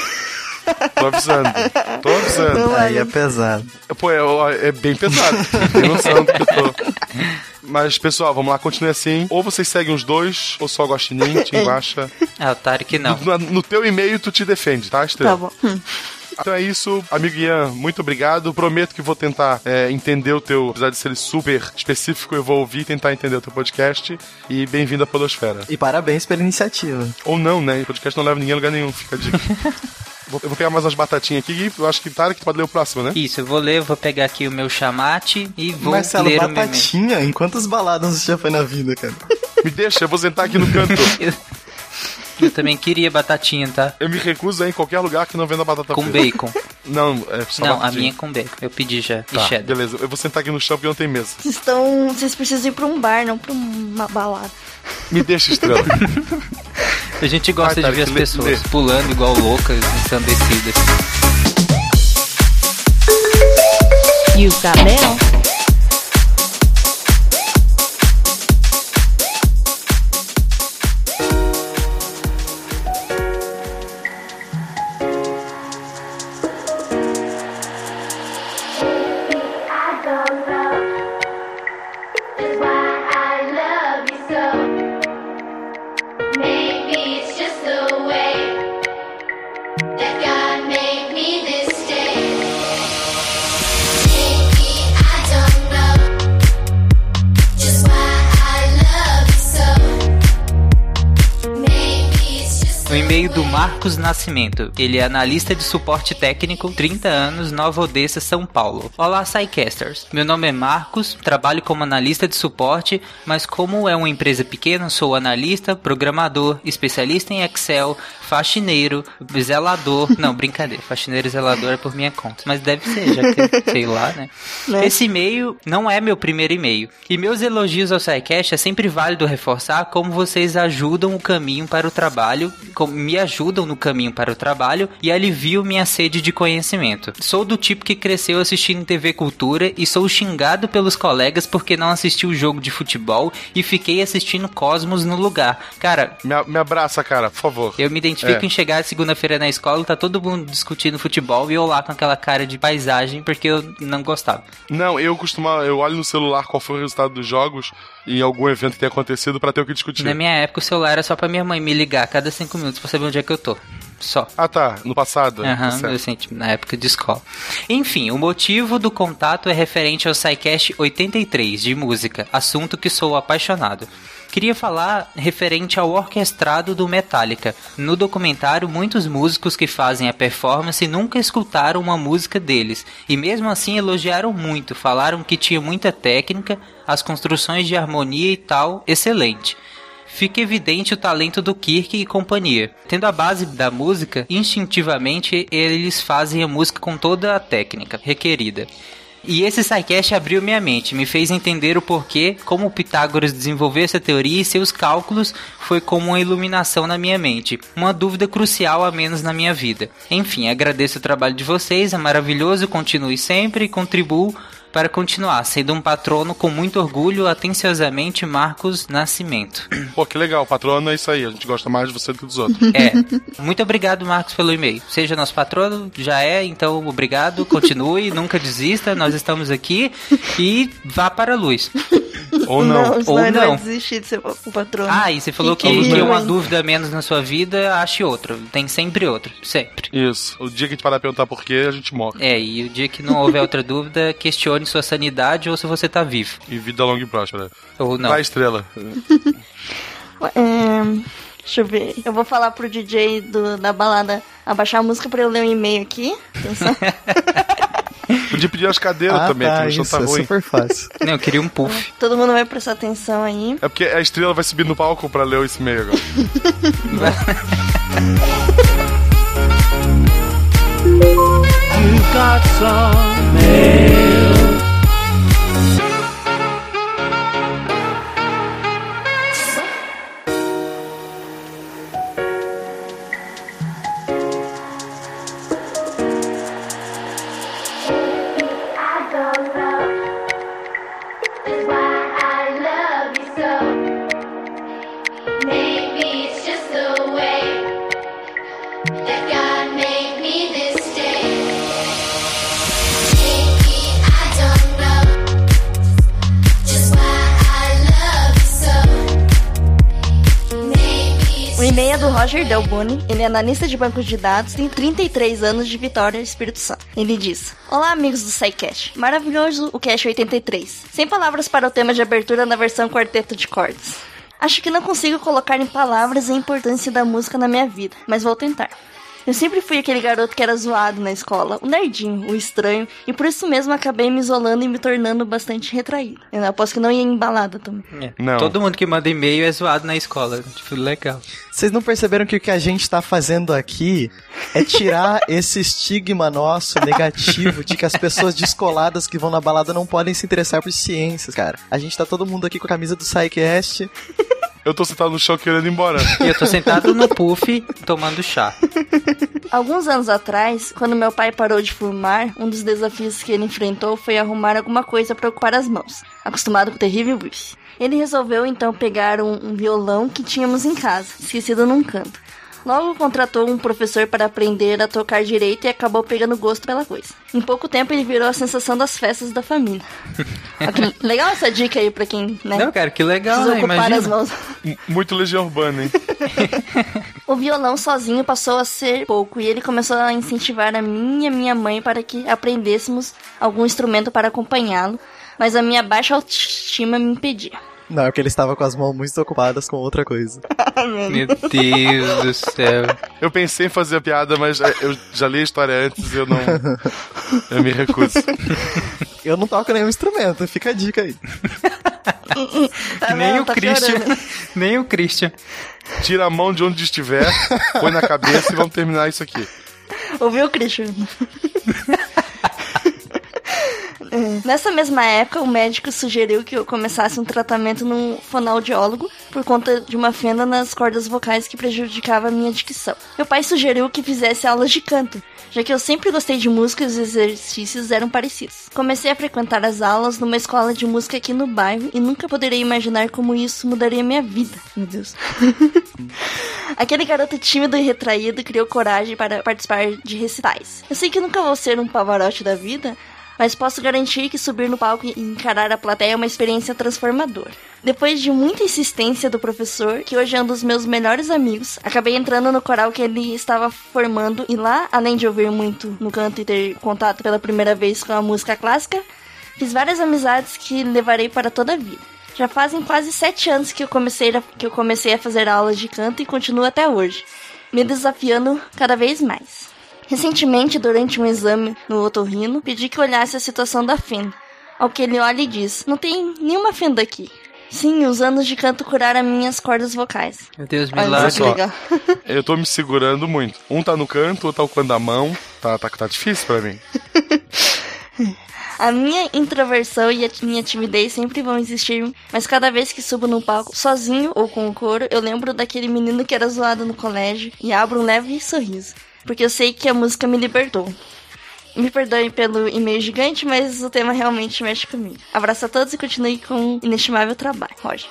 Tô avisando. Tô avisando. Aí é pesado. Pô, é, é bem pesado. Tem noção do que eu tô. Mas, pessoal, vamos lá, continue assim. Ou vocês seguem os dois, ou só o Guaxinim, te baixa. Ah, o Tarek não. No, no teu e-mail, tu te defende, tá, Estrela? Tá bom. Hum. Então é isso, amigo Ian, muito obrigado. Prometo que vou tentar é, entender o teu, apesar de ser super específico, eu vou ouvir e tentar entender o teu podcast. E bem-vindo à Podosfera. E parabéns pela iniciativa. Ou não, né? O podcast não leva ninguém a lugar nenhum, fica a dica. Vou- Eu vou pegar mais umas batatinhas aqui e eu acho que Tarek pode ler o próximo, né? Isso, eu vou ler, vou pegar aqui o meu chamate e vou Marcelo, ler o meu e-mail. batatinha? Em quantas baladas você já foi na vida, cara? Me deixa, eu vou sentar aqui no canto. Eu também queria batatinha, tá? Eu me recuso a ir em qualquer lugar que não venda batata Com frita. bacon. Não, é só Não, a batatinha. minha é com bacon. Eu pedi já. Tá, E cheddar. beleza. Eu vou sentar aqui no chão porque não tem mesa. Vocês estão. Vocês precisam ir pra um bar, não pra uma balada. Me deixa, estrela. A gente gosta Vai, de ver as lê- pessoas lê. pulando igual loucas, ensandecidas. You've got mail. Marcos Nascimento. Ele é analista de suporte técnico, 30 anos, Nova Odessa, São Paulo. Olá, SciCasters. Meu nome é Marcos, trabalho como analista de suporte, mas como é uma empresa pequena, sou analista, programador, especialista em Excel, faxineiro, zelador. Não, brincadeira. Faxineiro e zelador é por minha conta. Mas deve ser, já que sei lá, né? Né? Esse e-mail não é meu primeiro e-mail. E meus elogios ao SciCast é sempre válido reforçar como vocês ajudam o caminho para o trabalho, como me ajudam no caminho para o trabalho e aliviam minha sede de conhecimento. Sou do tipo que cresceu assistindo TV Cultura e sou xingado pelos colegas porque não assisti o jogo de futebol e fiquei assistindo Cosmos no lugar. Cara, Me, me abraça, cara, por favor. eu me identifico É. em chegar segunda-feira na escola, tá todo mundo discutindo futebol e eu lá com aquela cara de paisagem porque eu não gostava. Não, eu costumava, eu olho no celular qual foi o resultado dos jogos em algum evento que tenha acontecido pra ter o que discutir. Na minha época o celular era só pra minha mãe me ligar a cada cinco minutos pra saber onde é que eu tô. Só. Ah tá, no passado. Aham, certo. assim, tipo, na época de escola. Enfim, o motivo do contato é referente ao SciCast 83, de música, assunto que sou apaixonado. Queria falar referente ao orquestrado do Metallica. No documentário, muitos músicos que fazem a performance nunca escutaram uma música deles, e mesmo assim elogiaram muito, falaram que tinha muita técnica, as construções de harmonia e tal, excelente fica evidente o talento do Kirk e companhia. Tendo a base da música, instintivamente eles fazem a música com toda a técnica requerida. E esse SciCast abriu minha mente, me fez entender o porquê, como Pitágoras desenvolveu essa teoria e seus cálculos foi como uma iluminação na minha mente, uma dúvida crucial a menos na minha vida. Enfim, agradeço o trabalho de vocês, é maravilhoso, continue sempre e contribuo para continuar sendo um patrono com muito orgulho, atenciosamente Marcos Nascimento. Pô, que legal, patrono é isso aí, a gente gosta mais de você do que dos outros. É. Muito obrigado, Marcos, pelo e-mail. Seja nosso patrono, já é, então obrigado, continue, nunca desista, nós estamos aqui e vá para a luz. Ou não, senão Ou vai não. desistir de ser o patrono. Ah, e você falou que, que que é uma dúvida a menos na sua vida, ache outro. Tem sempre outro, sempre. Isso. O dia que a gente parar de perguntar por quê, a gente morre. É, e o dia que não houver outra dúvida, questione sua sanidade ou se você tá vivo. E vida longa e próspera. Ou não. Vai, estrela. É, deixa eu ver. Eu vou falar pro DJ do- da balada abaixar a música pra eu ler um e-mail aqui. Atenção. Podia pedir as cadeiras Ah, também, tá, chão isso tá é ruim. super fácil. Não, eu queria um puff. Todo mundo vai prestar atenção aí. É porque a estrela vai subir no palco pra ler esse e-mail agora. Got some e-mail é do Roger Delboni, ele é analista de bancos de dados, tem 33 anos de Vitória, Espírito Santo. Ele diz: Olá, amigos do SciCast. Maravilhoso o Cast 83. Sem palavras para o tema de abertura na versão quarteto de cordas. Acho que não consigo colocar em palavras a importância da música na minha vida, mas vou tentar. Eu sempre fui aquele garoto que era zoado na escola, o nerdinho, o estranho, e por isso mesmo acabei me isolando e me tornando bastante retraído. Eu aposto que não ia em balada também. É. Não. Todo mundo que manda e-mail é zoado na escola. Tipo, legal. Vocês não perceberam que o que a gente tá fazendo aqui é tirar esse estigma nosso negativo de que as pessoas descoladas que vão na balada não podem se interessar por ciências, cara. A gente tá todo mundo aqui com a camisa do SciCast. Eu tô sentado no chão querendo ir embora. E eu tô sentado no puff tomando chá. Alguns anos atrás, quando meu pai parou de fumar, um dos desafios que ele enfrentou foi arrumar alguma coisa para ocupar as mãos, acostumado com o terrível bife. Ele resolveu então pegar um, um violão que tínhamos em casa, esquecido num canto. Logo contratou um professor para aprender a tocar direito e acabou pegando gosto pela coisa. Em pouco tempo ele virou a sensação das festas da família. Legal essa dica aí pra quem, né? Não, cara, que legal, né? Imagina. as mãos. Muito Legião Urbana, hein? O violão sozinho passou a ser pouco e ele começou a incentivar a mim e a minha mãe para que aprendêssemos algum instrumento para acompanhá-lo, mas a minha baixa autoestima me impedia. Não, é porque ele estava com as mãos muito ocupadas com outra coisa. Meu Deus do céu. Eu pensei em fazer a piada, mas é, eu já li a história antes e eu não. Eu me recuso. Eu não toco nenhum instrumento, fica a dica aí. nem o Tá Christian. chorando. Nem o Christian. Tira a mão de onde estiver, põe na cabeça e vamos terminar isso aqui. Ouviu, Christian? É, Nessa mesma época, o médico sugeriu que eu começasse um tratamento num fonoaudiólogo por conta de uma fenda nas cordas vocais que prejudicava a minha dicção. Meu pai sugeriu que fizesse aulas de canto, já que eu sempre gostei de música e os exercícios eram parecidos. Comecei a frequentar as aulas numa escola de música aqui no bairro e nunca poderia imaginar como isso mudaria minha vida. Meu Deus. Aquele garoto tímido e retraído criou coragem para participar de recitais. Eu sei que nunca vou ser um pavarote da vida, mas posso garantir que subir no palco e encarar a plateia é uma experiência transformadora. Depois de muita insistência do professor, que hoje é um dos meus melhores amigos, acabei entrando no coral que ele estava formando e lá, além de ouvir muito no canto e ter contato pela primeira vez com a música clássica, fiz várias amizades que levarei para toda a vida. Já fazem quase sete anos que eu comecei a, que eu comecei a fazer aulas de canto e continuo até hoje, me desafiando cada vez mais. Recentemente, durante um exame no otorrino, pedi que olhasse a situação da fenda. Ao que ele olha e diz: Não tem nenhuma fenda aqui. Sim, os anos de canto curaram minhas cordas vocais. Meu Deus, Olha milagre. que legal. Eu tô me segurando muito. Um tá no canto, outro tá ocupando a mão. Tá, tá, tá difícil pra mim. A minha introversão e a minha timidez sempre vão existir, mas cada vez que subo no palco, sozinho ou com o coro, eu lembro daquele menino que era zoado no colégio e abro um leve sorriso, porque eu sei que a música me libertou. Me perdoem pelo e-mail gigante, mas o tema realmente mexe comigo. Abraço a todos e continue com um inestimável trabalho. Roger.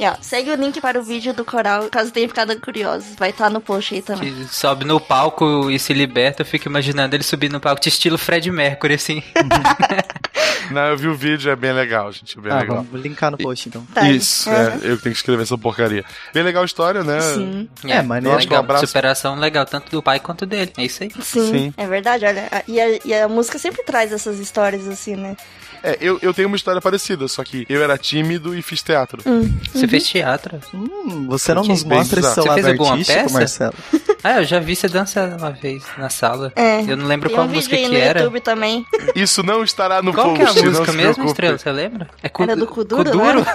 E ó, segue o link para o vídeo do coral, caso tenha ficado curioso. Vai estar no post aí também. Que sobe no palco e se liberta, eu fico imaginando ele subir no palco de estilo Fred Mercury, assim. Não, eu vi o vídeo, é bem legal, gente. Bem Ah, legal. vamos linkar no post então. Isso, é, eu que tenho que escrever essa porcaria. Bem legal a história, né? É, Eu acho que um legal. abraço Superação legal, tanto do pai quanto dele. É isso aí. Sim, é verdade, olha. E a, e a música sempre traz essas histórias assim, né? É, eu, eu tenho uma história parecida, só que eu era tímido e fiz teatro. Você fez teatro? Hum, você não nos mostra esse seu Você lado fez alguma artístico, peça? Marcelo? Ah, eu já vi você dançar uma vez na sala. É. Eu não lembro Tem qual música que no era. YouTube também. Isso não estará no Qual post, que é a não música mesmo, preocupe. Estrela? Você lembra? É Era do Kuduro, Kuduro? né?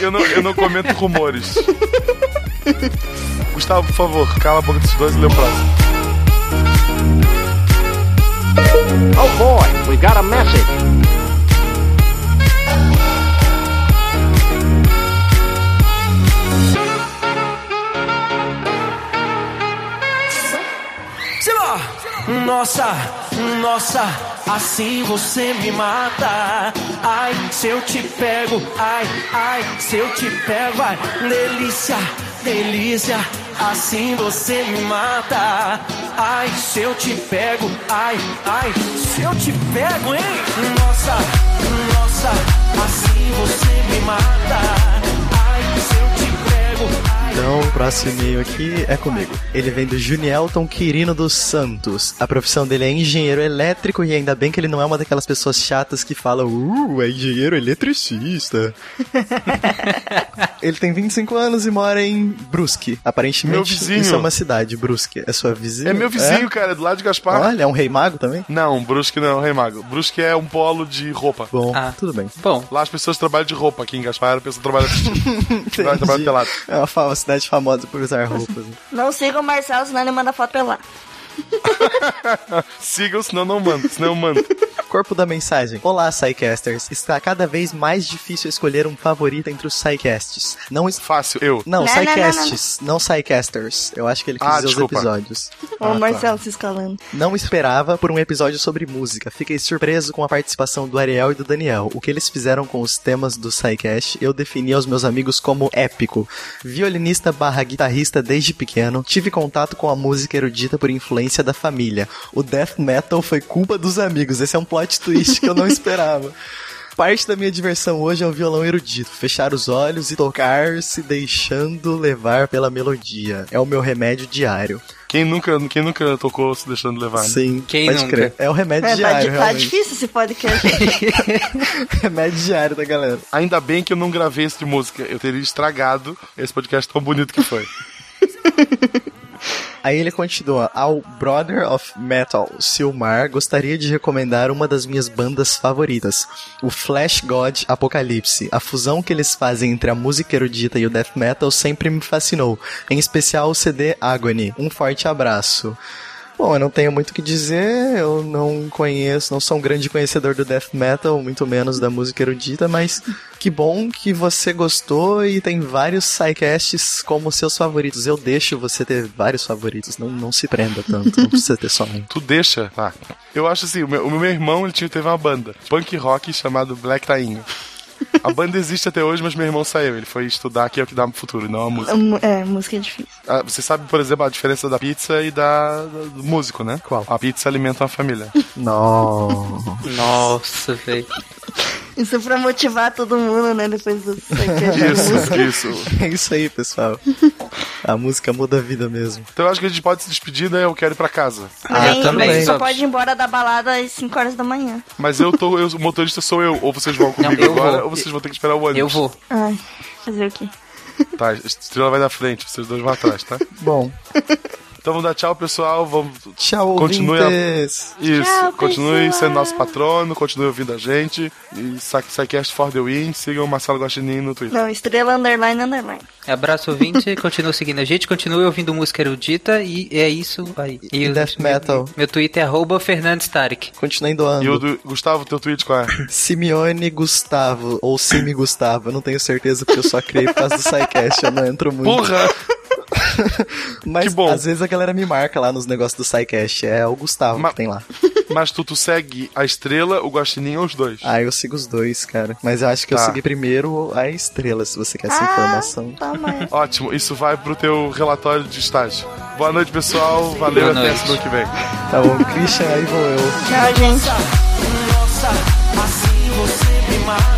Eu não, eu não comento rumores. Gustavo, por favor, cala a boca desses dois e lê o próximo. Oh boy, we got a message. Nossa, nossa, assim você me mata. Ai, se eu te pego, ai, ai, se eu te pego, ai, delícia, delícia, assim você me mata. Ai, se eu te pego, ai, ai, se eu te pego, hein? Nossa, nossa, assim você me mata. Ai, se eu te pego, ai. Então, o próximo e-mail aqui é comigo. Ele vem do Junielton Quirino dos Santos. A profissão dele é engenheiro elétrico e ainda bem que ele não é uma daquelas pessoas chatas que falam, uh, é engenheiro eletricista. ele tem 25 anos e mora em Brusque. Aparentemente, Meu vizinho. isso é uma cidade, Brusque. É sua vizinha? É meu vizinho, cara, do lado de Gaspar. Olha, é um rei mago também? Não, Brusque não é um rei mago. Brusque é um polo de roupa. Bom, tudo bem. Bom. Lá as pessoas trabalham de roupa. Aqui em Gaspar, a pessoa trabalha. Vai trabalhar pelado. É uma fa- uma cidade famosa por usar roupas. Não sigam o Marcelo, senão ele manda foto pelada. Sigam, senão não mando. Senão eu mando. Corpo da mensagem. Olá, Psycasters. Está cada vez mais difícil escolher um favorito entre os Psycasts. Não es- Fácil, eu. Não, Não, não, Psycasts, não, Psycasters. Eu acho que ele quis Ah, dizer desculpa. os episódios. Ó, Ah, o tá. Marcelo se escalando. Não esperava por um episódio sobre música. Fiquei surpreso com a participação do Ariel e do Daniel. O que eles fizeram com os temas do SciCast, eu defini aos meus amigos como épico. Violinista barra guitarrista desde pequeno, tive contato com a música erudita por influência da família. O death metal foi culpa dos amigos. Esse é um plot twist que eu não esperava. Parte da minha diversão hoje é o violão erudito. Fechar os olhos e tocar se deixando levar pela melodia. É o meu remédio diário. Quem nunca, quem nunca tocou se deixando levar? Né? Sim, Quem pode nunca? crer. É o remédio É, tá, diário, di- tá realmente. difícil esse podcast. remédio diário da galera. Ainda bem que eu não gravei esse de música. Eu teria estragado esse podcast tão bonito que foi. Aí ele continua: Ao Brother of Metal, Silmar, gostaria de recomendar uma das minhas bandas favoritas, o Flash God Apocalipse. A fusão que eles fazem entre a música erudita e o death metal sempre me fascinou, em especial o CD Agony. Um forte abraço. Bom, eu não tenho muito o que dizer, eu não conheço, não sou um grande conhecedor do death metal, muito menos da música erudita, mas que bom que você gostou e tem vários sidecasts como seus favoritos. Eu deixo você ter vários favoritos, não, não se prenda tanto, não precisa ter só um. Tu deixa? Tá. Eu acho assim, o meu, o meu irmão ele tinha, teve uma banda, punk rock, chamado Black Tainho. A banda existe até hoje, mas meu irmão saiu. Ele foi estudar que é o que dá no futuro, não a música. É, música é difícil. Ah, você sabe, por exemplo, a diferença da pizza e da, do músico, né? Qual? A pizza alimenta uma família. Não. Nossa, velho. Isso é pra motivar todo mundo, né? Depois do Isso, isso. É isso aí, pessoal. A música muda a vida mesmo. Então eu acho que a gente pode se despedir, né? Eu quero ir pra casa. Mas Ah, aí, Só pode ir embora da balada às 5 horas da manhã. Mas eu tô, eu, o motorista sou eu. Ou vocês vão comigo eu agora, vou. ou vocês vão ter que esperar o ônibus. Eu vou. Ai, fazer o quê? Tá, a estrela vai na frente, vocês dois vão atrás, tá? Bom. Então vamos dar tchau, pessoal. Vamos... Tchau, Continue ouvintes. Isso, Tchau, continue pessoal. sendo nosso patrono, continue ouvindo a gente. E SciCast for the win. Sigam o Marcelo Guaxinim no Twitter. Não, estrela underline underline. Abraço ouvinte, continua seguindo a gente, continue ouvindo música erudita e é isso aí. E, o- death metal. Meu, meu Twitter é arroba Fernandes Tarek. Continuem doando. E o do Gustavo, teu tweet qual é? Simeone Gustavo, ou Simi Gustavo, eu não tenho certeza porque eu só criei por causa do SciCast, eu não entro muito. Porra! Mas que bom. às vezes a galera me marca lá nos negócios do SciCast, é o Gustavo Ma- que tem lá. Mas tu, tu segue a estrela, o Guaxinim ou os dois? Ah, eu sigo os dois, cara. Mas eu acho que eu Tá. segui primeiro a estrela, se você quer essa Ah, informação. tá. Ótimo, isso vai pro teu relatório de estágio. Boa noite, pessoal. Valeu Boa até semana que vem. Tá bom, Christian, aí vou eu. Tchau, gente. Nossa, assim você me mata.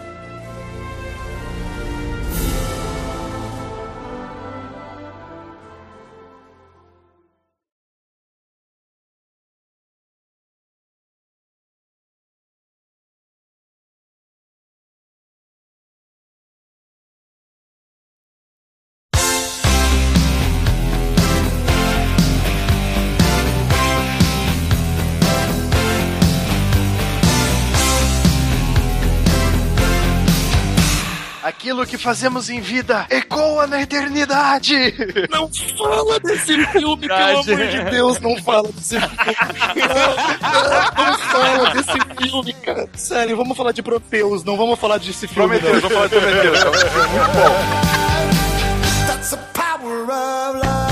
Aquilo que fazemos em vida ecoa na eternidade. Não fala desse filme, pelo amor de Deus, não fala desse filme. Não, não fala desse filme, cara. Sério, vamos falar de Proteus, não vamos falar desse filme. Prometheus, não. vamos falar de Prometheus. Muito bom. That's the power of love.